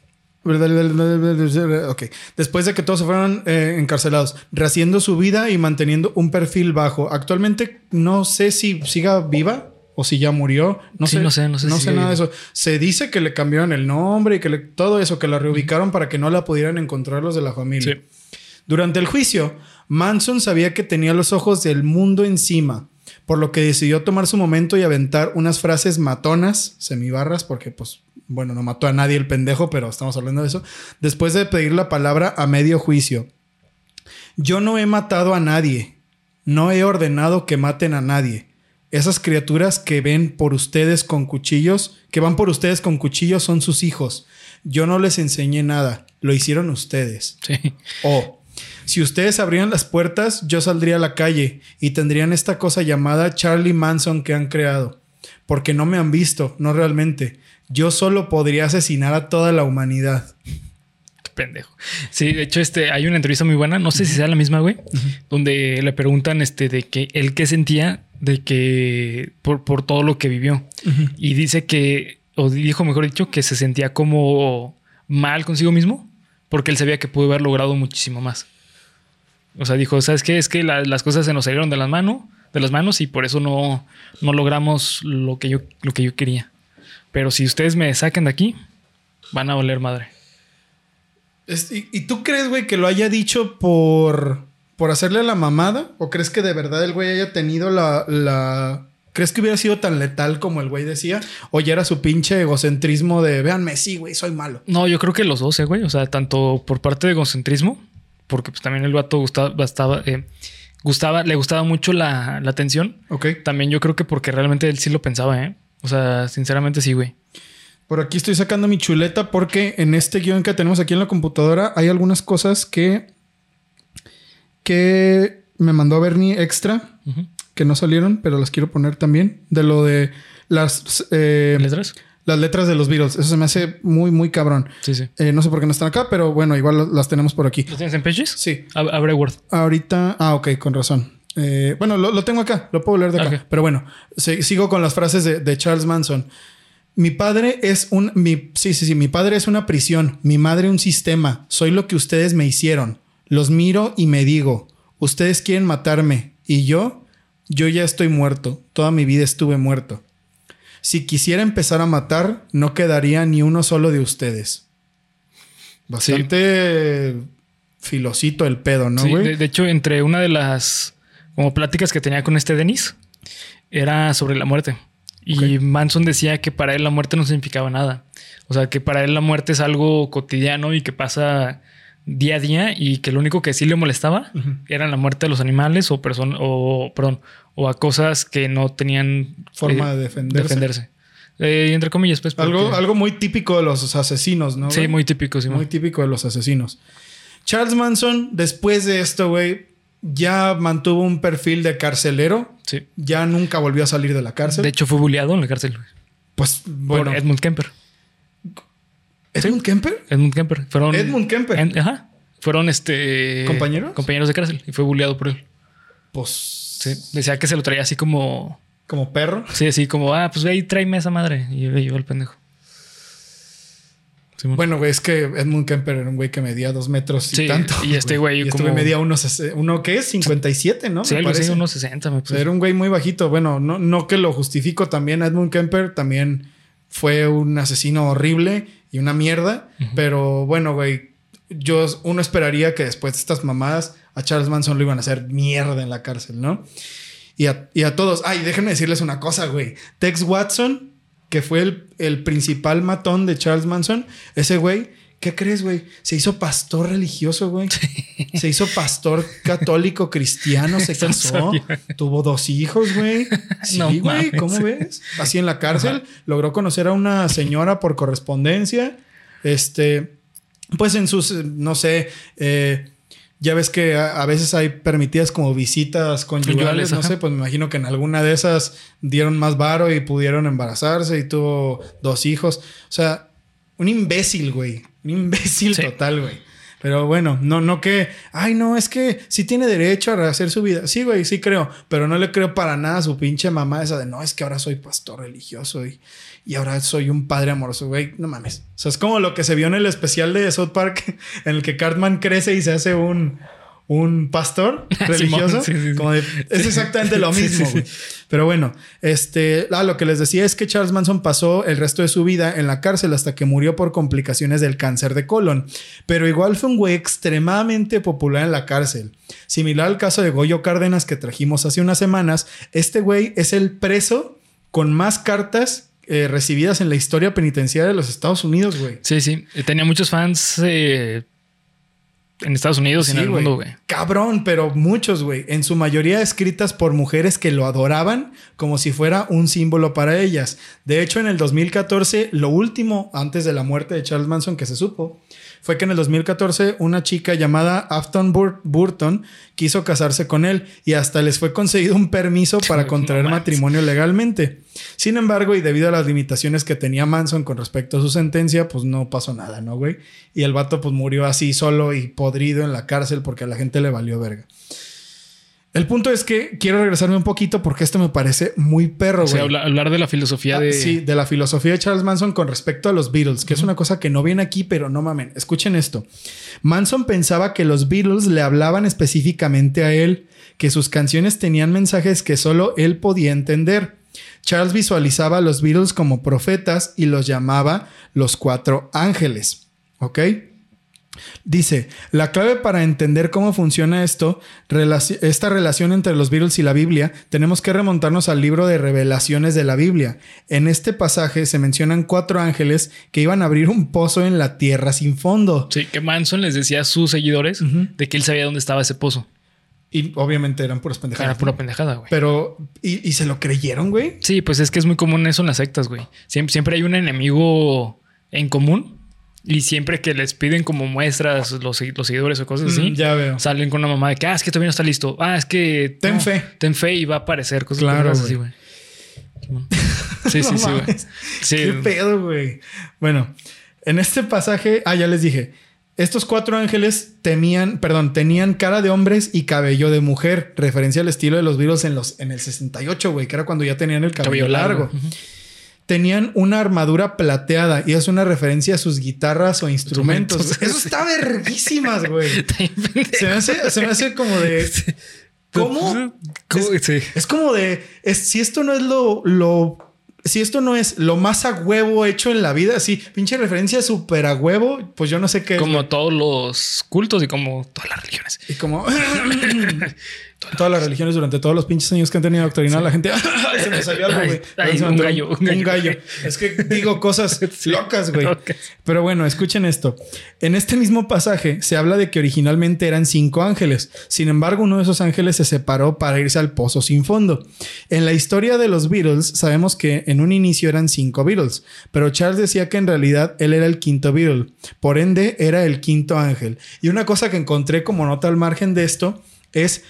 ok. Después de que todos se fueron eh, encarcelados, rehaciendo su vida y manteniendo un perfil bajo. Actualmente no sé si siga viva o si ya murió. No Sí, sé. no sé, no sé si sigue nada de eso. Se dice que le cambiaron el nombre y que le- todo eso, que la reubicaron para que no la pudieran encontrar los de la familia. Sí. Durante el juicio, Manson sabía que tenía los ojos del mundo encima, por lo que decidió tomar su momento y aventar unas frases matonas, semibarras, porque pues, bueno, no mató a nadie el pendejo, pero estamos hablando de eso, después de pedir la palabra a medio juicio. Yo no he matado a nadie, no he ordenado que maten a nadie. Esas criaturas que ven por ustedes con cuchillos, que van por ustedes con cuchillos son sus hijos. Yo no les enseñé nada, lo hicieron ustedes. Sí. O, si ustedes abrieran las puertas, yo saldría a la calle y tendrían esta cosa llamada Charlie Manson que han creado. Porque no me han visto, no realmente. Yo solo podría asesinar a toda la humanidad. Pendejo. Sí, de hecho, este, hay una entrevista muy buena, no sé si sea la misma, güey, donde le preguntan este de que él qué sentía de que por, por todo lo que vivió. Y dice que, o dijo mejor dicho, que se sentía como mal consigo mismo, porque él sabía que pudo haber logrado muchísimo más. O sea, dijo, ¿sabes qué? Es que la- las cosas se nos salieron de las manos, de las manos, y por eso no, no logramos lo que yo, lo que yo quería. Pero si ustedes me sacan de aquí, van a valer madre. Es- ¿y, y tú crees, güey, que lo haya dicho por, por hacerle la mamada? ¿O crees que de verdad el güey haya tenido la, la... ¿Crees que hubiera sido tan letal como el güey decía? ¿O ya era su pinche egocentrismo de, véanme, sí, güey, soy malo? No, yo creo que los dos, eh, güey. O sea, tanto por parte de egocentrismo, porque pues también el vato gustaba, bastaba, eh, gustaba, le gustaba mucho la, la atención. Ok. También yo creo que porque realmente él sí lo pensaba, ¿eh? O sea, sinceramente sí, güey. Por aquí estoy sacando mi chuleta porque en este guion que tenemos aquí en la computadora hay algunas cosas que que me mandó Bernie extra que no salieron, pero las quiero poner también de lo de las eh, ¿Letras? las letras de los Beatles. Eso se me hace muy muy cabrón. Sí, sí. Eh, no sé por qué no están acá, pero bueno, igual las tenemos por aquí. ¿Los tienes en pages? Sí. Ab- Abre Word. Ahorita, ah, ok, con razón. Eh, bueno, lo, lo tengo acá, lo puedo leer de acá. Pero bueno, se- sigo con las frases de, de Charles Manson. Mi padre es un. Mi, sí, sí, sí. Mi padre es una prisión. Mi madre un sistema. Soy lo que ustedes me hicieron. Los miro y me digo: Ustedes quieren matarme. Y yo, yo ya estoy muerto. Toda mi vida estuve muerto. Si quisiera empezar a matar, no quedaría ni uno solo de ustedes. Bastante filosito el pedo, ¿no, Sí, güey? de, de hecho, entre una de las como pláticas que tenía con este Denis era sobre la muerte. Y Manson decía que para él la muerte no significaba nada. O sea, que para él la muerte es algo cotidiano y que pasa día a día y que lo único que sí le molestaba era la muerte de los animales o personas o perdón o a cosas que no tenían Forma eh, de defenderse. defenderse. Eh, entre comillas, pues. Algo, porque- algo muy típico de los asesinos, ¿no? Sí, güey? muy típico, sí. muy típico de los asesinos. Charles Manson, después de esto, güey, ya mantuvo un perfil de carcelero. sí. Ya nunca volvió a salir de la cárcel. De hecho, fue bulleado en la cárcel. pues Por bueno. Edmund Kemper. ¿Edmund Kemper? Edmund Kemper. Fueron. Edmund Kemper. en- ajá. Fueron este. ¿Compañeros? Compañeros de cárcel. Y fue bulleado por él. Pues Sí. Decía que se lo traía así como. como perro. Sí, así como, ah, pues ve y tráeme esa madre. Y le llevó el pendejo. Bueno, güey, es que Edmund Kemper era un güey que medía dos metros y Sí, tanto. y este güey Y este como- medía unos, uno, ¿qué es? 57, ¿no? sí, Me parece. unos 60, me parece. era un güey muy bajito. Bueno, no, no que lo justifico también. Edmund Kemper también fue un asesino horrible y una mierda. Pero bueno, güey, yo uno esperaría que después de estas mamadas a Charles Manson lo iban a hacer mierda en la cárcel, ¿no? Y a, y a todos. Ay, déjenme decirles una cosa, güey. Tex Watson, que fue el, el principal matón de Charles Manson, ese güey ¿Qué crees, güey? Se hizo pastor religioso, güey. Se hizo pastor católico cristiano, se casó, tuvo dos hijos, güey. Sí, güey, ¿cómo ves? Así en la cárcel, logró conocer a una señora por correspondencia. Este, pues en sus, no sé, eh, ya ves que a, veces hay permitidas como visitas conyugales, no sé, pues me imagino que en alguna de esas dieron más varo y pudieron embarazarse y tuvo dos hijos. O sea, un imbécil, güey. Un imbécil total, güey. Pero bueno, no, no que, ay, no, es que sí tiene derecho a hacer su vida. Sí, güey, sí creo, pero no le creo para nada a su pinche mamá esa de, no, es que ahora soy pastor religioso y, y ahora soy un padre amoroso, güey, no mames. O sea, es como lo que se vio en el especial de South Park, en el que Cartman crece y se hace un, un pastor religioso. es exactamente lo mismo. Pero bueno, este, ah, lo que les decía es que Charles Manson pasó el resto de su vida en la cárcel hasta que murió por complicaciones del cáncer de colon. Pero igual fue un güey extremadamente popular en la cárcel. Similar al caso de Goyo Cárdenas que trajimos hace unas semanas, este güey es el preso con más cartas eh, recibidas en la historia penitenciaria de los Estados Unidos, güey. Sí, sí. Tenía muchos fans. Eh, en Estados Unidos y en el mundo, güey. Cabrón, pero muchos, güey. En su mayoría escritas por mujeres que lo adoraban como si fuera un símbolo para ellas. De hecho, en el 2014, lo último antes de la muerte de Charles Manson que se supo, fue que en el 2014 una chica llamada Afton Burton quiso casarse con él y hasta les fue concedido un permiso para contraer matrimonio legalmente. Sin embargo, y debido a las limitaciones que tenía Manson con respecto a su sentencia, pues no pasó nada, ¿no, güey? Y el vato pues murió así solo y podrido en la cárcel porque a la gente le valió verga. El punto es que quiero regresarme un poquito porque esto me parece muy perro, güey. O sea, hablar de la filosofía ah, de. Sí, de la filosofía de Charles Manson con respecto a los Beatles, que es una cosa que no viene aquí, pero no mamen. Escuchen esto. Manson pensaba que los Beatles le hablaban específicamente a él, que sus canciones tenían mensajes que solo él podía entender. Charles visualizaba a los Beatles como profetas y los llamaba los cuatro ángeles. ¿Ok? Dice, la clave para entender cómo funciona esto, esta relación entre los Beatles y la Biblia, tenemos que remontarnos al libro de revelaciones de la Biblia. En este pasaje se mencionan cuatro ángeles que iban a abrir un pozo en la tierra sin fondo. Sí, que Manson les decía a sus seguidores de que él sabía dónde estaba ese pozo. Y obviamente eran puras pendejadas. Era pura pendejada, güey. Pero, ¿y, se lo creyeron, güey? Sí, pues es que es muy común eso en las sectas, güey. Siempre, siempre hay un enemigo en común y siempre que les piden como muestras los, los seguidores o cosas así, ya veo. salen con una mamá de que, ah, es que todavía no está listo. Ah, es que... Ten fe. Ten fe y va a aparecer cosas claro, así, güey. Sí, sí, sí, güey. Sí. Qué pedo, güey. Bueno, en este pasaje, ah, ya les dije, estos cuatro ángeles temían, perdón, tenían cara de hombres y cabello de mujer, referencia al estilo de los virus en, los, en el 68, güey, que era cuando ya tenían el cabello, largo tenían una armadura plateada y es una referencia a sus guitarras o instrumentos. Eso está verguísimas, güey. se, me hace, se me hace como de. ¿Cómo? Es, como de. si esto no es lo, lo. Si esto no es lo más a huevo hecho en la vida, así, pinche referencia súper a huevo, pues yo no sé qué. Como todos los cultos y como todas las religiones. Y como. todas las religiones durante todos los pinches años que han tenido doctrinado la gente. se me salió algo, güey. Un, gallo, un, gallo, Es que digo cosas locas, güey. Pero bueno, escuchen esto. En este mismo pasaje se habla de que originalmente eran cinco ángeles. Sin embargo, uno de esos ángeles se separó para irse al pozo sin fondo. En la historia de los Beatles, sabemos que en un inicio eran cinco Beatles, pero Charles decía que en realidad él era el quinto Beatle. Por ende, era el quinto ángel. Y una cosa que encontré como nota al margen de esto es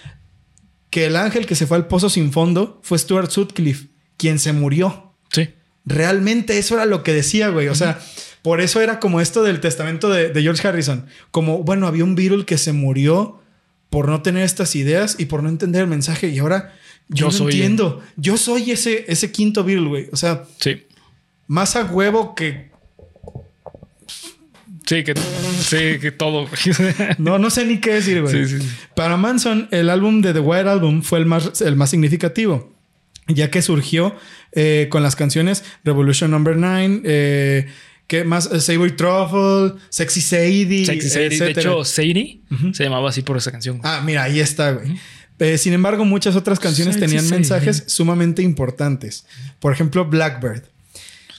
que el ángel que se fue al pozo sin fondo fue Stuart Sutcliffe, quien se murió. Sí. Realmente eso era lo que decía, güey. O sea, por eso era como esto del testamento de, George Harrison. Como, bueno, había un Beatle que se murió por no tener estas ideas y por no entender el mensaje. Y ahora yo, no entiendo. Yo soy ese, ese quinto Beatle, güey. O sea, sí. más a huevo que Sí, que, sí, que todo. no, no sé ni qué decir, güey. Para Manson, el álbum de The White Album fue el más, el más significativo, ya que surgió eh, con las canciones Revolution Number 9, eh, ¿Qué más? Eh, Savory Truffle, Sexy Sadie. Sexy Sadie. De etcétera. hecho, Sadie se llamaba así por esa canción. Ah, mira, ahí está, güey. Eh, sin embargo, muchas otras canciones Sexy tenían Sadie. mensajes sumamente importantes. Por ejemplo, Blackbird.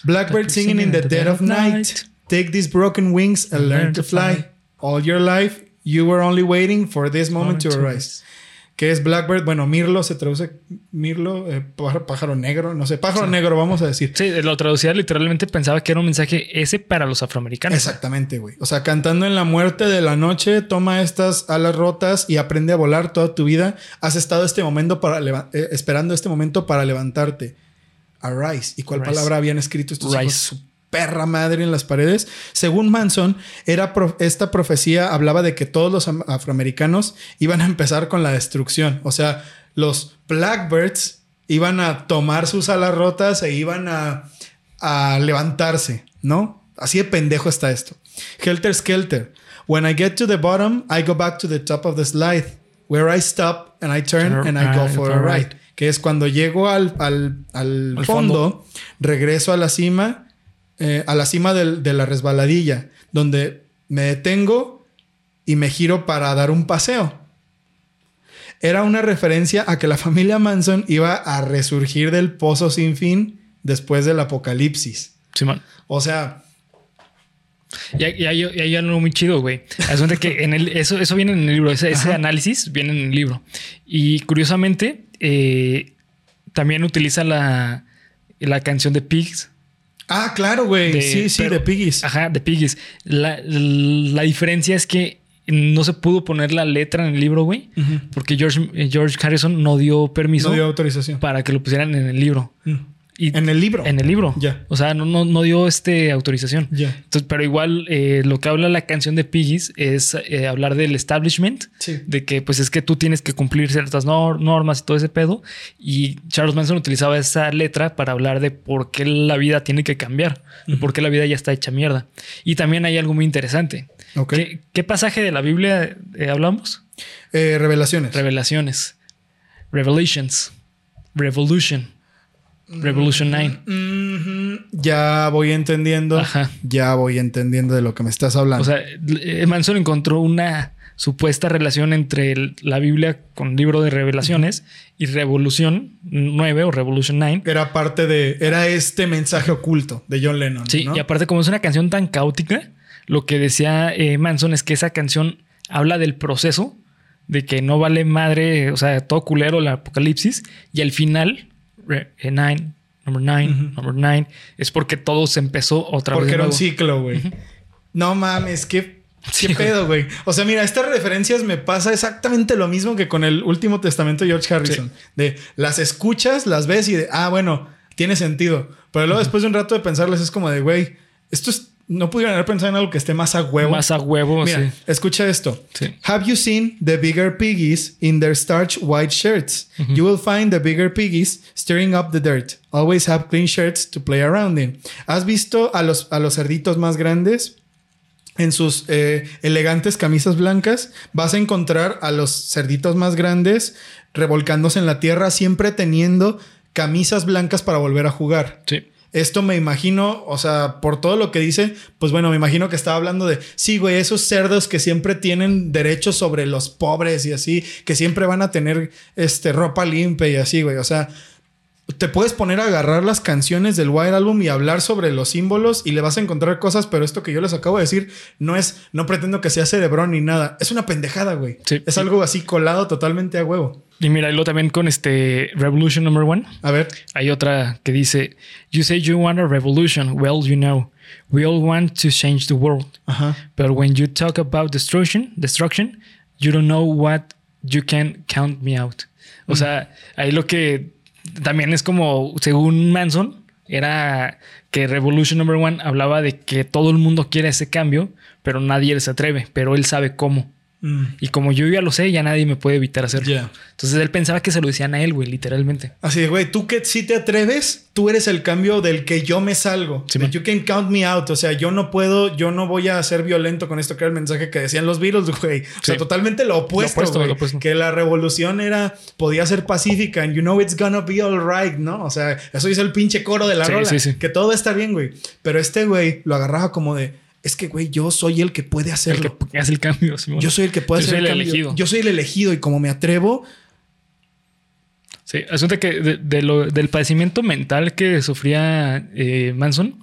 Blackbird singing in the dead of night. Take these broken wings and learn to fly. All your life, you were only waiting for this moment to arise. ¿Qué es Blackbird? Bueno, Mirlo se traduce Mirlo, eh, pájaro, pájaro negro, no sé, pájaro negro, vamos a decir. Sí, lo traducía literalmente pensaba que era un mensaje ese para los afroamericanos. Exactamente, güey. O sea, cantando en la muerte de la noche, toma estas alas rotas y aprende a volar toda tu vida. Has estado este momento para eh, esperando este momento para levantarte. Arise. ¿Y cuál Rise. palabra habían escrito estos? Rise. Perra madre en las paredes. Según Manson, era pro- esta profecía hablaba de que todos los am- afroamericanos iban a empezar con la destrucción. O sea, los Blackbirds iban a tomar sus alas rotas e iban a, a levantarse, ¿no? Así de pendejo está esto. Helter Skelter. When I get to the bottom, I go back to the top of the slide. Where I stop and I turn and I go for a ride. Que es cuando llego al, al, al Al fondo, regreso a la cima, eh, a la cima del- de la resbaladilla, donde me detengo y me giro para dar un paseo. Era una referencia a que la familia Manson iba a resurgir del pozo sin fin después del apocalipsis. Simón. O sea, Y hay, algo muy chido, güey. Que en el, eso, eso viene en el libro, ese, ese análisis viene en el libro. Y curiosamente, eh, también utiliza la, la canción de Pigs. Ah, claro, güey. Sí, sí, pero- de Piggies. Ajá, de Piggies. La, la diferencia es que no se pudo poner la letra en el libro, güey, porque George, eh, George Harrison no dio permiso No dio autorización. para que lo pusieran en el libro. Mm. Y En el libro. En el libro. Ya. O sea, no, no, no dio este autorización. Ya. Pero igual eh, lo que habla la canción de Piggies es eh, hablar del establishment, Sí. de que pues es que tú tienes que cumplir ciertas nor- normas y todo ese pedo. Y Charles Manson utilizaba esa letra para hablar de por qué la vida tiene que cambiar, de por qué la vida ya está hecha mierda. Y también hay algo muy interesante. Ok. ¿Qué, qué pasaje de la Biblia eh, hablamos? Revelaciones. Revelaciones. Revelations. Revolution. Revolution 9. Ujú. Ya voy entendiendo. Ajá. Ya voy entendiendo de lo que me estás hablando. O sea, eh, Manson encontró una supuesta relación entre el- la Biblia con el libro de revelaciones y Revolución 9 o Revolution 9. era parte de. Era este mensaje oculto de John Lennon. Sí, ¿no? y aparte como es una canción tan caótica, lo que decía eh, Manson es que esa canción habla del proceso, de que no vale madre, o sea, todo culero el apocalipsis, y al final, eh, nine, number nine, number nine, es porque todo se empezó otra Porque vez. de era un ciclo, güey. No mames, qué, Sí, qué pedo, güey. O sea, mira, estas referencias me pasa exactamente lo mismo que con el último testamento de George Harrison. De las escuchas, las ves y de, ah, bueno, tiene sentido. Pero luego después de un rato de pensarles es como de, güey, esto es, no pudieron haber pensado en algo que esté más a huevo. Más a huevo, Mira, sí. escucha esto. Sí. Have you seen the bigger piggies in their starch white shirts? You will find the bigger piggies stirring up the dirt. Always have clean shirts to play around in. ¿Has visto a los, a los cerditos más grandes? En sus eh, elegantes camisas blancas vas a encontrar a los cerditos más grandes revolcándose en la tierra, siempre teniendo camisas blancas para volver a jugar. Sí. Esto me imagino, o sea, por todo lo que dice, pues bueno, me imagino que estaba hablando de, sí, güey, esos cerdos que siempre tienen derechos sobre los pobres y así, que siempre van a tener este, ropa limpia y así, güey. O sea, te puedes poner a agarrar las canciones del White Album y hablar sobre los símbolos y le vas a encontrar cosas, pero esto que yo les acabo de decir no es, no pretendo que sea cerebrón ni nada. Es una pendejada, güey. Sí. es algo así colado totalmente a huevo. Y mira, y luego también con este Revolution number one. A ver, Hay otra que dice, You say you want a revolution. Well, you know, we all want to change the world. ajá. But when you talk about destruction, destruction, you don't know what you can count me out. O sea, ahí lo que también es como, según Manson, era que Revolution Number One hablaba de que todo el mundo quiere ese cambio, pero nadie se atreve, pero él sabe cómo. Mm. Y como yo ya lo sé, ya nadie me puede evitar hacerlo. Ya. Entonces él pensaba que se lo decían a él, güey, literalmente. Así de, güey, tú que si te atreves, tú eres el cambio del que yo me salgo. Sí, you can count me out. O sea, yo no puedo, yo no voy a ser violento con esto, que era el mensaje que decían los Beatles, güey. O sea, totalmente lo opuesto, Lo opuesto, güey. lo opuesto. Que la revolución era, podía ser pacífica, and you know it's gonna be alright, ¿no? O sea, eso dice el pinche coro de la Sí, rola. sí, sí. Que todo estar bien, güey. Pero este güey lo agarraba como de, es que, güey, yo soy el que puede El hacerlo. que hace el cambio. Simón. Yo soy el que puede Yo hacer soy el cambio. elegido. Yo soy el elegido y como me atrevo, Sí, asunto que de, de lo- del padecimiento mental que sufría eh, Manson,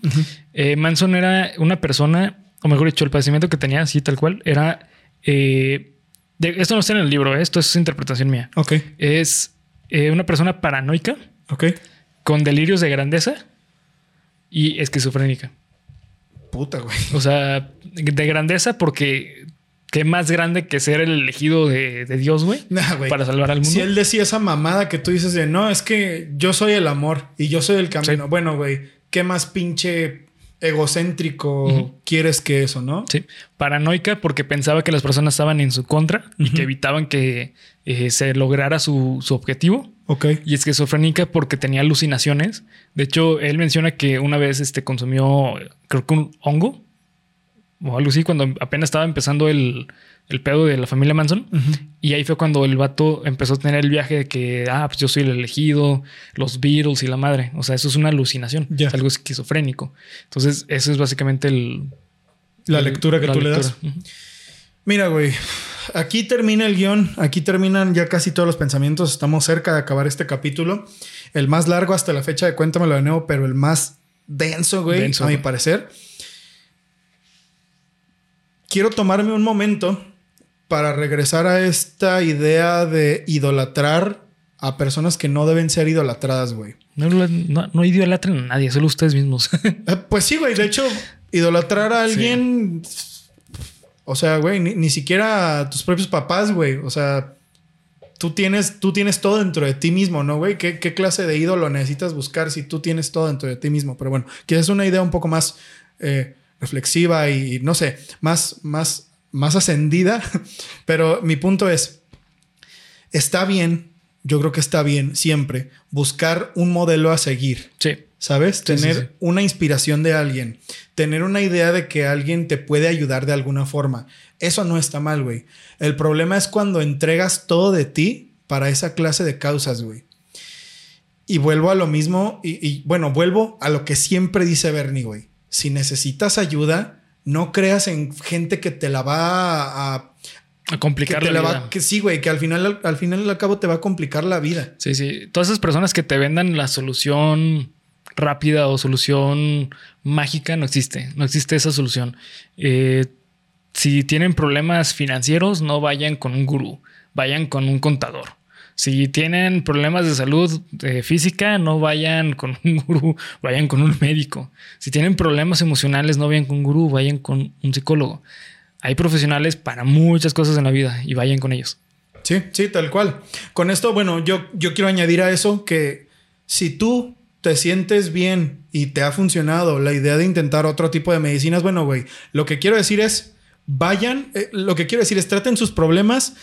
eh, Manson era una persona, o mejor dicho, el padecimiento que tenía, así tal cual, era. eh, de- esto no está en el libro, esto es interpretación mía. ok, Es una persona paranoica, ok. con delirios de grandeza y esquizofrénica. Puta, güey. O sea, de grandeza porque qué más grande que ser el elegido de, de Dios, güey, Nah, para salvar al mundo. Si él decía esa mamada que tú dices de no, es que yo soy el amor y yo soy el camino. Sí. Bueno, güey, ¿qué más pinche egocéntrico quieres que eso, no? Sí, paranoica porque pensaba que las personas estaban en su contra y que evitaban que eh, se lograra su, su objetivo. Ok. Y esquizofrénica porque tenía alucinaciones. De hecho, él menciona que una vez este, consumió, creo que un hongo o algo así, cuando apenas estaba empezando el, el pedo de la familia Manson. Y ahí fue cuando el vato empezó a tener el viaje de que, ah, pues yo soy el elegido, los Beatles y la madre. O sea, eso es una alucinación, es algo esquizofrénico. Entonces, eso es básicamente el, La el- lectura que la tú le das. Mira, güey. Aquí termina el guion. Aquí terminan ya casi todos los pensamientos. Estamos cerca de acabar este capítulo. El más largo hasta la fecha de Cuéntamelo de nuevo, pero el más denso, güey, Denso, a mi parecer. Quiero tomarme un momento para regresar a esta idea de idolatrar a personas que no deben ser idolatradas, güey. No, lo- no, no idolatren a nadie, solo ustedes mismos. Eh, Pues sí, güey. De hecho, idolatrar a alguien. O sea, güey, ni, ni siquiera tus propios papás, güey. O sea, tú tienes, tú tienes todo dentro de ti mismo, ¿no, güey? ¿Qué, qué clase de ídolo necesitas buscar si tú tienes todo dentro de ti mismo? Pero bueno, quizás una idea un poco más eh, reflexiva y, no sé, más, más, más ascendida. Pero mi punto es, está bien, yo creo que está bien siempre buscar un modelo a seguir. sí. ¿Sabes? Sí, tener sí, sí. una inspiración de alguien, tener una idea de que alguien te puede ayudar de alguna forma. Eso no está mal, güey. El problema es cuando entregas todo de ti para esa clase de causas, güey. Y vuelvo a lo mismo, y, y, bueno, vuelvo a lo que siempre dice Bernie, güey. Si necesitas ayuda, no creas en gente que te la va a... Complicar la vida. va, que sí, güey, que al final, al, al final al cabo te va a complicar la vida. Sí, sí. Todas esas personas que te vendan la solución rápida o solución mágica no existe. No existe esa solución. Eh, si tienen problemas financieros, no vayan con un gurú, vayan con un contador. Si tienen problemas de salud eh, física, no vayan con un gurú, vayan con un médico. Si tienen problemas emocionales, no vayan con un gurú, vayan con un psicólogo. Hay profesionales para muchas cosas en la vida y vayan con ellos. Sí, sí, tal cual. Con esto, bueno, yo, yo quiero añadir a eso que si tú te sientes bien y te ha funcionado la idea de intentar otro tipo de medicinas, bueno, güey, lo que quiero decir es, vayan, eh, lo que quiero decir es, traten sus problemas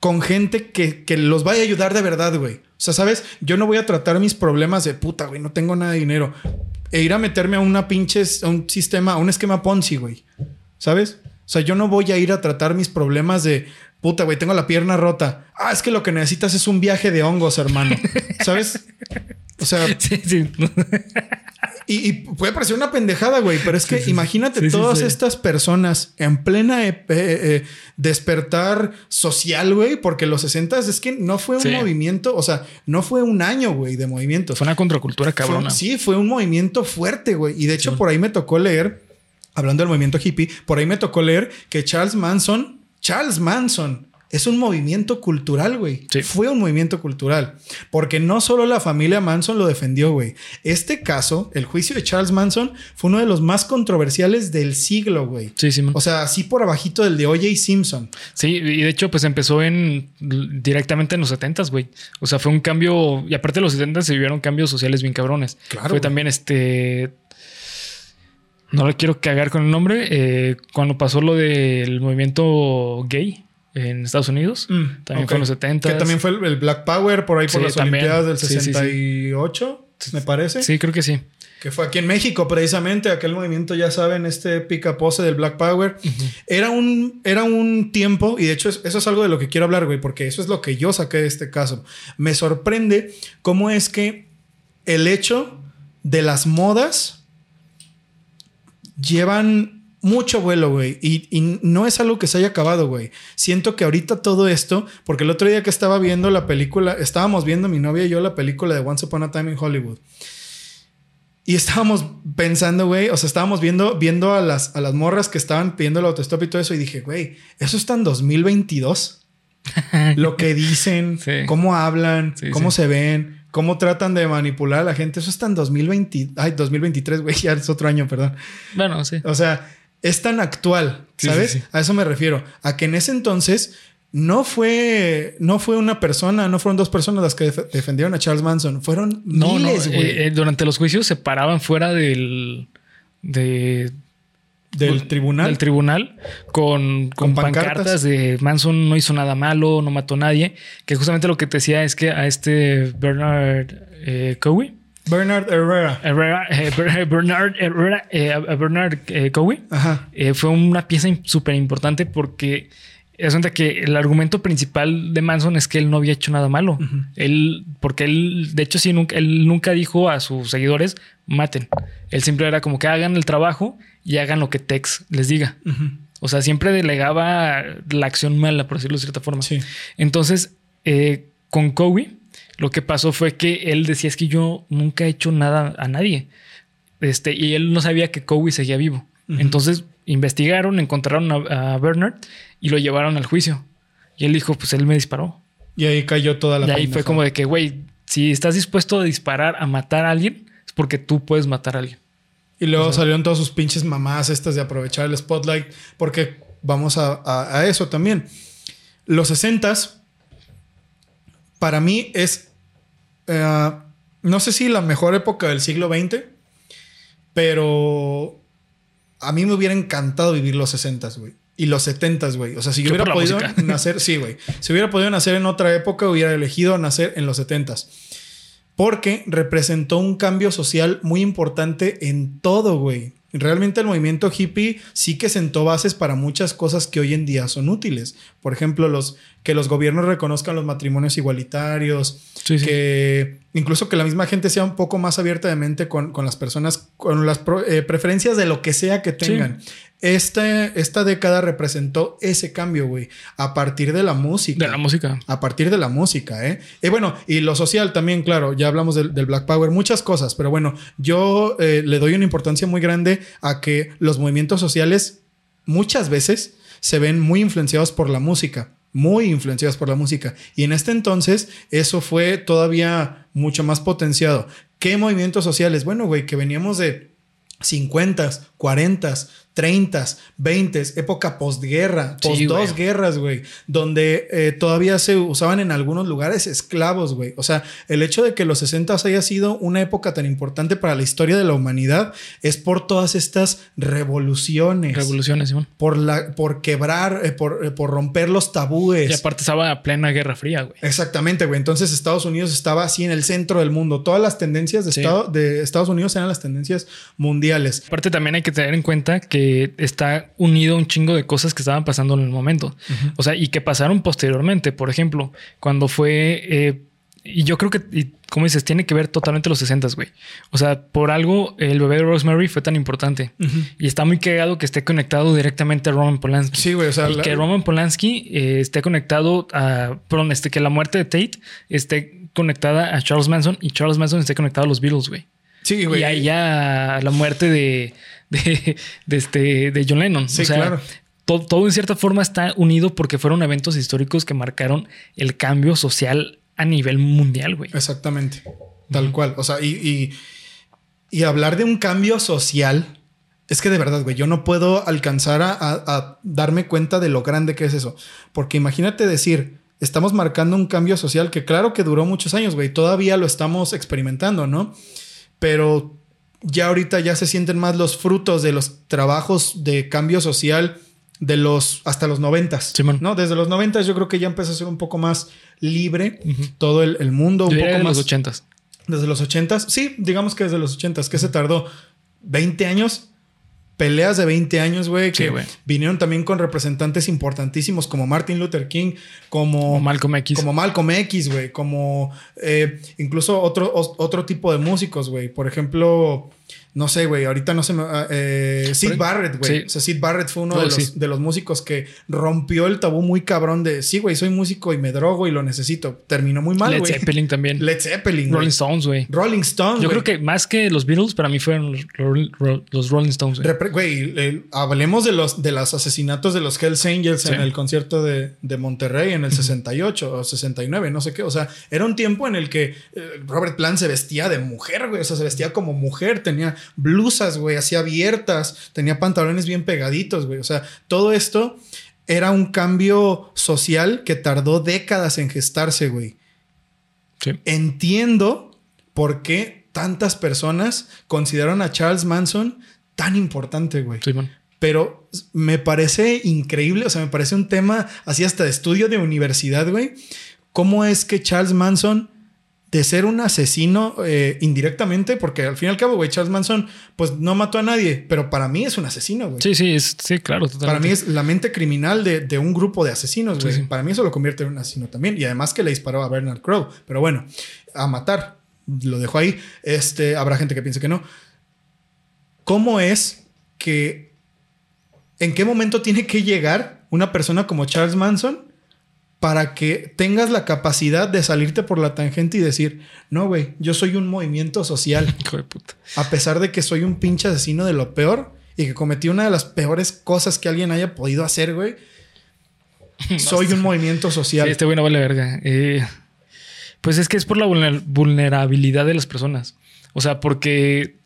con gente que, que los vaya a ayudar de verdad, güey. O sea, ¿sabes? Yo no voy a tratar mis problemas de puta, güey, no tengo nada de dinero. E ir a meterme a una pinche, a un sistema, a un esquema Ponzi, güey. ¿Sabes? O sea, yo no voy a ir a tratar mis problemas de puta, güey, tengo la pierna rota. Ah, es que lo que necesitas es un viaje de hongos, hermano. ¿Sabes? O sea, Sí, sí. y, y puede parecer una pendejada, güey, pero es que imagínate Sí, sí, todas estas personas en plena eh, eh, eh, despertar social, güey, porque los 60 es que no fue un movimiento, o sea, no fue un año, güey, de movimiento. Fue una contracultura Fue- cabrona. sí, fue un movimiento fuerte, güey. Y de hecho, por ahí me tocó leer, hablando del movimiento hippie, por ahí me tocó leer que Charles Manson, Charles Manson, es un movimiento cultural, güey. Sí. Fue un movimiento cultural. Porque no solo la familia Manson lo defendió, güey. Este caso, el juicio de Charles Manson, fue uno de los más controversiales del siglo, güey. Sí, sí, man. O sea, así por abajito del de O.J. Simpson. Sí, y de hecho, pues empezó en directamente en los 70s, güey. O sea, fue un cambio. Y aparte de los 70 se vivieron cambios sociales bien cabrones. Claro, Fue güey. también este. No le quiero cagar con el nombre, eh, cuando pasó lo del movimiento gay en Estados Unidos, Mm, también fue en los 70. Que también fue el, el Black Power por ahí por Sí, las también. Olimpiadas del Sí, sí, sí. 68, me parece. Sí, creo que sí. Que fue aquí en México, precisamente, aquel movimiento, ya saben, este pica pose del Black Power. Era un, era un tiempo, y de hecho es- eso es algo de lo que quiero hablar, güey, porque eso es lo que yo saqué de este caso. Me sorprende cómo es que el hecho de las modas llevan mucho vuelo, güey. Y, y no es algo que se haya acabado, güey. Siento que ahorita todo esto, porque el otro día que estaba viendo la película, estábamos viendo mi novia y yo la película de Once Upon a Time in Hollywood. Y estábamos pensando, güey, o sea, estábamos viendo, viendo a, las, a las morras que estaban pidiendo el autostop y todo eso. Y dije, güey, eso está en 2022. Lo que dicen, Sí. cómo hablan, Sí, cómo sí. se ven, cómo tratan de manipular a la gente. Eso está en 2020. Ay, 2023, güey, ya es otro año, perdón. Bueno, sí. O sea, es tan actual, ¿sabes? sí, sí. A eso me refiero. A que en ese entonces no fue, no fue una persona, no fueron dos personas las que def- defendieron a Charles Manson. Fueron No, miles, no. güey. eh, eh, durante los juicios se paraban fuera del. De, del tribunal. del tribunal con, Con con pancartas. pancartas. de Manson no hizo nada malo, no mató a nadie. Que justamente lo que te decía es que a este Bernard eh, Cowie, Bernard Herrera. Herrera, eh, Ber- Bernard Herrera, eh, Bernard eh, Cowie, Ajá. eh, fue una pieza súper importante porque es que el argumento principal de Manson es que él no había hecho nada malo. Él, porque él, de hecho, sí, nunca, él nunca dijo a sus seguidores maten. Él siempre era como que hagan el trabajo y hagan lo que Tex les diga. O sea, siempre delegaba la acción mala, por decirlo de cierta forma. Sí. Entonces, eh, con Cowie, lo que pasó fue que él decía es que yo nunca he hecho nada a nadie. Este, y él no sabía que Cowie seguía vivo. Entonces investigaron, encontraron a, a Bernard y lo llevaron al juicio. Y él dijo, pues él me disparó. Y ahí cayó toda la y ahí fue como de que, güey, si estás dispuesto a disparar, a matar a alguien, es porque tú puedes matar a alguien. Y luego salieron todas sus pinches mamás estas de aprovechar el spotlight, porque vamos a, a- a eso también. Los 60s, para mí es, eh, no sé si la mejor época del siglo XX, pero a mí me hubiera encantado vivir los 60s, güey. Y los 70s, güey. O sea, si yo Yo hubiera podido nacer, sí, güey. Si hubiera podido nacer en otra época, hubiera elegido nacer en los 70s. Porque representó un cambio social muy importante en todo, güey. Realmente el movimiento hippie sí que sentó bases para muchas cosas que hoy en día son útiles. Por ejemplo, los, que los gobiernos reconozcan los matrimonios igualitarios, Sí, sí. que incluso que la misma gente sea un poco más abierta de mente con, con las personas, con las pro- eh, preferencias de lo que sea que tengan. Este- esta década representó ese cambio, güey, a partir de la música. De la música. A partir de la música, ¿eh? Y bueno, y lo social también, claro, ya hablamos del, del Black Power, muchas cosas, pero bueno, yo eh, le doy una importancia muy grande a que los movimientos sociales muchas veces se ven muy influenciados por la música, muy influenciados por la música. Y en este entonces eso fue todavía mucho más potenciado. ¿Qué movimientos sociales? Bueno, güey, que veníamos de 50, 40, 30, 20, época postguerra, Sí, post dos guerras, güey, donde eh, todavía se usaban en algunos lugares esclavos, güey. O sea, el hecho de que los 60 haya sido una época tan importante para la historia de la humanidad es por todas estas revoluciones. Revoluciones, Simón. por, la, por quebrar, eh, por, eh, por romper los tabúes. Y aparte estaba a plena Guerra Fría, güey. Exactamente, güey. Entonces Estados Unidos estaba así en el centro del mundo. Todas las tendencias de, Sí. Estado- de Estados Unidos eran las tendencias mundiales. Aparte también hay que tener en cuenta que está unido un chingo de cosas que estaban pasando en el momento. O sea, y que pasaron posteriormente. Por ejemplo, cuando fue... eh, y yo creo que, y como dices, tiene que ver totalmente los 60, güey. O sea, por algo el bebé de Rosemary fue tan importante. Y está muy cagado que esté conectado directamente a Roman Polanski. Sí, güey. O sea, y la- que Roman Polanski eh, esté conectado a. Perdón, este, que la muerte de Tate esté conectada a Charles Manson y Charles Manson esté conectado a los Beatles, güey. sí, güey. Y ahí ya la muerte de, de, de este, de John Lennon. Sí, o sea, claro. to- todo, en cierta forma está unido porque fueron eventos históricos que marcaron el cambio social a nivel mundial, güey. Exactamente. Tal cual. O sea, y, y, y hablar de un cambio social. Es que de verdad, güey, yo no puedo alcanzar a, a- a darme cuenta de lo grande que es eso. Porque imagínate decir, estamos marcando un cambio social que claro que duró muchos años, güey. Todavía lo estamos experimentando, ¿no? Pero ya ahorita ya se sienten más los frutos de los trabajos de cambio social de los hasta los noventas. Simón. ¿no? Desde los noventas yo creo que ya empezó a ser un poco más libre todo el, el mundo, un Yo diría poco más los ochentas. desde los ochentas. Sí, digamos que desde los ochentas, que se tardó 20 años. Peleas de 20 años, güey, que vinieron también con representantes importantísimos como Martin Luther King, como O Malcolm X. como Malcolm X, güey, como eh, incluso otro, otro tipo de músicos, güey. Por ejemplo, no sé, güey, ahorita no se me... ah, eh, Sid Barrett, güey. sí. O sea, Sid Barrett fue uno Oh, de, los, sí. de los músicos que rompió el tabú muy cabrón de, sí, güey, soy músico y me drogo y lo necesito. Terminó muy mal, Led güey. Zeppelin también. Led Zeppelin, Rolling güey. Stones, güey. Rolling Stones, Yo güey. creo que más que los Beatles, para mí fueron los, Rolling- Ro- los Rolling Stones. güey. Güey, hablemos de los, de los asesinatos de los Hells Angels Sí. en el concierto de, de Monterrey en el 68 o 69, no sé qué. O sea, era un tiempo en el que eh, Robert Plant se vestía de mujer, güey. O sea, se vestía como mujer, tenía blusas, güey, así abiertas, tenía pantalones bien pegaditos, güey. O sea, todo esto era un cambio social que tardó décadas en gestarse, güey. Sí. Entiendo por qué tantas personas consideraron a Charles Manson tan importante, güey. Pero me parece increíble, o sea, me parece un tema así hasta de estudio de universidad, güey. ¿Cómo es que Charles Manson, de ser un asesino eh, indirectamente, porque al fin y al cabo, güey, Charles Manson, pues no mató a nadie, pero para mí es un asesino, güey. Sí, sí, es- sí, claro, totalmente. Para mí es la mente criminal de, de un grupo de asesinos, güey. Sí, sí. Para mí eso lo convierte en un asesino también. Y además que le disparó a Bernard Crow. Pero bueno, a matar. Lo dejo ahí. Este, habrá gente que piense que no. ¿Cómo es que... ¿En qué momento tiene que llegar una persona como Charles Manson para que tengas la capacidad de salirte por la tangente y decir, no, güey, yo soy un movimiento social? Hijo de puta. a pesar de que soy un pinche asesino de lo peor y que cometí una de las peores cosas que alguien haya podido hacer, güey. Soy un movimiento social. Sí, este güey no vale verga. Eh, pues es que es por la vulner- vulnerabilidad de las personas. O sea, porque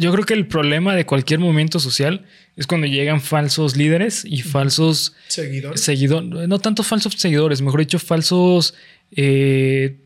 yo creo que el problema de cualquier movimiento social es cuando llegan falsos líderes y falsos Seguidores. seguidores, no tanto falsos seguidores, mejor dicho, falsos eh,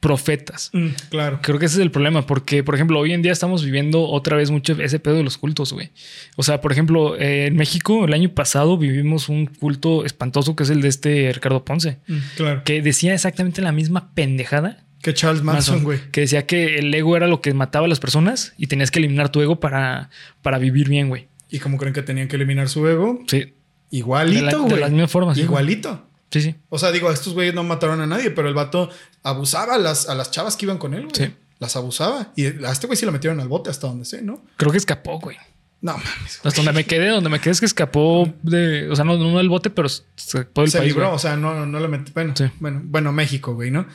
profetas. Mm, claro. Creo que ese es el problema, porque, por ejemplo, hoy en día estamos viviendo otra vez mucho ese pedo de los cultos, güey. O sea, por ejemplo, eh, en México el año pasado vivimos un culto espantoso que es el de este Ricardo Ponce, Mm, claro. que decía exactamente la misma pendejada. Que Charles Manson, güey. Que decía que el ego era lo que mataba a las personas y tenías que eliminar tu ego para, para vivir bien, güey. ¿Y cómo creen que tenían que eliminar su ego? Sí, De la- Igualito, de güey. la misma forma, sí. Igualito. sí, sí. O sea, digo, estos güeyes no mataron a nadie, pero el vato abusaba a las, a las chavas que iban con él, güey. Sí. Las abusaba. Y a este güey sí lo metieron al bote hasta donde sé, ¿no? Creo que escapó, güey. No mames. Hasta donde me quedé, donde me quedé es que escapó de, o sea, no, no del bote, pero se escapó del se país. libró, o sea, no, no lo metí. Bueno, Sí. bueno, bueno, México, güey, ¿no?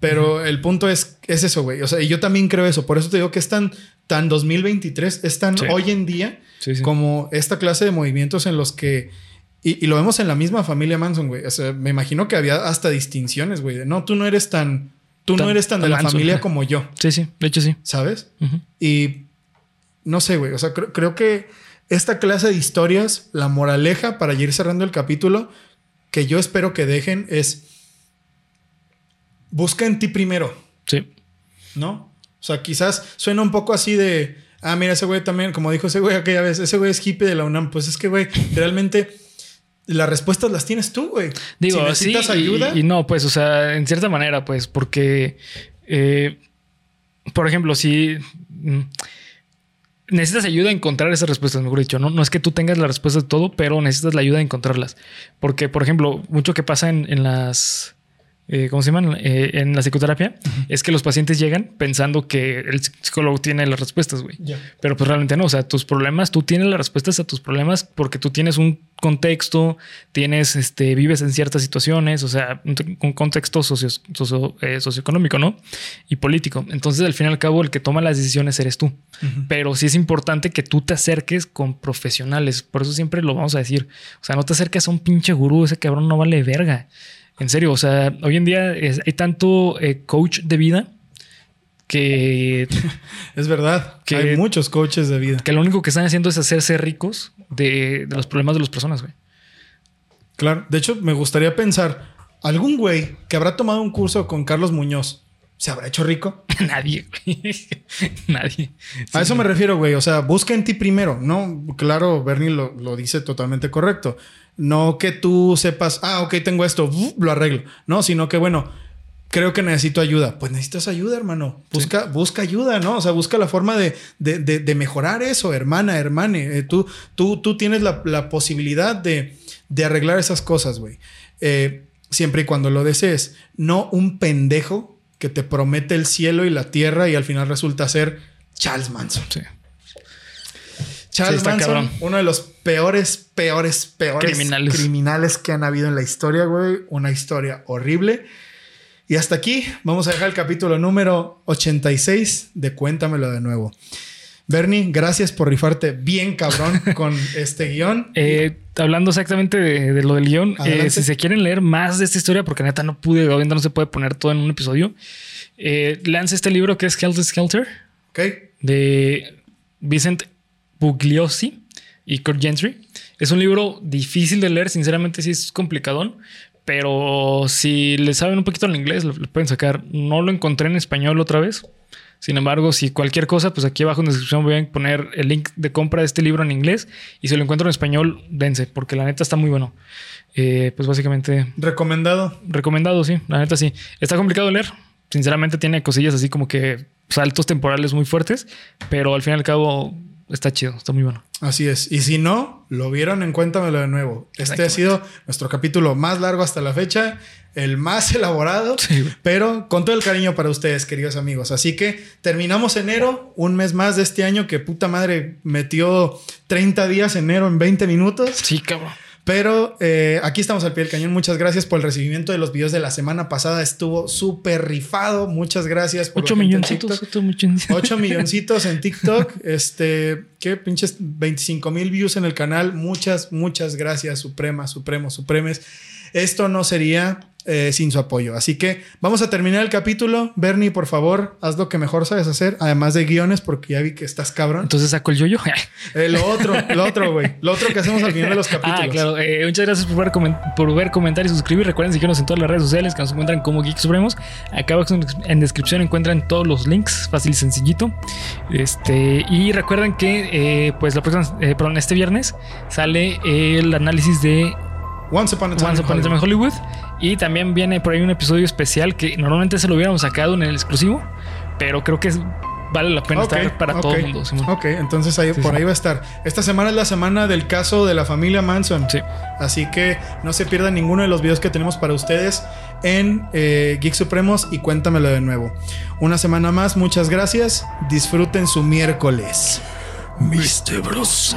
Pero el punto es, es eso, güey. O sea, y yo también creo eso. Por eso te digo que es tan, tan 2023, es tan Sí. hoy en día Sí, sí. como esta clase de movimientos en los que. Y, y lo vemos en la misma familia Manson, güey. O sea, me imagino que había hasta distinciones, güey. No, tú no eres tan. Tú no eres tan de la Manson. familia como yo, Sí, sí, de hecho sí. ¿sabes? Y no sé, güey. O sea, creo, creo que esta clase de historias, la moraleja para ir cerrando el capítulo, que yo espero que dejen es. Busca en ti primero, Sí. ¿no? O sea, quizás suena un poco así de. Ah, mira, ese güey también, como dijo ese güey aquella vez, ese güey es hippie de la UNAM. Pues es que, güey, realmente las respuestas las tienes tú, güey. Digo, si necesitas sí, ayuda. Y, no, pues, o sea, en cierta manera, pues, porque, eh, por ejemplo, si mm, necesitas ayuda a encontrar esas respuestas, mejor dicho, ¿no? No es que tú tengas la respuesta de todo, pero necesitas la ayuda a encontrarlas. Porque, por ejemplo, mucho que pasa en, en las... eh, ¿Cómo se llaman? Eh, en la psicoterapia, es que los pacientes llegan pensando que el psicólogo tiene las respuestas, güey. Pero pues realmente no, o sea, tus problemas, tú tienes las respuestas a tus problemas porque tú tienes un contexto, tienes, este, vives en ciertas situaciones, o sea, un, un contexto socio, socio- eh, socioeconómico, ¿no? Y político. Entonces, al fin y al cabo, el que toma las decisiones eres tú. Pero sí es importante que tú te acerques con profesionales. Por eso siempre lo vamos a decir. O sea, no te acerques a un pinche gurú, ese cabrón no vale verga. En serio, o sea, hoy en día es- hay tanto eh, coach de vida que Es verdad. Que- Hay muchos coaches de vida. que lo único que están haciendo es hacerse ricos de, de los problemas de las personas, güey. Claro. De hecho, me gustaría pensar, algún güey que habrá tomado un curso con Carlos Muñoz ¿Se habrá hecho rico? Nadie, güey. Nadie. A eso me refiero, güey. O sea, busca en ti primero. No, claro, Bernie lo, lo dice totalmente correcto. No que tú sepas, ah, ok, tengo esto, lo arreglo. No, sino que, bueno, creo que necesito ayuda. Pues necesitas ayuda, hermano. Busca, busca ayuda, ¿no? O sea, busca la forma de, de- de- de mejorar eso, hermana, hermane. Eh, tú, tú, tú tienes la, la posibilidad de, de arreglar esas cosas, güey. Eh, siempre y cuando lo desees. No un pendejo que te promete el cielo y la tierra y al final resulta ser Charles Manson. Sí. Charles Manson, cabrón. uno de los peores, peores, peores Criminales. criminales que han habido en la historia, güey. Una historia horrible. Y hasta aquí vamos a dejar el capítulo número 86 de Cuéntamelo de nuevo. Bernie, gracias por rifarte bien cabrón con este guion. Eh, hablando exactamente de, de lo del guion, eh, si se quieren leer más de esta historia, porque neta no pude, obviamente no se puede poner todo en un episodio, eh, lance este libro que es Helter Skelter ¿Ok? de Vincent Bugliosi y Kurt Gentry. Es un libro difícil de leer, sinceramente sí es complicadón, pero si le saben un poquito en inglés, lo, lo pueden sacar. No lo encontré en español otra vez. Sin embargo, si cualquier cosa, pues aquí abajo en la descripción voy a poner el link de compra de este libro en inglés y si lo encuentro en español, dense, porque la neta está muy bueno. Eh, pues básicamente Recomendado. recomendado, sí, la neta sí. Está complicado de leer. Sinceramente tiene cosillas así como que saltos temporales muy fuertes, pero al fin y al cabo está chido, está muy bueno. Así es. Y si no, lo vieron en Cuéntamelo de nuevo. Este ha sido nuestro capítulo más largo hasta la fecha, el más elaborado, Sí, pero con todo el cariño para ustedes, queridos amigos. Así que terminamos enero, un mes más de este año que puta madre metió 30 días enero en 20 minutos. Sí, cabrón. Pero eh, aquí estamos al pie del cañón. Muchas gracias por el recibimiento de los videos de la semana pasada. Estuvo súper rifado. Muchas gracias por Ocho la gente en milloncitos. TikTok. ocho milloncitos. 8 milloncitos en TikTok. Este, qué pinches 25 mil views en el canal. Muchas, muchas gracias, Suprema, Supremo, Supremes. Esto no sería eh, sin su apoyo. Así que vamos a terminar el capítulo. Bernie, por favor, haz lo que mejor sabes hacer, además de guiones, porque ya vi que estás cabrón. Entonces saco el yoyo. Eh, lo otro, lo otro, güey. Lo otro que hacemos al final de los capítulos. Ah, claro. Eh, muchas gracias por ver, comen- por ver, comentar y suscribir. Recuerden seguirnos en todas las redes sociales que nos encuentran como Geek Supremos. Acá abajo en- descripción encuentran todos los links, fácil y sencillito. Este, y recuerden que, eh, pues, la próxima, perdón, este viernes sale el análisis de Once Upon a Time. Once in Upon a Time in Hollywood. Y también viene por ahí un episodio especial que normalmente se lo hubiéramos sacado en el exclusivo, pero creo que es- vale la pena estar para todo ok, el mundo. Simón. Ok, entonces ahí, Sí, por sí. ahí va a estar. Esta semana es la semana del caso de la familia Manson. Sí. Así que no se pierdan ninguno de los videos que tenemos para ustedes en eh, Geek Supremos y cuéntamelo de nuevo. Una semana más, muchas gracias. Disfruten su miércoles. Mr. Broso.